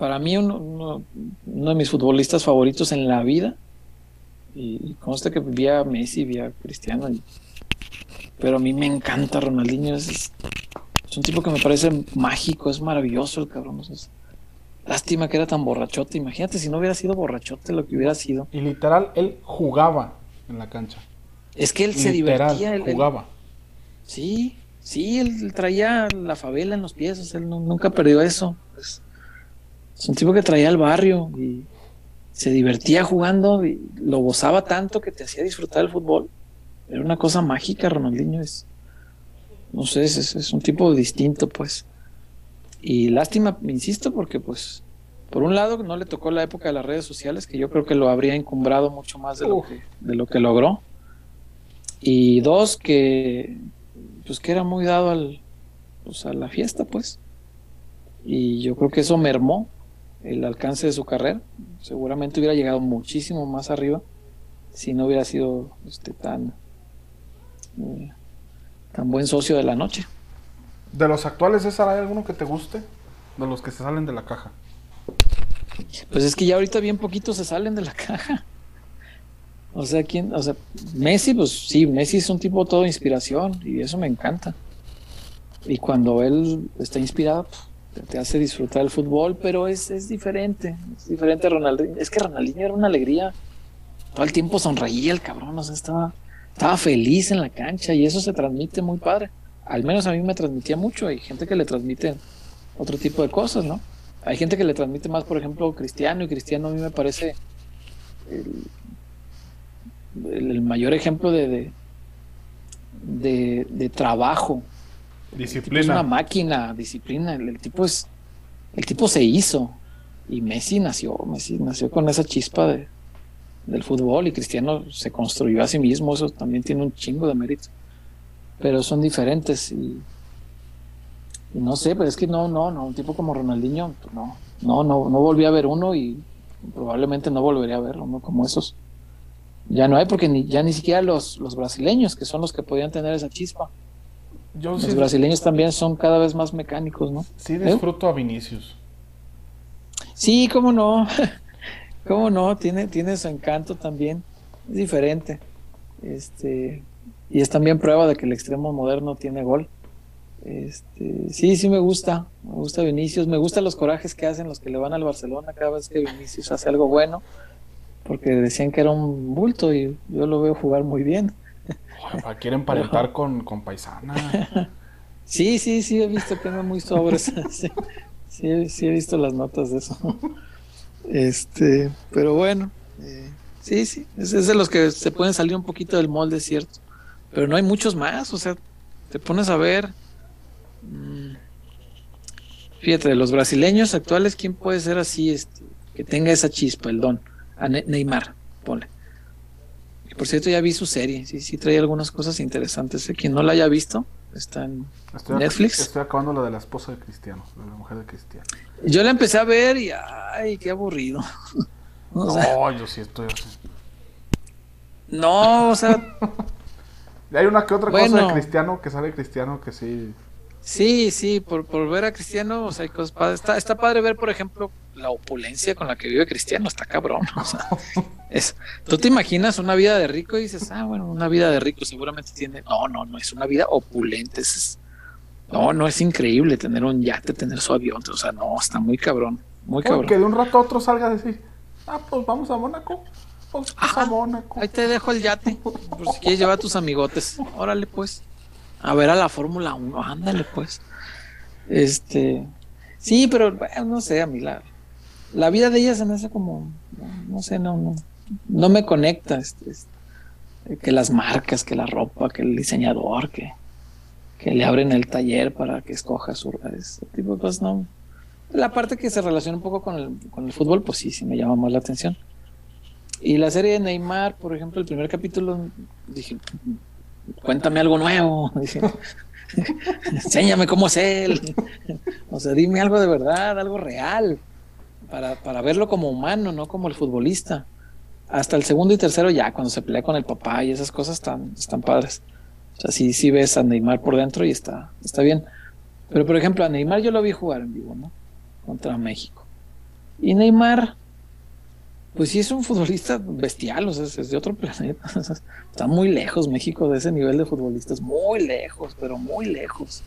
para mí uno, de mis futbolistas favoritos en la vida, y consta que vi a Messi, vi a Cristiano, pero a mí me encanta Ronaldinho, es, un tipo que me parece mágico, es maravilloso el cabrón. lástima que era tan borrachote, imagínate si no hubiera sido borrachote lo que hubiera sido. Y literal, él jugaba en la cancha. Es que él se divertía. Él jugaba. Sí, sí, él traía la favela en los pies, él nunca perdió eso. Es un tipo que traía al barrio y se divertía jugando y lo gozaba tanto que te hacía disfrutar el fútbol. Era una cosa mágica, Ronaldinho es. No sé, es, un tipo distinto, pues. Y lástima, insisto, porque pues, por un lado, no le tocó la época de las redes sociales, que yo creo que lo habría encumbrado mucho más de, lo que, de lo que logró. Y dos, que pues que era muy dado al, pues, a la fiesta, pues. Y yo creo que eso mermó el alcance de su carrera. Seguramente hubiera llegado muchísimo más arriba si no hubiera sido este, tan, eh, tan buen socio de la noche. De los actuales, César, ¿hay alguno que te guste? De los que se salen de la caja. Pues es que ya ahorita bien poquitos se salen de la caja. O sea, ¿quién? O sea, Messi, pues sí, Messi es un tipo todo inspiración y eso me encanta. Y cuando él está inspirado, te hace disfrutar el fútbol, pero es, es diferente, es diferente a Ronaldinho. Es que Ronaldinho era una alegría, todo el tiempo sonreía el cabrón, o sea, estaba, estaba feliz en la cancha y eso se transmite muy padre. Al menos a mí me transmitía mucho, hay gente que le transmite otro tipo de cosas, ¿no? Hay gente que le transmite más, por ejemplo, Cristiano, y Cristiano a mí me parece mayor ejemplo de, de, de trabajo Disciplina. es una máquina, disciplina. El, tipo es. El tipo se hizo. Y Messi nació, Messi nació con esa chispa de, del fútbol y Cristiano se construyó a sí mismo, eso también tiene un chingo de mérito. Pero son diferentes y, no sé, pero es que no, no, no, un tipo como Ronaldinho, no, no, no, no volví a ver uno y probablemente no volvería a ver uno como esos. Ya no hay porque ni, ya ni siquiera los, los brasileños, que son los que podían tener esa chispa, los brasileños también son cada vez más mecánicos, ¿no? Sí, disfruto a Vinicius. Sí, cómo no. cómo no, tiene, tiene su encanto también. Es diferente. Este, y es también prueba de que el extremo moderno tiene gol. Este, sí, sí me gusta. Me gusta Vinicius. Me gustan los corajes que hacen los que le van al Barcelona cada vez que Vinicius hace algo bueno. Porque decían que era un bulto y yo lo veo jugar muy bien. Quieren emparentar con, con paisana. Sí, sí, sí, he visto que no muy sobres. Sí, sí, he visto las notas de eso. Este, pero bueno, eh, sí, sí, es, de los que se pueden salir un poquito del molde, cierto. Pero no hay muchos más, o sea, te pones a ver. Mm, fíjate, de los brasileños actuales, ¿quién puede ser así, este, que tenga esa chispa, el don? A Neymar, ponle. Por cierto, ya vi su serie, sí, sí trae algunas cosas interesantes. ¿eh? Quien no la haya visto, está en Netflix. estoy acabando la de la esposa de Cristiano, de la mujer de Cristiano. Yo la empecé a ver y ay, qué aburrido. no, yo sí estoy. No, o sea. hay una que otra cosa de Cristiano que sale Cristiano que sí. Sí, sí, por, por ver a Cristiano, o sea, hay cosas padres. Está, está padre ver, por ejemplo, la opulencia con la que vive Cristiano, está cabrón. O sea, es, tú te imaginas una vida de rico y dices, ah, bueno, una vida de rico seguramente tiene. No, no, no, es una vida opulente. Es, no, no es increíble tener un yate, tener su avión. O sea, no, está muy cabrón. Muy cabrón. Que de un rato a otro salga a decir, ah, pues vamos a Mónaco. Pues, pues a Mónaco. Ahí te dejo el yate. Por si quieres llevar a tus amigotes. Órale, pues. A ver a la Fórmula 1. Ándale, pues. Este. Sí, pero bueno, no sé, a mí la, la vida de ella se me hace como, no, sé, no, no, no me conecta. Que las marcas, que la ropa, que el diseñador, que, que le abren el taller para que escoja su tipo cosas, no. La parte que se relaciona un poco con el, con el fútbol, pues sí, sí me llama más la atención. Y la serie de Neymar, por ejemplo, el primer capítulo, dije, cuéntame algo nuevo. Dije, enséñame cómo es él. o sea, dime algo de verdad, algo real para, para verlo como humano, no como el futbolista. Hasta el segundo y tercero ya, cuando se pelea con el papá y esas cosas están, están padres. O sea, sí, ves a Neymar por dentro y está, está bien. Pero por ejemplo, a Neymar yo lo vi jugar en vivo, ¿no? Contra México. Y Neymar, pues sí es un futbolista bestial, o sea, es de otro planeta. Está muy lejos México de ese nivel de futbolistas, muy lejos, pero muy lejos.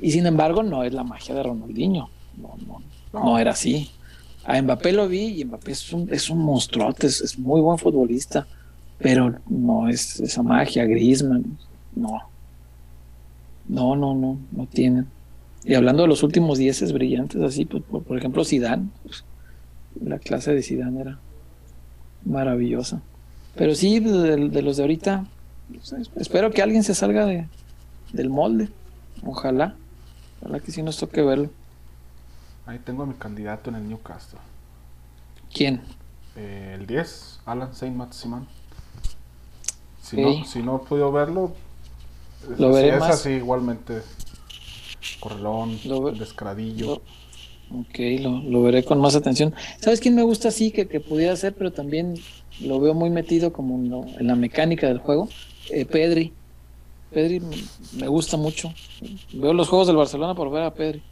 Y sin embargo, no es la magia de Ronaldinho. No, no, no era así. A Mbappé lo vi y Mbappé es un, es un monstruote, es, muy buen futbolista, pero no es esa magia, Griezmann, no. No, no, no, no tienen. Y hablando de los últimos dieces brillantes, así, pues, por, ejemplo, Zidane, pues, la clase de Zidane era maravillosa. Pero sí, de, los de ahorita, espero que alguien se salga de, del molde. Ojalá. Ojalá que sí nos toque verlo. Ahí tengo a mi candidato en el Newcastle. ¿Quién? Eh, el 10, Alan Saint Maximan. Si, no, si no he podido verlo, lo veré es más. así igualmente. Correlón, descaradillo. ok, lo, veré con más atención. ¿Sabes quién me gusta así que, que pudiera ser, pero también lo veo muy metido como en, la mecánica del juego? Eh, Pedri. Pedri me gusta mucho. Veo los juegos del Barcelona por ver a Pedri.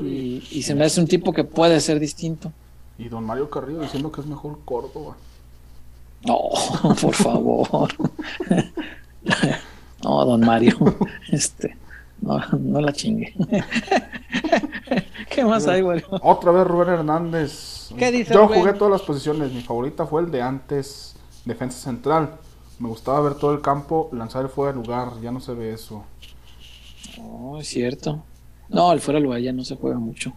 Y, se me hace un tipo que puede ser distinto. Y don Mario Carrillo diciendo que es mejor Córdoba. No, por favor. no, don Mario. Este, no, no la chingue. ¿Qué más hay, güey? Otra vez Rubén Hernández. ¿Qué dice Yo jugué todas las posiciones. Mi favorita fue el de antes, defensa central. Me gustaba ver todo el campo, lanzar el fuera de lugar. Ya no se ve eso. No, es cierto. No, el fuera del lugar ya no se juega mucho.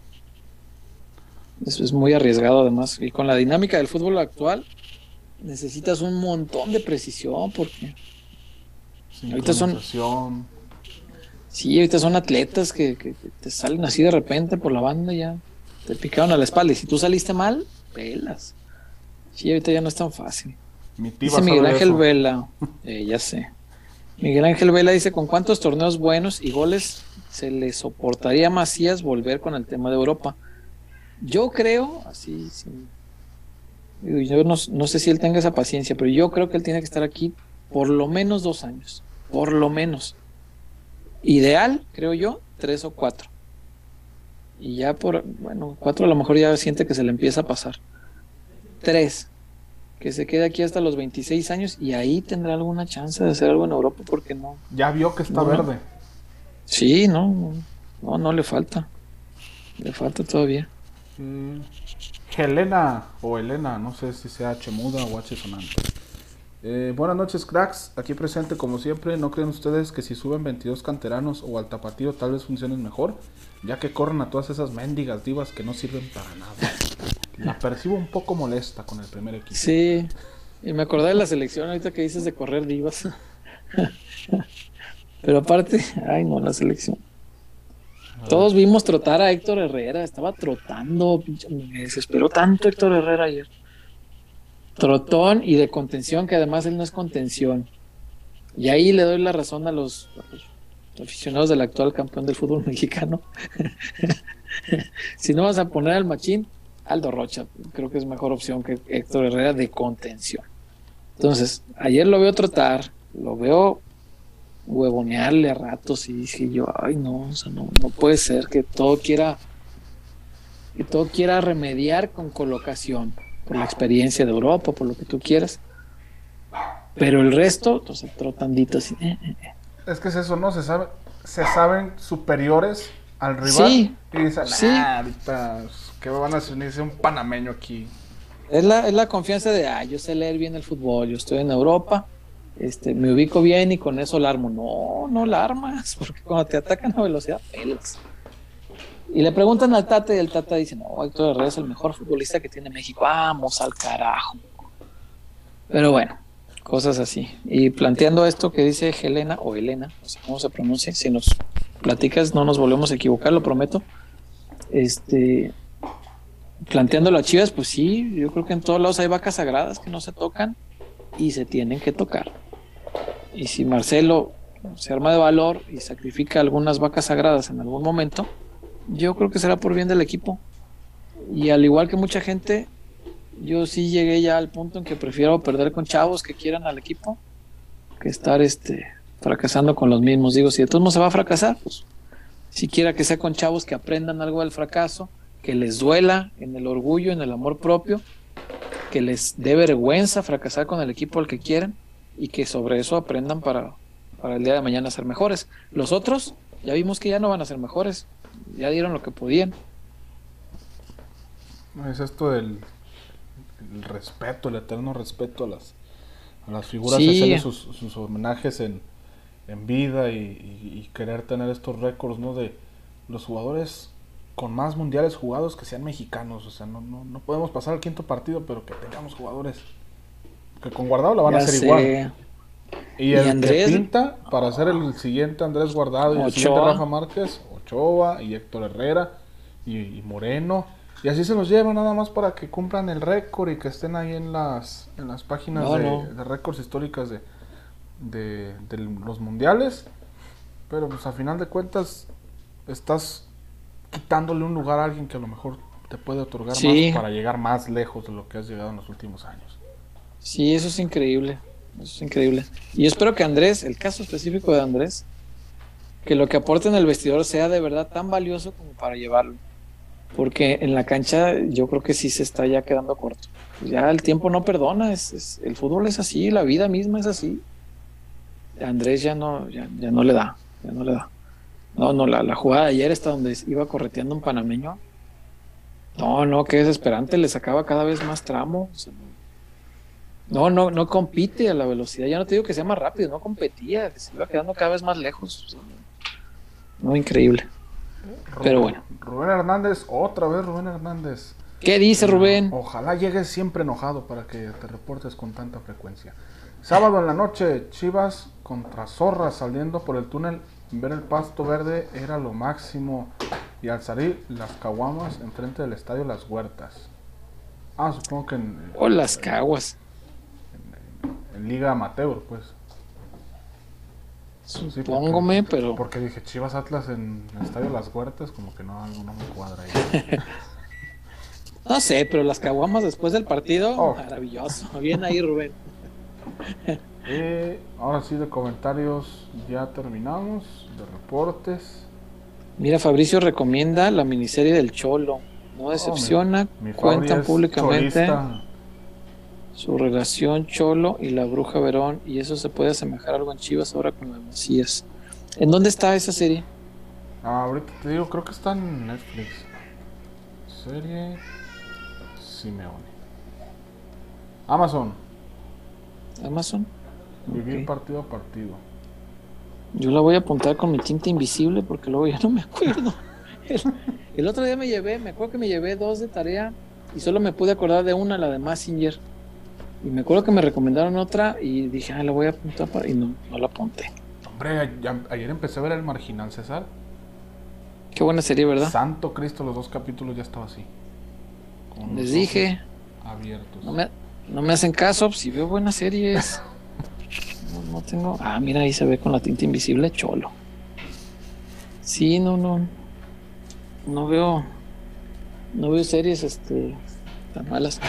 Eso es muy arriesgado además. Y con la dinámica del fútbol actual, necesitas un montón de precisión porque ahorita son sí ahorita son atletas que, que, te salen así de repente por la banda ya te picaron a la espalda. Y si tú saliste mal pelas. Sí ahorita ya no es tan fácil. Dice Miguel Ángel Vela eh, ya sé Miguel Ángel Vela dice con cuántos torneos buenos y goles se le soportaría a Macías volver con el tema de Europa. Yo creo, así, yo no, sé si él tenga esa paciencia, pero yo creo que él tiene que estar aquí por lo menos dos años, por lo menos. Ideal, creo yo, tres o cuatro. Y ya por, bueno, cuatro a lo mejor ya siente que se le empieza a pasar. Tres, que se quede aquí hasta los 26 años y ahí tendrá alguna chance de hacer algo en Europa, porque no. Ya vio que está verde. Sí, no, no, no le falta. Le falta todavía. Mm, Helena o Elena, no sé si sea H muda o H sonante. Eh, buenas noches, cracks. Aquí presente, como siempre. ¿No creen ustedes que si suben 22 canteranos o al tapatío tal vez funcionen mejor? Ya que corren a todas esas mendigas divas que no sirven para nada. La percibo un poco molesta con el primer equipo. Sí, y me acordé de la selección ahorita que dices de correr divas. Pero aparte, ay no, la selección. Todos vimos trotar a Héctor Herrera, estaba trotando, me desesperó tanto Héctor Herrera ayer. Trotón y de contención, que además él no es contención. Y ahí le doy la razón a los, aficionados del actual campeón del fútbol mexicano. si no vas a poner al machín, Aldo Rocha, creo que es mejor opción que Héctor Herrera de contención. Entonces, ayer lo veo trotar, lo veo huevonearle a ratos y dije yo, ay no, no, no puede ser que todo quiera, que todo quiera remediar con colocación, por la experiencia de Europa, por lo que tú quieras. Pero el resto, entonces trotandito así. Eh, eh, eh. Es que es eso, ¿no? Se sabe, se saben superiores al rival sí, y dicen, sí. ah, ahorita, ¿qué van a? Dice un panameño aquí. Es la, es la confianza de, ah, yo sé leer bien el fútbol, yo estoy en Europa, este, me ubico bien y con eso la armo. No, no la armas, porque cuando te atacan a velocidad, pelas. Y le preguntan al Tata y el Tata dice, no, Héctor Herrera es el mejor futbolista que tiene México. Vamos al carajo. Pero bueno, cosas así. Y planteando esto que dice Helena o Elena, no sé cómo se pronuncia, si nos platicas no nos volvemos a equivocar, lo prometo. Este, planteando las chivas, pues sí, yo creo que en todos lados hay vacas sagradas que no se tocan y se tienen que tocar. Y si Marcelo se arma de valor y sacrifica algunas vacas sagradas en algún momento, yo creo que será por bien del equipo. Y al igual que mucha gente, yo sí llegué ya al punto en que prefiero perder con chavos que quieran al equipo que estar este fracasando con los mismos. Digo, si de todos modos se va a fracasar, pues si quiera que sea con chavos que aprendan algo del fracaso, que les duela en el orgullo, en el amor propio, que les dé vergüenza fracasar con el equipo al que quieren y que sobre eso aprendan para, para el día de mañana ser mejores. Los otros, ya vimos que ya no van a ser mejores, ya dieron lo que podían. Es esto del respeto, el eterno respeto a las, a las figuras, sí. sus, sus, homenajes en, en vida y, querer tener estos récords, ¿no? De los jugadores con más mundiales jugados que sean mexicanos. O sea, no, no, no podemos pasar al quinto partido, pero que tengamos jugadores que con Guardado la van a hacer igual. Y, el Andrés? que pinta para ser el siguiente Andrés Guardado y el siguiente Rafa Márquez, Ochoa y Héctor Herrera y, Moreno. Y así se los lleva nada más para que cumplan el récord y que estén ahí en las, en las páginas de, récords históricas de, de, los mundiales. Pero pues a final de cuentas estás quitándole un lugar a alguien que a lo mejor te puede otorgar más para llegar más lejos de lo que has llegado en los últimos años. Sí, eso es increíble. Eso es increíble. Y espero que Andrés, el caso específico de Andrés, que lo que aporte en el vestidor sea de verdad tan valioso como para llevarlo. Porque en la cancha yo creo que sí se está ya quedando corto. Ya el tiempo no perdona, es, el fútbol es así, la vida misma es así. Andrés ya no, ya, no le da, ya no le da. No, no, la, la jugada de ayer está donde iba correteando un panameño. No, no, qué desesperante, le sacaba cada vez más tramo. no, no, no compite a la velocidad. Ya no te digo que sea más rápido, no competía, se iba quedando cada vez más lejos. No, increíble. Pero bueno. Rubén Hernández, otra vez Rubén Hernández. ¿Qué dice Rubén? Ojalá llegues siempre enojado para que te reportes con tanta frecuencia. Sábado en la noche, Chivas contra Zorra saliendo por el túnel. Ver el pasto verde era lo máximo. Y al salir las caguamas enfrente del estadio Las Huertas. Ah, supongo que en. O las caguas. En, Liga Amateur, pues. Supóngome, pero. Porque dije Chivas Atlas en el estadio Las Huertas, como que no, algo no me cuadra ahí. no sé, pero las caguamas después del partido, oh. maravilloso. Bien ahí, Rubén. Eh, ahora sí, de comentarios ya terminamos, de reportes. Mira, Fabricio recomienda la miniserie del Cholo. No decepciona, cuentan públicamente su relación Cholo y la bruja Verón. Y eso se puede asemejar algo en Chivas ahora con las Macías. ¿En dónde está esa serie? Ah, ahorita te digo, creo que está en Netflix. Serie Simeone. Amazon. Amazon. Vivir partido a partido. Yo la voy a apuntar con mi tinta invisible porque luego ya no me acuerdo. El, otro día me llevé, me acuerdo que me llevé dos de tarea y solo me pude acordar de una, la de Massinger. Y me acuerdo que me recomendaron otra y dije, ah, la voy a apuntar para... y no, no la apunté. Hombre, ayer empecé a ver El Marginal César. Qué buena serie, ¿verdad? Santo Cristo, los dos capítulos ya estaba así. Les dije. Abiertos. No me, no me hacen caso, si veo buenas series. No, tengo. Ah, mira, ahí se ve con la tinta invisible cholo. Sí, no, no. No veo. No veo series este tan malas.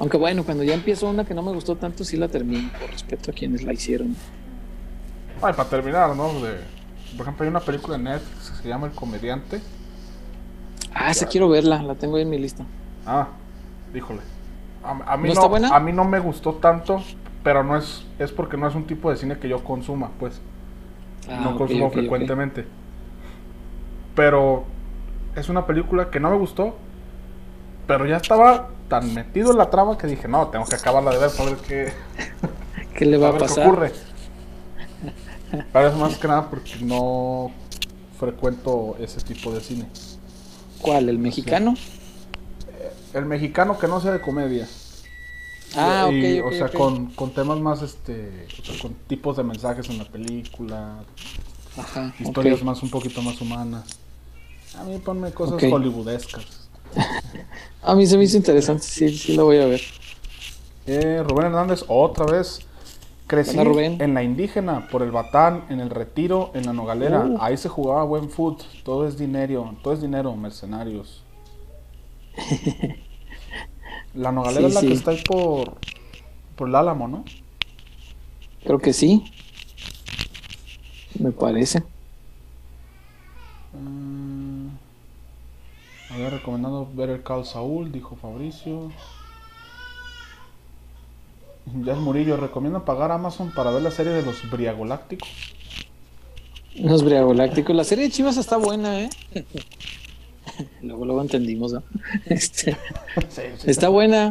Aunque bueno, cuando ya empiezo una que no me gustó tanto, sí la termino, por respeto a quienes la hicieron. Ay, para terminar, ¿no? De, por ejemplo, hay una película en Netflix que se llama El Comediante. Ah, esa quiero verla, la tengo ahí en mi lista. Ah, híjole. A, mí ¿No, a mí no me gustó tanto, pero no es, es porque no es un tipo de cine que yo consuma, pues. Ah, no consumo frecuentemente. Pero es una película que no me gustó, pero ya estaba tan metido en la trama que dije, no, tengo que acabarla de ver para ver qué, ¿Qué le va a, pasar. Qué ocurre. Pero es más que nada porque no frecuento ese tipo de cine. ¿Cuál? ¿El mexicano? el mexicano que no sea de comedia. Ah, ok, O sea, Con, con, temas más, este, o sea, con tipos de mensajes en la película. Ajá, historias más, un poquito más humanas. A mí ponme cosas hollywoodescas. a mí se me hizo interesante, sí, sí lo voy a ver. Eh, Rubén Hernández, otra vez. Crecí en la indígena, por el batán, en el retiro, en la nogalera. Uh. Ahí se jugaba buen foot. Todo es dinero, todo es dinero, mercenarios. la Nogalera es la que está ahí por, por el Álamo, ¿no? Creo que sí. Me parece. Mm, había recomendado ver el Cal Saúl, dijo Fabricio. Ya es Murillo, ¿recomienda pagar Amazon para ver la serie de los Briagolácticos? Los Briagolácticos. La serie de Chivas está buena, ¿eh? luego, luego entendimos, ¿no? Este, está buena.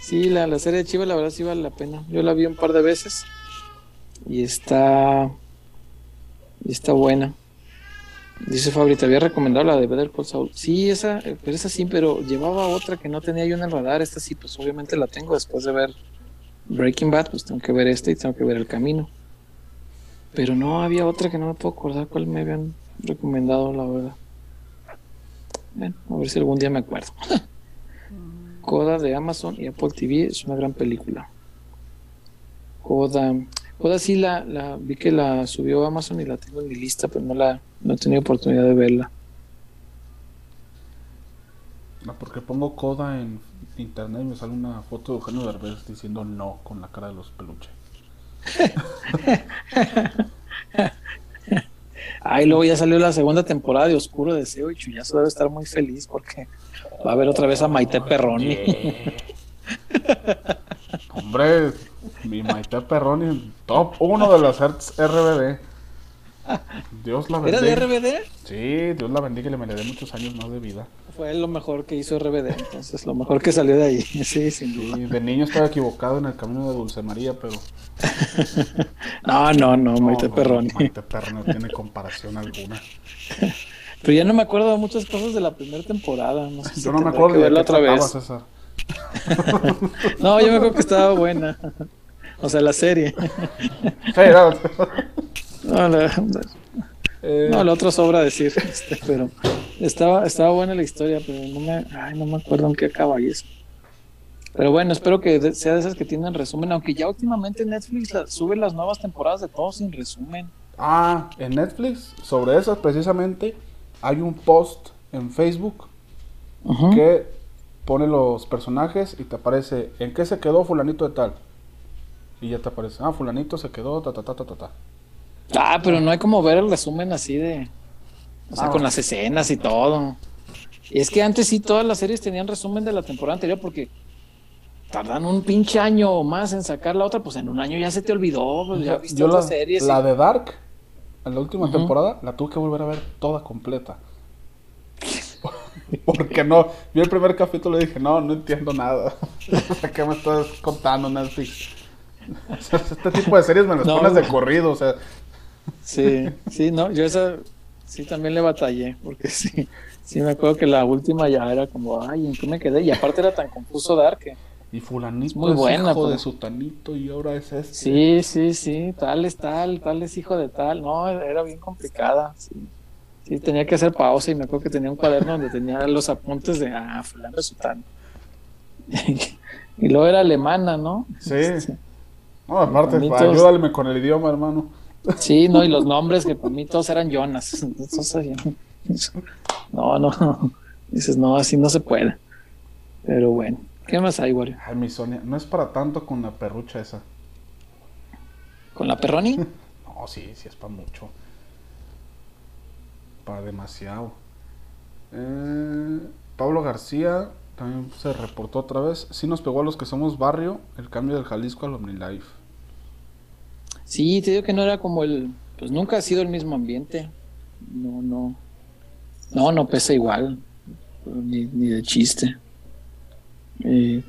Sí, la, la serie de Chivas, la verdad, sí vale la pena. Yo la vi un par de veces. Y está. Y está buena. Dice Fabri, te había recomendado la de Better Call Saul. Sí, esa, pero esa sí, pero llevaba otra que no tenía yo en el radar. Esta sí, pues obviamente la tengo después de ver Breaking Bad, pues tengo que ver esta y tengo que ver El Camino. Pero no, había otra que no me puedo acordar cuál me habían recomendado, la verdad. Bueno, a ver si algún día me acuerdo. Coda de Amazon y Apple TV es una gran película. Coda. Coda sí la, la vi que la subió Amazon y la tengo en mi lista, pero no la no he tenido oportunidad de verla. No, porque pongo Coda en internet y me sale una foto de Eugenio Derbez diciendo no con la cara de los peluches. Ay, luego ya salió la segunda temporada de Oscuro Deseo y Chuyazo debe estar muy feliz porque va a ver otra vez a Maite Perroni. Hombre, mi Maite Perroni, top uno de las RBD. Dios la bendiga. ¿Era de RBD? Sí, Dios la bendiga y le me le dé muchos años más de vida. Fue lo mejor que hizo RBD, entonces lo mejor que salió de ahí. Sí, sin duda. Sí, de niño estaba equivocado en el camino de Dulce María, pero. no, no, no, Maite no, Perroni. Maite Perroni no tiene comparación alguna. Pero ya no me acuerdo de muchas cosas de la primera temporada. No sé yo no me acuerdo de la otra vez. No, yo me acuerdo que estaba buena. O sea, la serie. No. La, eh. no, lo otro sobra decir, este, pero estaba, estaba buena la historia, pero no me, ay, no me acuerdo en qué acaba y eso. Pero bueno, espero que sea de esas que tienen resumen, aunque ya últimamente Netflix sube las nuevas temporadas de todos sin resumen. Ah, en Netflix, sobre esas precisamente, hay un post en Facebook que pone los personajes y te aparece en qué se quedó fulanito de tal. Y ya te aparece, ah, fulanito se quedó, ta, ta, ta, ta, ta, ta. Ah, pero no hay como ver el resumen así de. O sea, ah. con las escenas y todo. Y es que antes sí todas las series tenían resumen de la temporada anterior porque tardan un pinche año o más en sacar la otra, pues en un año ya se te olvidó, pues ya viste la, series. La de Dark, en la última temporada, la tuve que volver a ver toda completa. Porque no, vi el primer capítulo y dije, no, no entiendo nada. ¿Qué me estás contando, Netflix? este tipo de series me las pones de corrido, o sea, Sí, sí, no, yo esa sí también le batallé, porque sí, sí me acuerdo que la última ya era como, ay, ¿en qué me quedé? Y aparte era tan confuso dar que... Y fulanito muy es buena, hijo de pues. sutanito y ahora es este. Sí, sí, sí, tal es tal, tal es hijo de tal. No, era bien complicada. Sí, sí tenía que hacer pausa y me acuerdo que tenía un cuaderno donde tenía los apuntes de, ah, fulano es sutano. y luego era alemana, ¿no? Sí. No, aparte, ayúdame con el idioma, hermano. Sí, no, y los nombres que para mí todos eran Jonas. No, no, dices, no, así no se puede. Pero bueno, ¿qué más hay, Wario? Ay, mi Sonia, no es para tanto con la perrucha esa. ¿Con la perroni? no, sí, sí es para mucho. Para demasiado. Eh, Pablo García también se reportó otra vez. Sí nos pegó a los que somos barrio el cambio del Jalisco al OmniLife. Sí, te digo que no era como el, pues nunca ha sido el mismo ambiente. No, no, no, no pesa igual, ni, de chiste. Eh,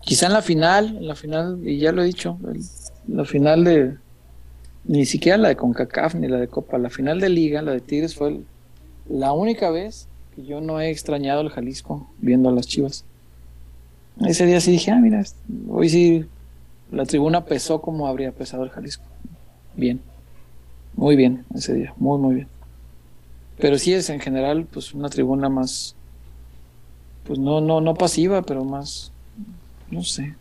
quizá en la final, en la final, y ya lo he dicho, la final de, ni siquiera la de CONCACAF ni la de Copa, la final de Liga, la de Tigres fue la única vez que yo no he extrañado el Jalisco viendo a las Chivas. Ese día sí dije, ah, mira, hoy sí la tribuna pesó como habría pesado el Jalisco bien. Muy bien ese día, muy, muy bien. Pero sí es en general, pues una tribuna más, pues no, no, no pasiva, pero más, no sé.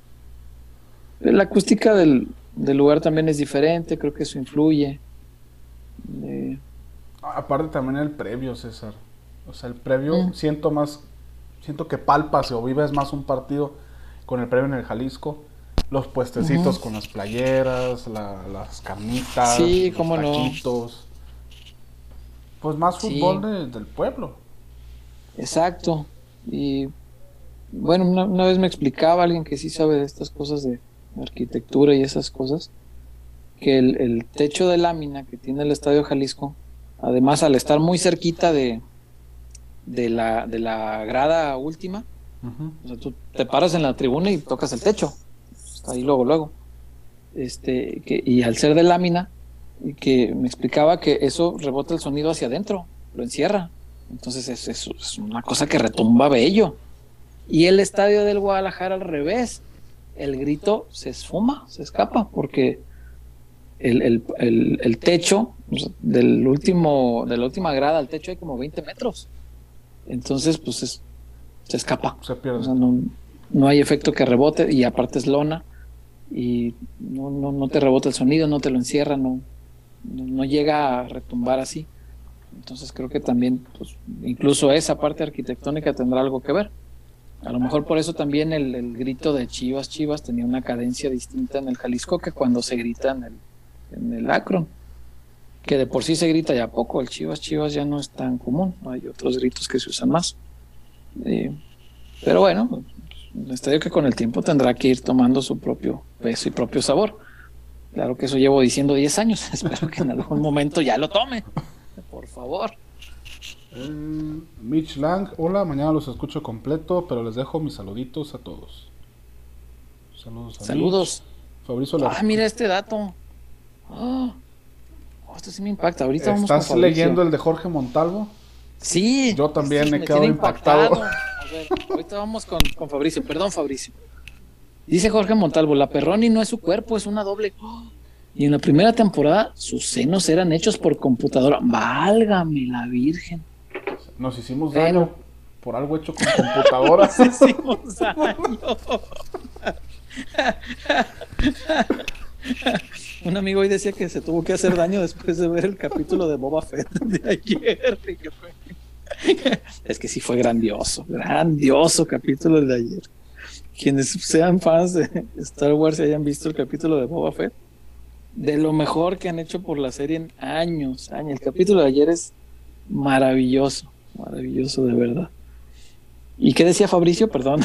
La acústica del, lugar también es diferente, creo que eso influye. Aparte también el previo, César. O sea, el previo mm. siento más, Siento que palpas o vives más un partido con el premio en el Jalisco. Los puestecitos con las playeras, las carnitas, sí, los taquitos. Pues más fútbol del pueblo. Exacto. Y bueno, una, vez me explicaba alguien que sí sabe de estas cosas de arquitectura y esas cosas, que el, techo de lámina que tiene el Estadio Jalisco, además al estar muy cerquita de, de, la, de la grada última, o sea, tú te paras en la tribuna y tocas el techo, ahí luego, luego. Este, que, y al ser de lámina, que me explicaba que eso rebota el sonido hacia adentro, lo encierra. Entonces es, es, una cosa que retumba bello. Y el estadio del Guadalajara al revés, el grito se esfuma, se escapa, porque el, techo del último, de la última grada al techo hay como 20 metros. Entonces, pues se escapa. Se pierde. no, no, hay efecto que rebote y aparte es lona y no, no, no te rebota el sonido, no te lo encierra, no, no, llega a retumbar así. Entonces creo que también, pues, incluso esa parte arquitectónica tendrá algo que ver. A lo mejor por eso también el, grito de Chivas Chivas tenía una cadencia distinta en el Jalisco que cuando se grita en el, en el. Que de por sí se grita ya poco, el Chivas Chivas ya no es tan común, hay otros gritos que se usan más. Eh, pero bueno, el estadio que con el tiempo tendrá que ir tomando su propio peso y propio sabor. Claro que eso llevo diciendo 10 años. Espero que en algún momento ya lo tome. Por favor. Eh, Mitch Lang, hola, mañana los escucho completo, pero les dejo mis saluditos a todos. Saludos. A Saludos. Fabricio Ah, mira este dato. Oh, esto sí me impacta. Ahorita vamos ¿Estás leyendo el de Jorge Montalvo? Sí. Yo también me he quedado impactado. A ver, ahorita vamos con, con Fabricio. Perdón, Fabricio. Dice Jorge Montalvo, la Perroni no es su cuerpo, es una doble. Y en la primera temporada sus senos eran hechos por computadora. Válgame la Virgen. Nos hicimos daño por algo hecho con computadora. Nos hicimos daño. Un amigo hoy decía que se tuvo que hacer daño después de ver el capítulo de Boba Fett de ayer. Es que sí fue grandioso, grandioso capítulo de ayer quienes sean fans de Star Wars y hayan visto el capítulo de Boba Fett, de lo mejor que han hecho por la serie en años, años. El capítulo de ayer es maravilloso, maravilloso de verdad. ¿Y qué decía Fabricio? Perdón.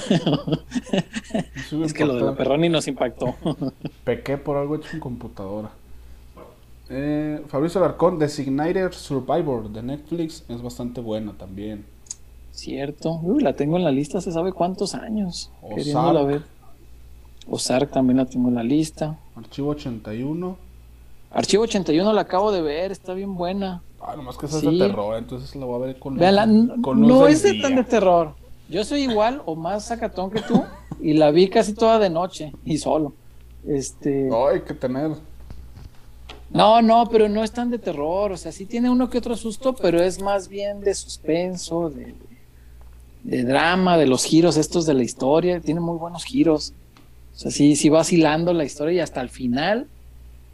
es que lo de la Perroni nos impactó. Pequé por algo hecho en computadora. Eh, Fabricio Alarcón, Designated Survivor de Netflix es bastante buena también. Cierto. Uy, la tengo en la lista hace sabe cuántos años. Queriéndola ver. Ozark también la tengo en la lista. Archivo 81. Archivo 81 la acabo de ver, está bien buena. Ah, nomás que esa es de terror, entonces la voy a ver con, No es de tan de terror. Yo soy igual o más sacatón que tú y la vi casi toda de noche y solo. Este. No, hay que tener. No, no, pero no es tan de terror. O sea, sí tiene uno que otro susto, pero es más bien de suspenso, de, de drama, de los giros estos de la historia, tiene muy buenos giros. O sea, sí, sí va hilando la historia y hasta el final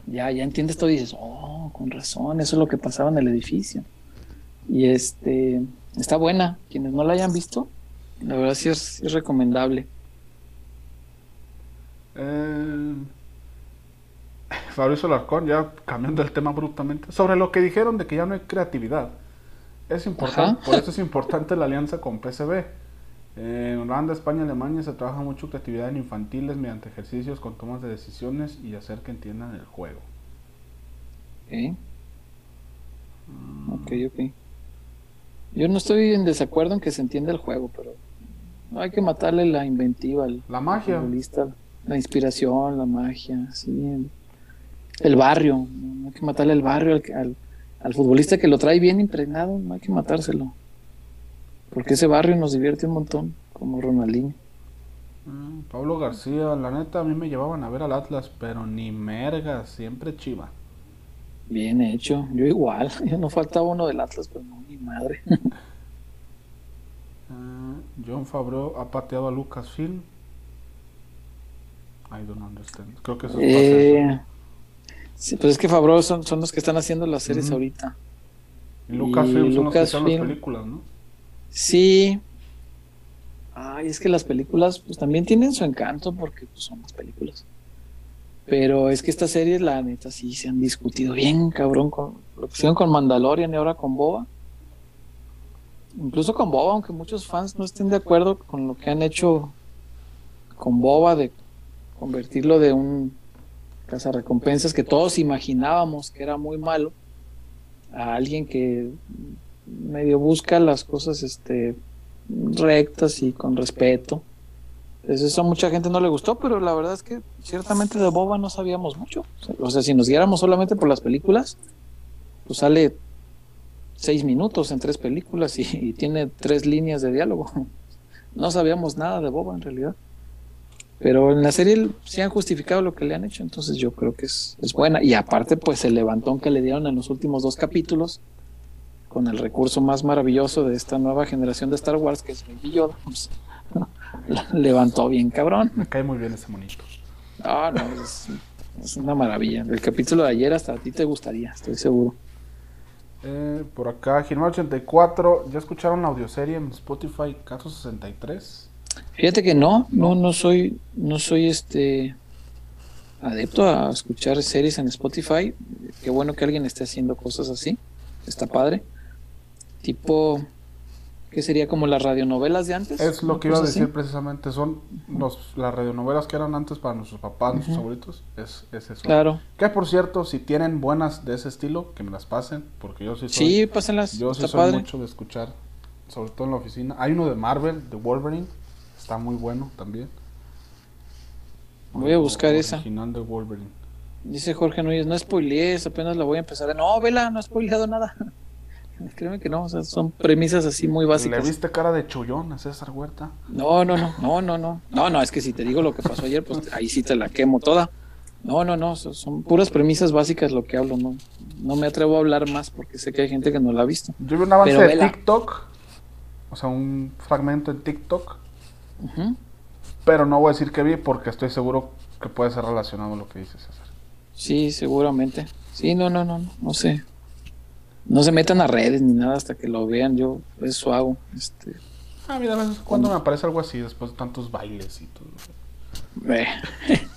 ya, ya entiendes todo y dices, oh, con razón, eso es lo que pasaba en el edificio. Y este, está buena. Quienes no la hayan visto, la verdad sí es, recomendable. Eh, Fabrizio Larcón, ya cambiando el tema abruptamente, sobre lo que dijeron de que ya no hay creatividad. Es importante, por eso es importante la alianza con PCB. En Holanda, España, Alemania se trabaja mucho creatividad en infantiles mediante ejercicios con tomas de decisiones y hacer que entiendan el juego. Ok. Ok, ok. Yo no estoy en desacuerdo en que se entienda el juego, pero no hay que matarle la inventiva, la magia, la inspiración, la magia, sí, el, barrio, no hay que matarle el barrio al, al futbolista que lo trae bien impregnado, no hay que matárselo. Porque ese barrio nos divierte un montón, como Ronaldinho. Mm, Pablo García, la neta, a mí me llevaban a ver al Atlas, pero ni merga, siempre chiva. Bien hecho, yo igual, yo no faltaba uno del Atlas, pero no, mi madre. Ah, John Favreau ha pateado a Lucasfilm. I don't understand. Creo que eso es eh, Sí, pues es que Fabro son, son los que están haciendo las series ahorita. Y Lucasfilm son los que las películas, ¿no? Sí. Ay, es que las películas pues también tienen su encanto porque pues, son las películas. Pero es que estas series, la neta, sí se han discutido bien, cabrón, con lo que hicieron con Mandalorian y ahora con Boba. Incluso con Boba, aunque muchos fans no estén de acuerdo con lo que han hecho con Boba de convertirlo de un cazarrecompensas que todos imaginábamos que era muy malo a alguien que medio busca las cosas este rectas y con respeto. eso a mucha gente no le gustó, pero la verdad es que ciertamente de Boba no sabíamos mucho. O sea, si nos guiáramos solamente por las películas, pues sale seis minutos en tres películas y, tiene tres líneas de diálogo. No sabíamos nada de Boba en realidad. Pero en la serie sí han justificado lo que le han hecho, entonces yo creo que es, es buena. Y aparte, pues el levantón que le dieron en los últimos dos capítulos, con el recurso más maravilloso de esta nueva generación de Star Wars, que es Baby Yoda, pues, levantó bien cabrón. Me cae muy bien ese monito. Ah, no, es, es, una maravilla. El capítulo de ayer hasta a ti te gustaría, estoy seguro. Eh, por acá, Gilmar 84, ¿ya escucharon la audioserie en Spotify Caso 63? Fíjate que no, no, no soy, no soy este adepto a escuchar series en Spotify. Qué bueno que alguien esté haciendo cosas así. Está padre tipo que sería como las radionovelas de antes. Es lo que iba a decir precisamente, son los, las radionovelas que eran antes para nuestros papás, nuestros abuelitos, es, es, eso. Claro. Que por cierto, si tienen buenas de ese estilo, que me las pasen, porque yo sí soy, sí, pásenlas. Yo sí soy mucho de escuchar, sobre todo en la oficina. Hay uno de Marvel, de Wolverine, está muy bueno también. Voy a buscar esa. Original de Wolverine. Dice Jorge Núñez, no spoilees, apenas la voy a empezar. No, vela, no he spoileado nada. Créeme que no, o sea, son premisas así muy básicas. ¿Le viste cara de chullón a César Huerta? No, no, no, no, no, no. No, no, es que si te digo lo que pasó ayer, pues ahí sí te la quemo toda. No, no, no, son puras premisas básicas lo que hablo, no. No me atrevo a hablar más porque sé que hay gente que no la ha visto. Yo vi un avance de TikTok, o sea, un fragmento en TikTok. Pero no voy a decir que vi porque estoy seguro que puede ser relacionado a lo que dice César. Sí, seguramente. Sí, no, no, no, no, no sé. No se metan a redes ni nada hasta que lo vean. Yo eso hago. Este. Ah, mira, cuando me aparece algo así después de tantos bailes y todo. Eh.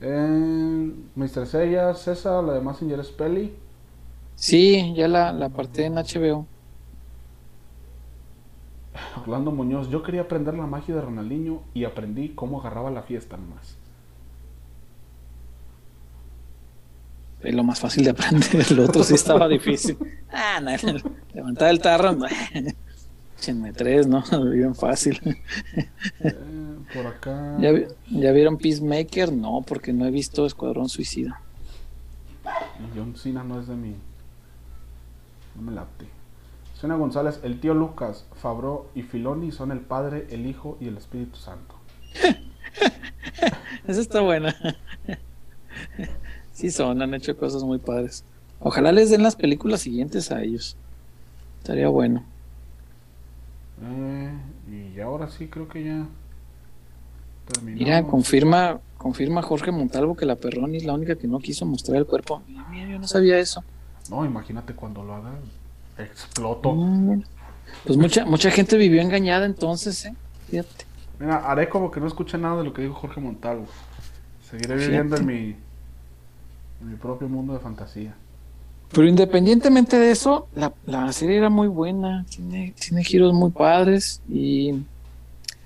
eh, Mr. Seiya, César, la de Massinger es peli. Sí, ya la, la aparté en HBO. Orlando Muñoz, yo quería aprender la magia de Ronaldinho y aprendí cómo agarraba la fiesta nomás. es lo más fácil de aprender, el otro sí estaba difícil. Ah, no, levantar el tarro, échenme tres, ¿no? Bien fácil. Eh, por acá. ¿Ya, ¿Ya, vieron Peacemaker? No, porque no he visto Escuadrón Suicida. John Cena no es de mí. No me late. Suena González, el tío Lucas, Fabro y Filoni son el Padre, el Hijo y el Espíritu Santo. Esa está buena. Sí son, han hecho cosas muy padres. Ojalá les den las películas siguientes a ellos. Estaría bueno. Eh, y ahora sí creo que ya terminó. Mira, confirma, confirma Jorge Montalvo que la Perroni es la única que no quiso mostrar el cuerpo. Mira, yo no sabía eso. No, imagínate cuando lo haga, exploto. Mm, pues mucha, mucha gente vivió engañada entonces, ¿eh? Fíjate. Mira, haré como que no escuché nada de lo que dijo Jorge Montalvo. Seguiré viviendo en mi en mi propio mundo de fantasía. Pero independientemente de eso, la, la serie era muy buena, tiene, tiene, giros muy padres y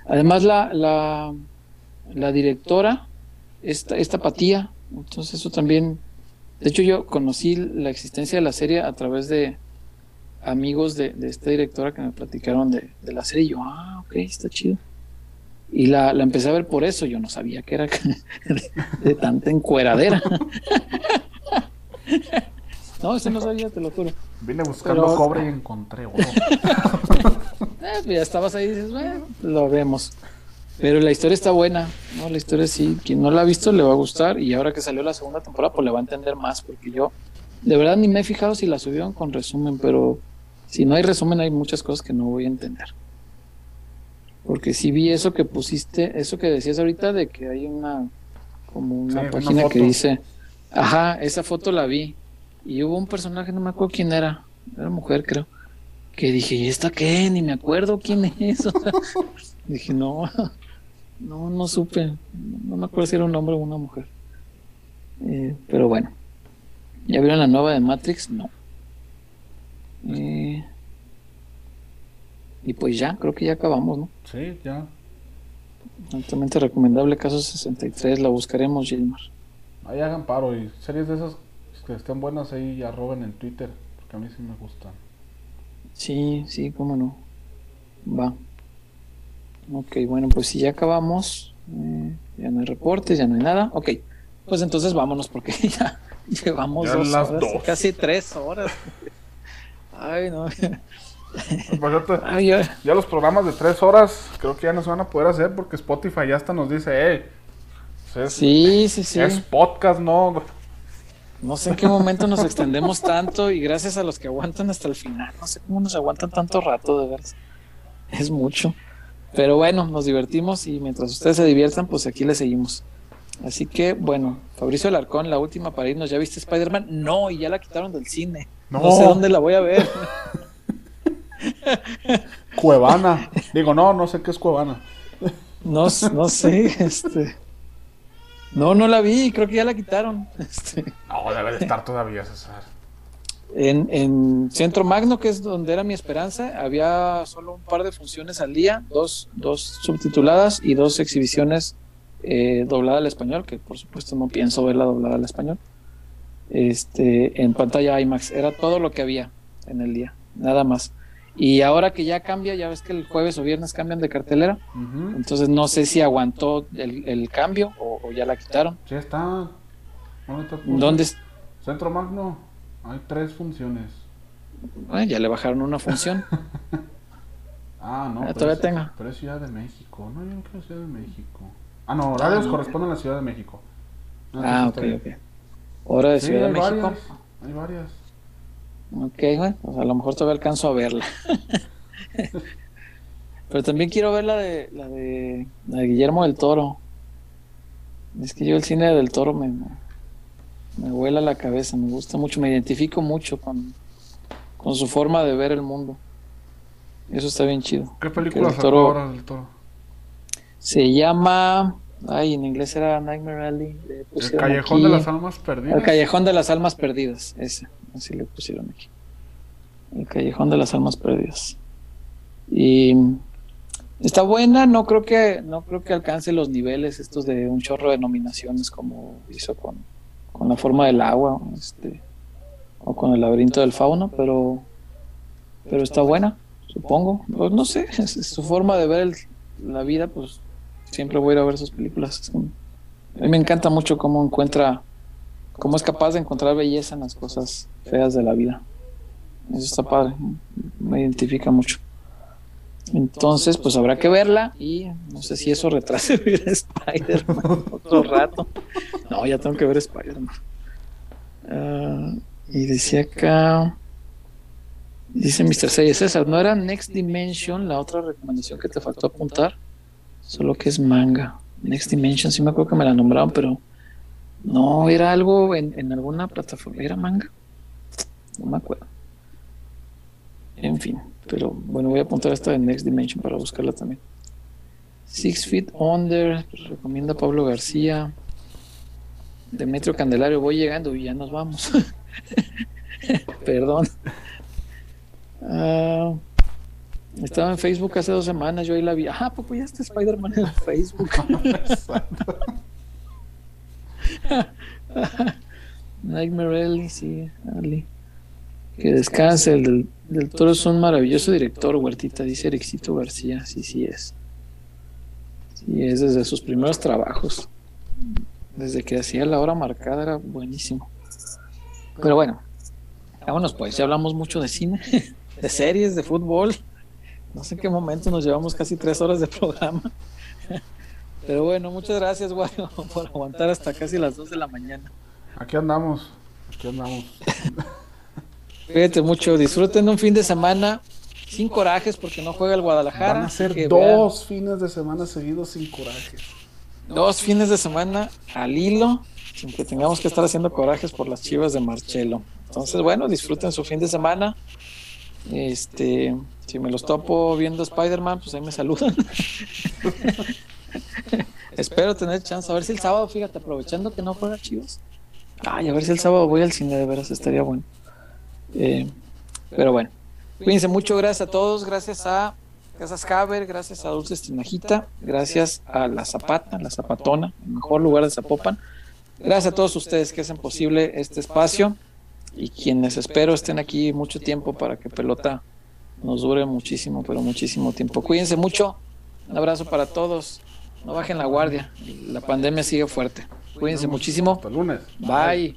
además la, la, la directora, esta, esta patía, entonces eso también, de hecho yo conocí la existencia de la serie a través de amigos de, de esta directora que me platicaron de, de, la serie y yo, ah, ok, está chido. Y la, la, empecé a ver por eso, yo no sabía que era de, tanta encueradera. no, eso no sabía, te lo juro. Vine buscando cobre y encontré oro. eh, pues ya estabas ahí y dices, bueno, lo vemos. Pero la historia está buena, ¿no? La historia sí, quien no la ha visto le va a gustar y ahora que salió la segunda temporada pues le va a entender más porque yo de verdad ni me he fijado si la subieron con resumen, pero si no hay resumen hay muchas cosas que no voy a entender. Porque si vi eso que pusiste, eso que decías ahorita de que hay una como una página que dice, ajá, esa foto la vi y hubo un personaje, no me acuerdo quién era, era mujer creo, que dije, ¿y esta qué? Ni me acuerdo quién es. dije, no, no, no supe. No me acuerdo si era un hombre o una mujer. Eh, pero bueno. ¿Ya vieron la nueva de Matrix? No. Eh, y pues ya, creo que ya acabamos, ¿no? Sí, ya. Altamente recomendable, caso 63, la buscaremos, Gilmar. Ahí hagan paro y series de esas que estén buenas ahí ya roben en Twitter, porque a mí sí me gustan. Sí, sí, cómo no. Va. Ok, bueno, pues si ya acabamos, eh, ya no hay reportes, ya no hay nada. Ok, pues entonces vámonos porque ya llevamos dos horas, casi tres horas. Ay, no. Ya, los programas de tres horas creo que ya no se van a poder hacer porque Spotify ya hasta nos dice, hey, pues sí, sí, sí. Es podcast, no. No sé en qué momento nos extendemos tanto y gracias a los que aguantan hasta el final. No sé cómo nos aguantan tanto rato, de verdad. Es mucho. Pero bueno, nos divertimos y mientras ustedes se diviertan, pues aquí le seguimos. Así que, bueno, Fabricio Alarcón, la última para irnos. ¿Ya viste Spider-Man? No, y ya la quitaron del cine. No, sé dónde la voy a ver. Cuevana. Digo, no, no sé qué es Cuevana. No, no sé, este. No, no la vi, creo que ya la quitaron. Este. No, debe de estar todavía, César. En, en, Centro Magno, que es donde era mi esperanza, había solo un par de funciones al día, dos, dos subtituladas y dos exhibiciones eh, doblada al español, que por supuesto no pienso verla doblada al español. Este, en pantalla IMAX, era todo lo que había en el día, nada más. Y ahora que ya cambia, ya ves que el jueves o viernes cambian de cartelera. Entonces no sé si aguantó el, cambio o, ya la quitaron. Ya está. ¿Dónde? Centro Magno. Hay tres funciones. ya le bajaron una función. ah, no. todavía tengo. Pero es Ciudad de México. No, yo no quiero Ciudad de México. Ah, no, horarios ah, corresponden a la Ciudad de México. ah, ok, ok. Hora de Ciudad de México. hay varias. Ok, bueno, pues a lo mejor todavía alcanzo a verla. Pero también quiero ver la de, la de, Guillermo del Toro. Es que yo el cine del Toro me, me vuela la cabeza, me gusta mucho, me identifico mucho con, con su forma de ver el mundo. Eso está bien chido. ¿Qué película toro, del Toro? Se llama Ay, en inglés era Nightmare Alley. El Callejón de las Almas Perdidas. El Callejón de las Almas Perdidas, ese. Así le pusieron aquí. El Callejón de las Almas Perdidas. Y está buena, no creo que, no creo que alcance los niveles estos de un chorro de nominaciones como hizo con, con la forma del agua, este, o con el laberinto del fauno, pero, pero está buena, supongo. Pues no sé, es, su forma de ver la vida, pues siempre voy a ir a ver sus películas. A mí me encanta mucho cómo encuentra, cómo es capaz de encontrar belleza en las cosas feas de la vida. Eso está padre, me identifica mucho. Entonces, pues habrá que verla y no sé si eso retrase ver Spider-Man otro rato. No, ya tengo que ver Spider-Man. Ah, y decía acá, dice Mr. Seyes César, ¿no era Next Dimension la otra recomendación que te faltó apuntar? Solo que es manga. Next Dimension, sí me acuerdo que me la nombraron, pero no, era algo en, alguna plataforma. ¿Era manga? No me acuerdo. En fin, pero bueno, voy a apuntar esta de Next Dimension para buscarla también. Six Feet Under, recomienda Pablo García. Demetrio Candelario, voy llegando y ya nos vamos. Perdón. Ah, estaba en Facebook hace dos semanas, yo ahí la vi. Ah, pues ya está Spider-Man en Facebook. Nightmare Alley, sí, Ali. Que descanse, el del, Toro es un maravilloso director, Huertita, dice Ericito García. Sí, sí es. Sí, es desde sus primeros trabajos. Desde que hacía la hora marcada era buenísimo. Pero bueno, vámonos pues, ya hablamos mucho de cine, de series, de fútbol. No sé en qué momento nos llevamos casi tres horas de programa. Pero bueno, muchas gracias, Guayo, por aguantar hasta casi las dos de la mañana. Aquí andamos, aquí andamos. Cuídate mucho, disfruten un fin de semana sin corajes porque no juega el Guadalajara. Van a ser dos fines de semana seguidos sin corajes. Dos fines de semana al hilo, sin que tengamos que estar haciendo corajes por las chivas de Marchelo. Entonces, bueno, disfruten su fin de semana Este, si me los topo viendo Spider-Man, pues ahí me saludan. Espero tener chance. A ver si el sábado, fíjate, aprovechando que no juega Chivas. Ay, a ver si el sábado voy al cine, de veras, estaría bueno. Eh, pero bueno, cuídense mucho. Gracias a todos. Gracias a Casas Caber, gracias a Dulces Tinajita, gracias a La Zapata, La Zapatona, el mejor lugar de Zapopan. Gracias a todos ustedes que hacen posible este espacio y quienes espero estén aquí mucho tiempo para que pelota nos dure muchísimo, pero muchísimo tiempo. Cuídense mucho. Un abrazo para todos. No bajen la guardia. La pandemia sigue fuerte. Cuídense muchísimo. Hasta lunes. Bye.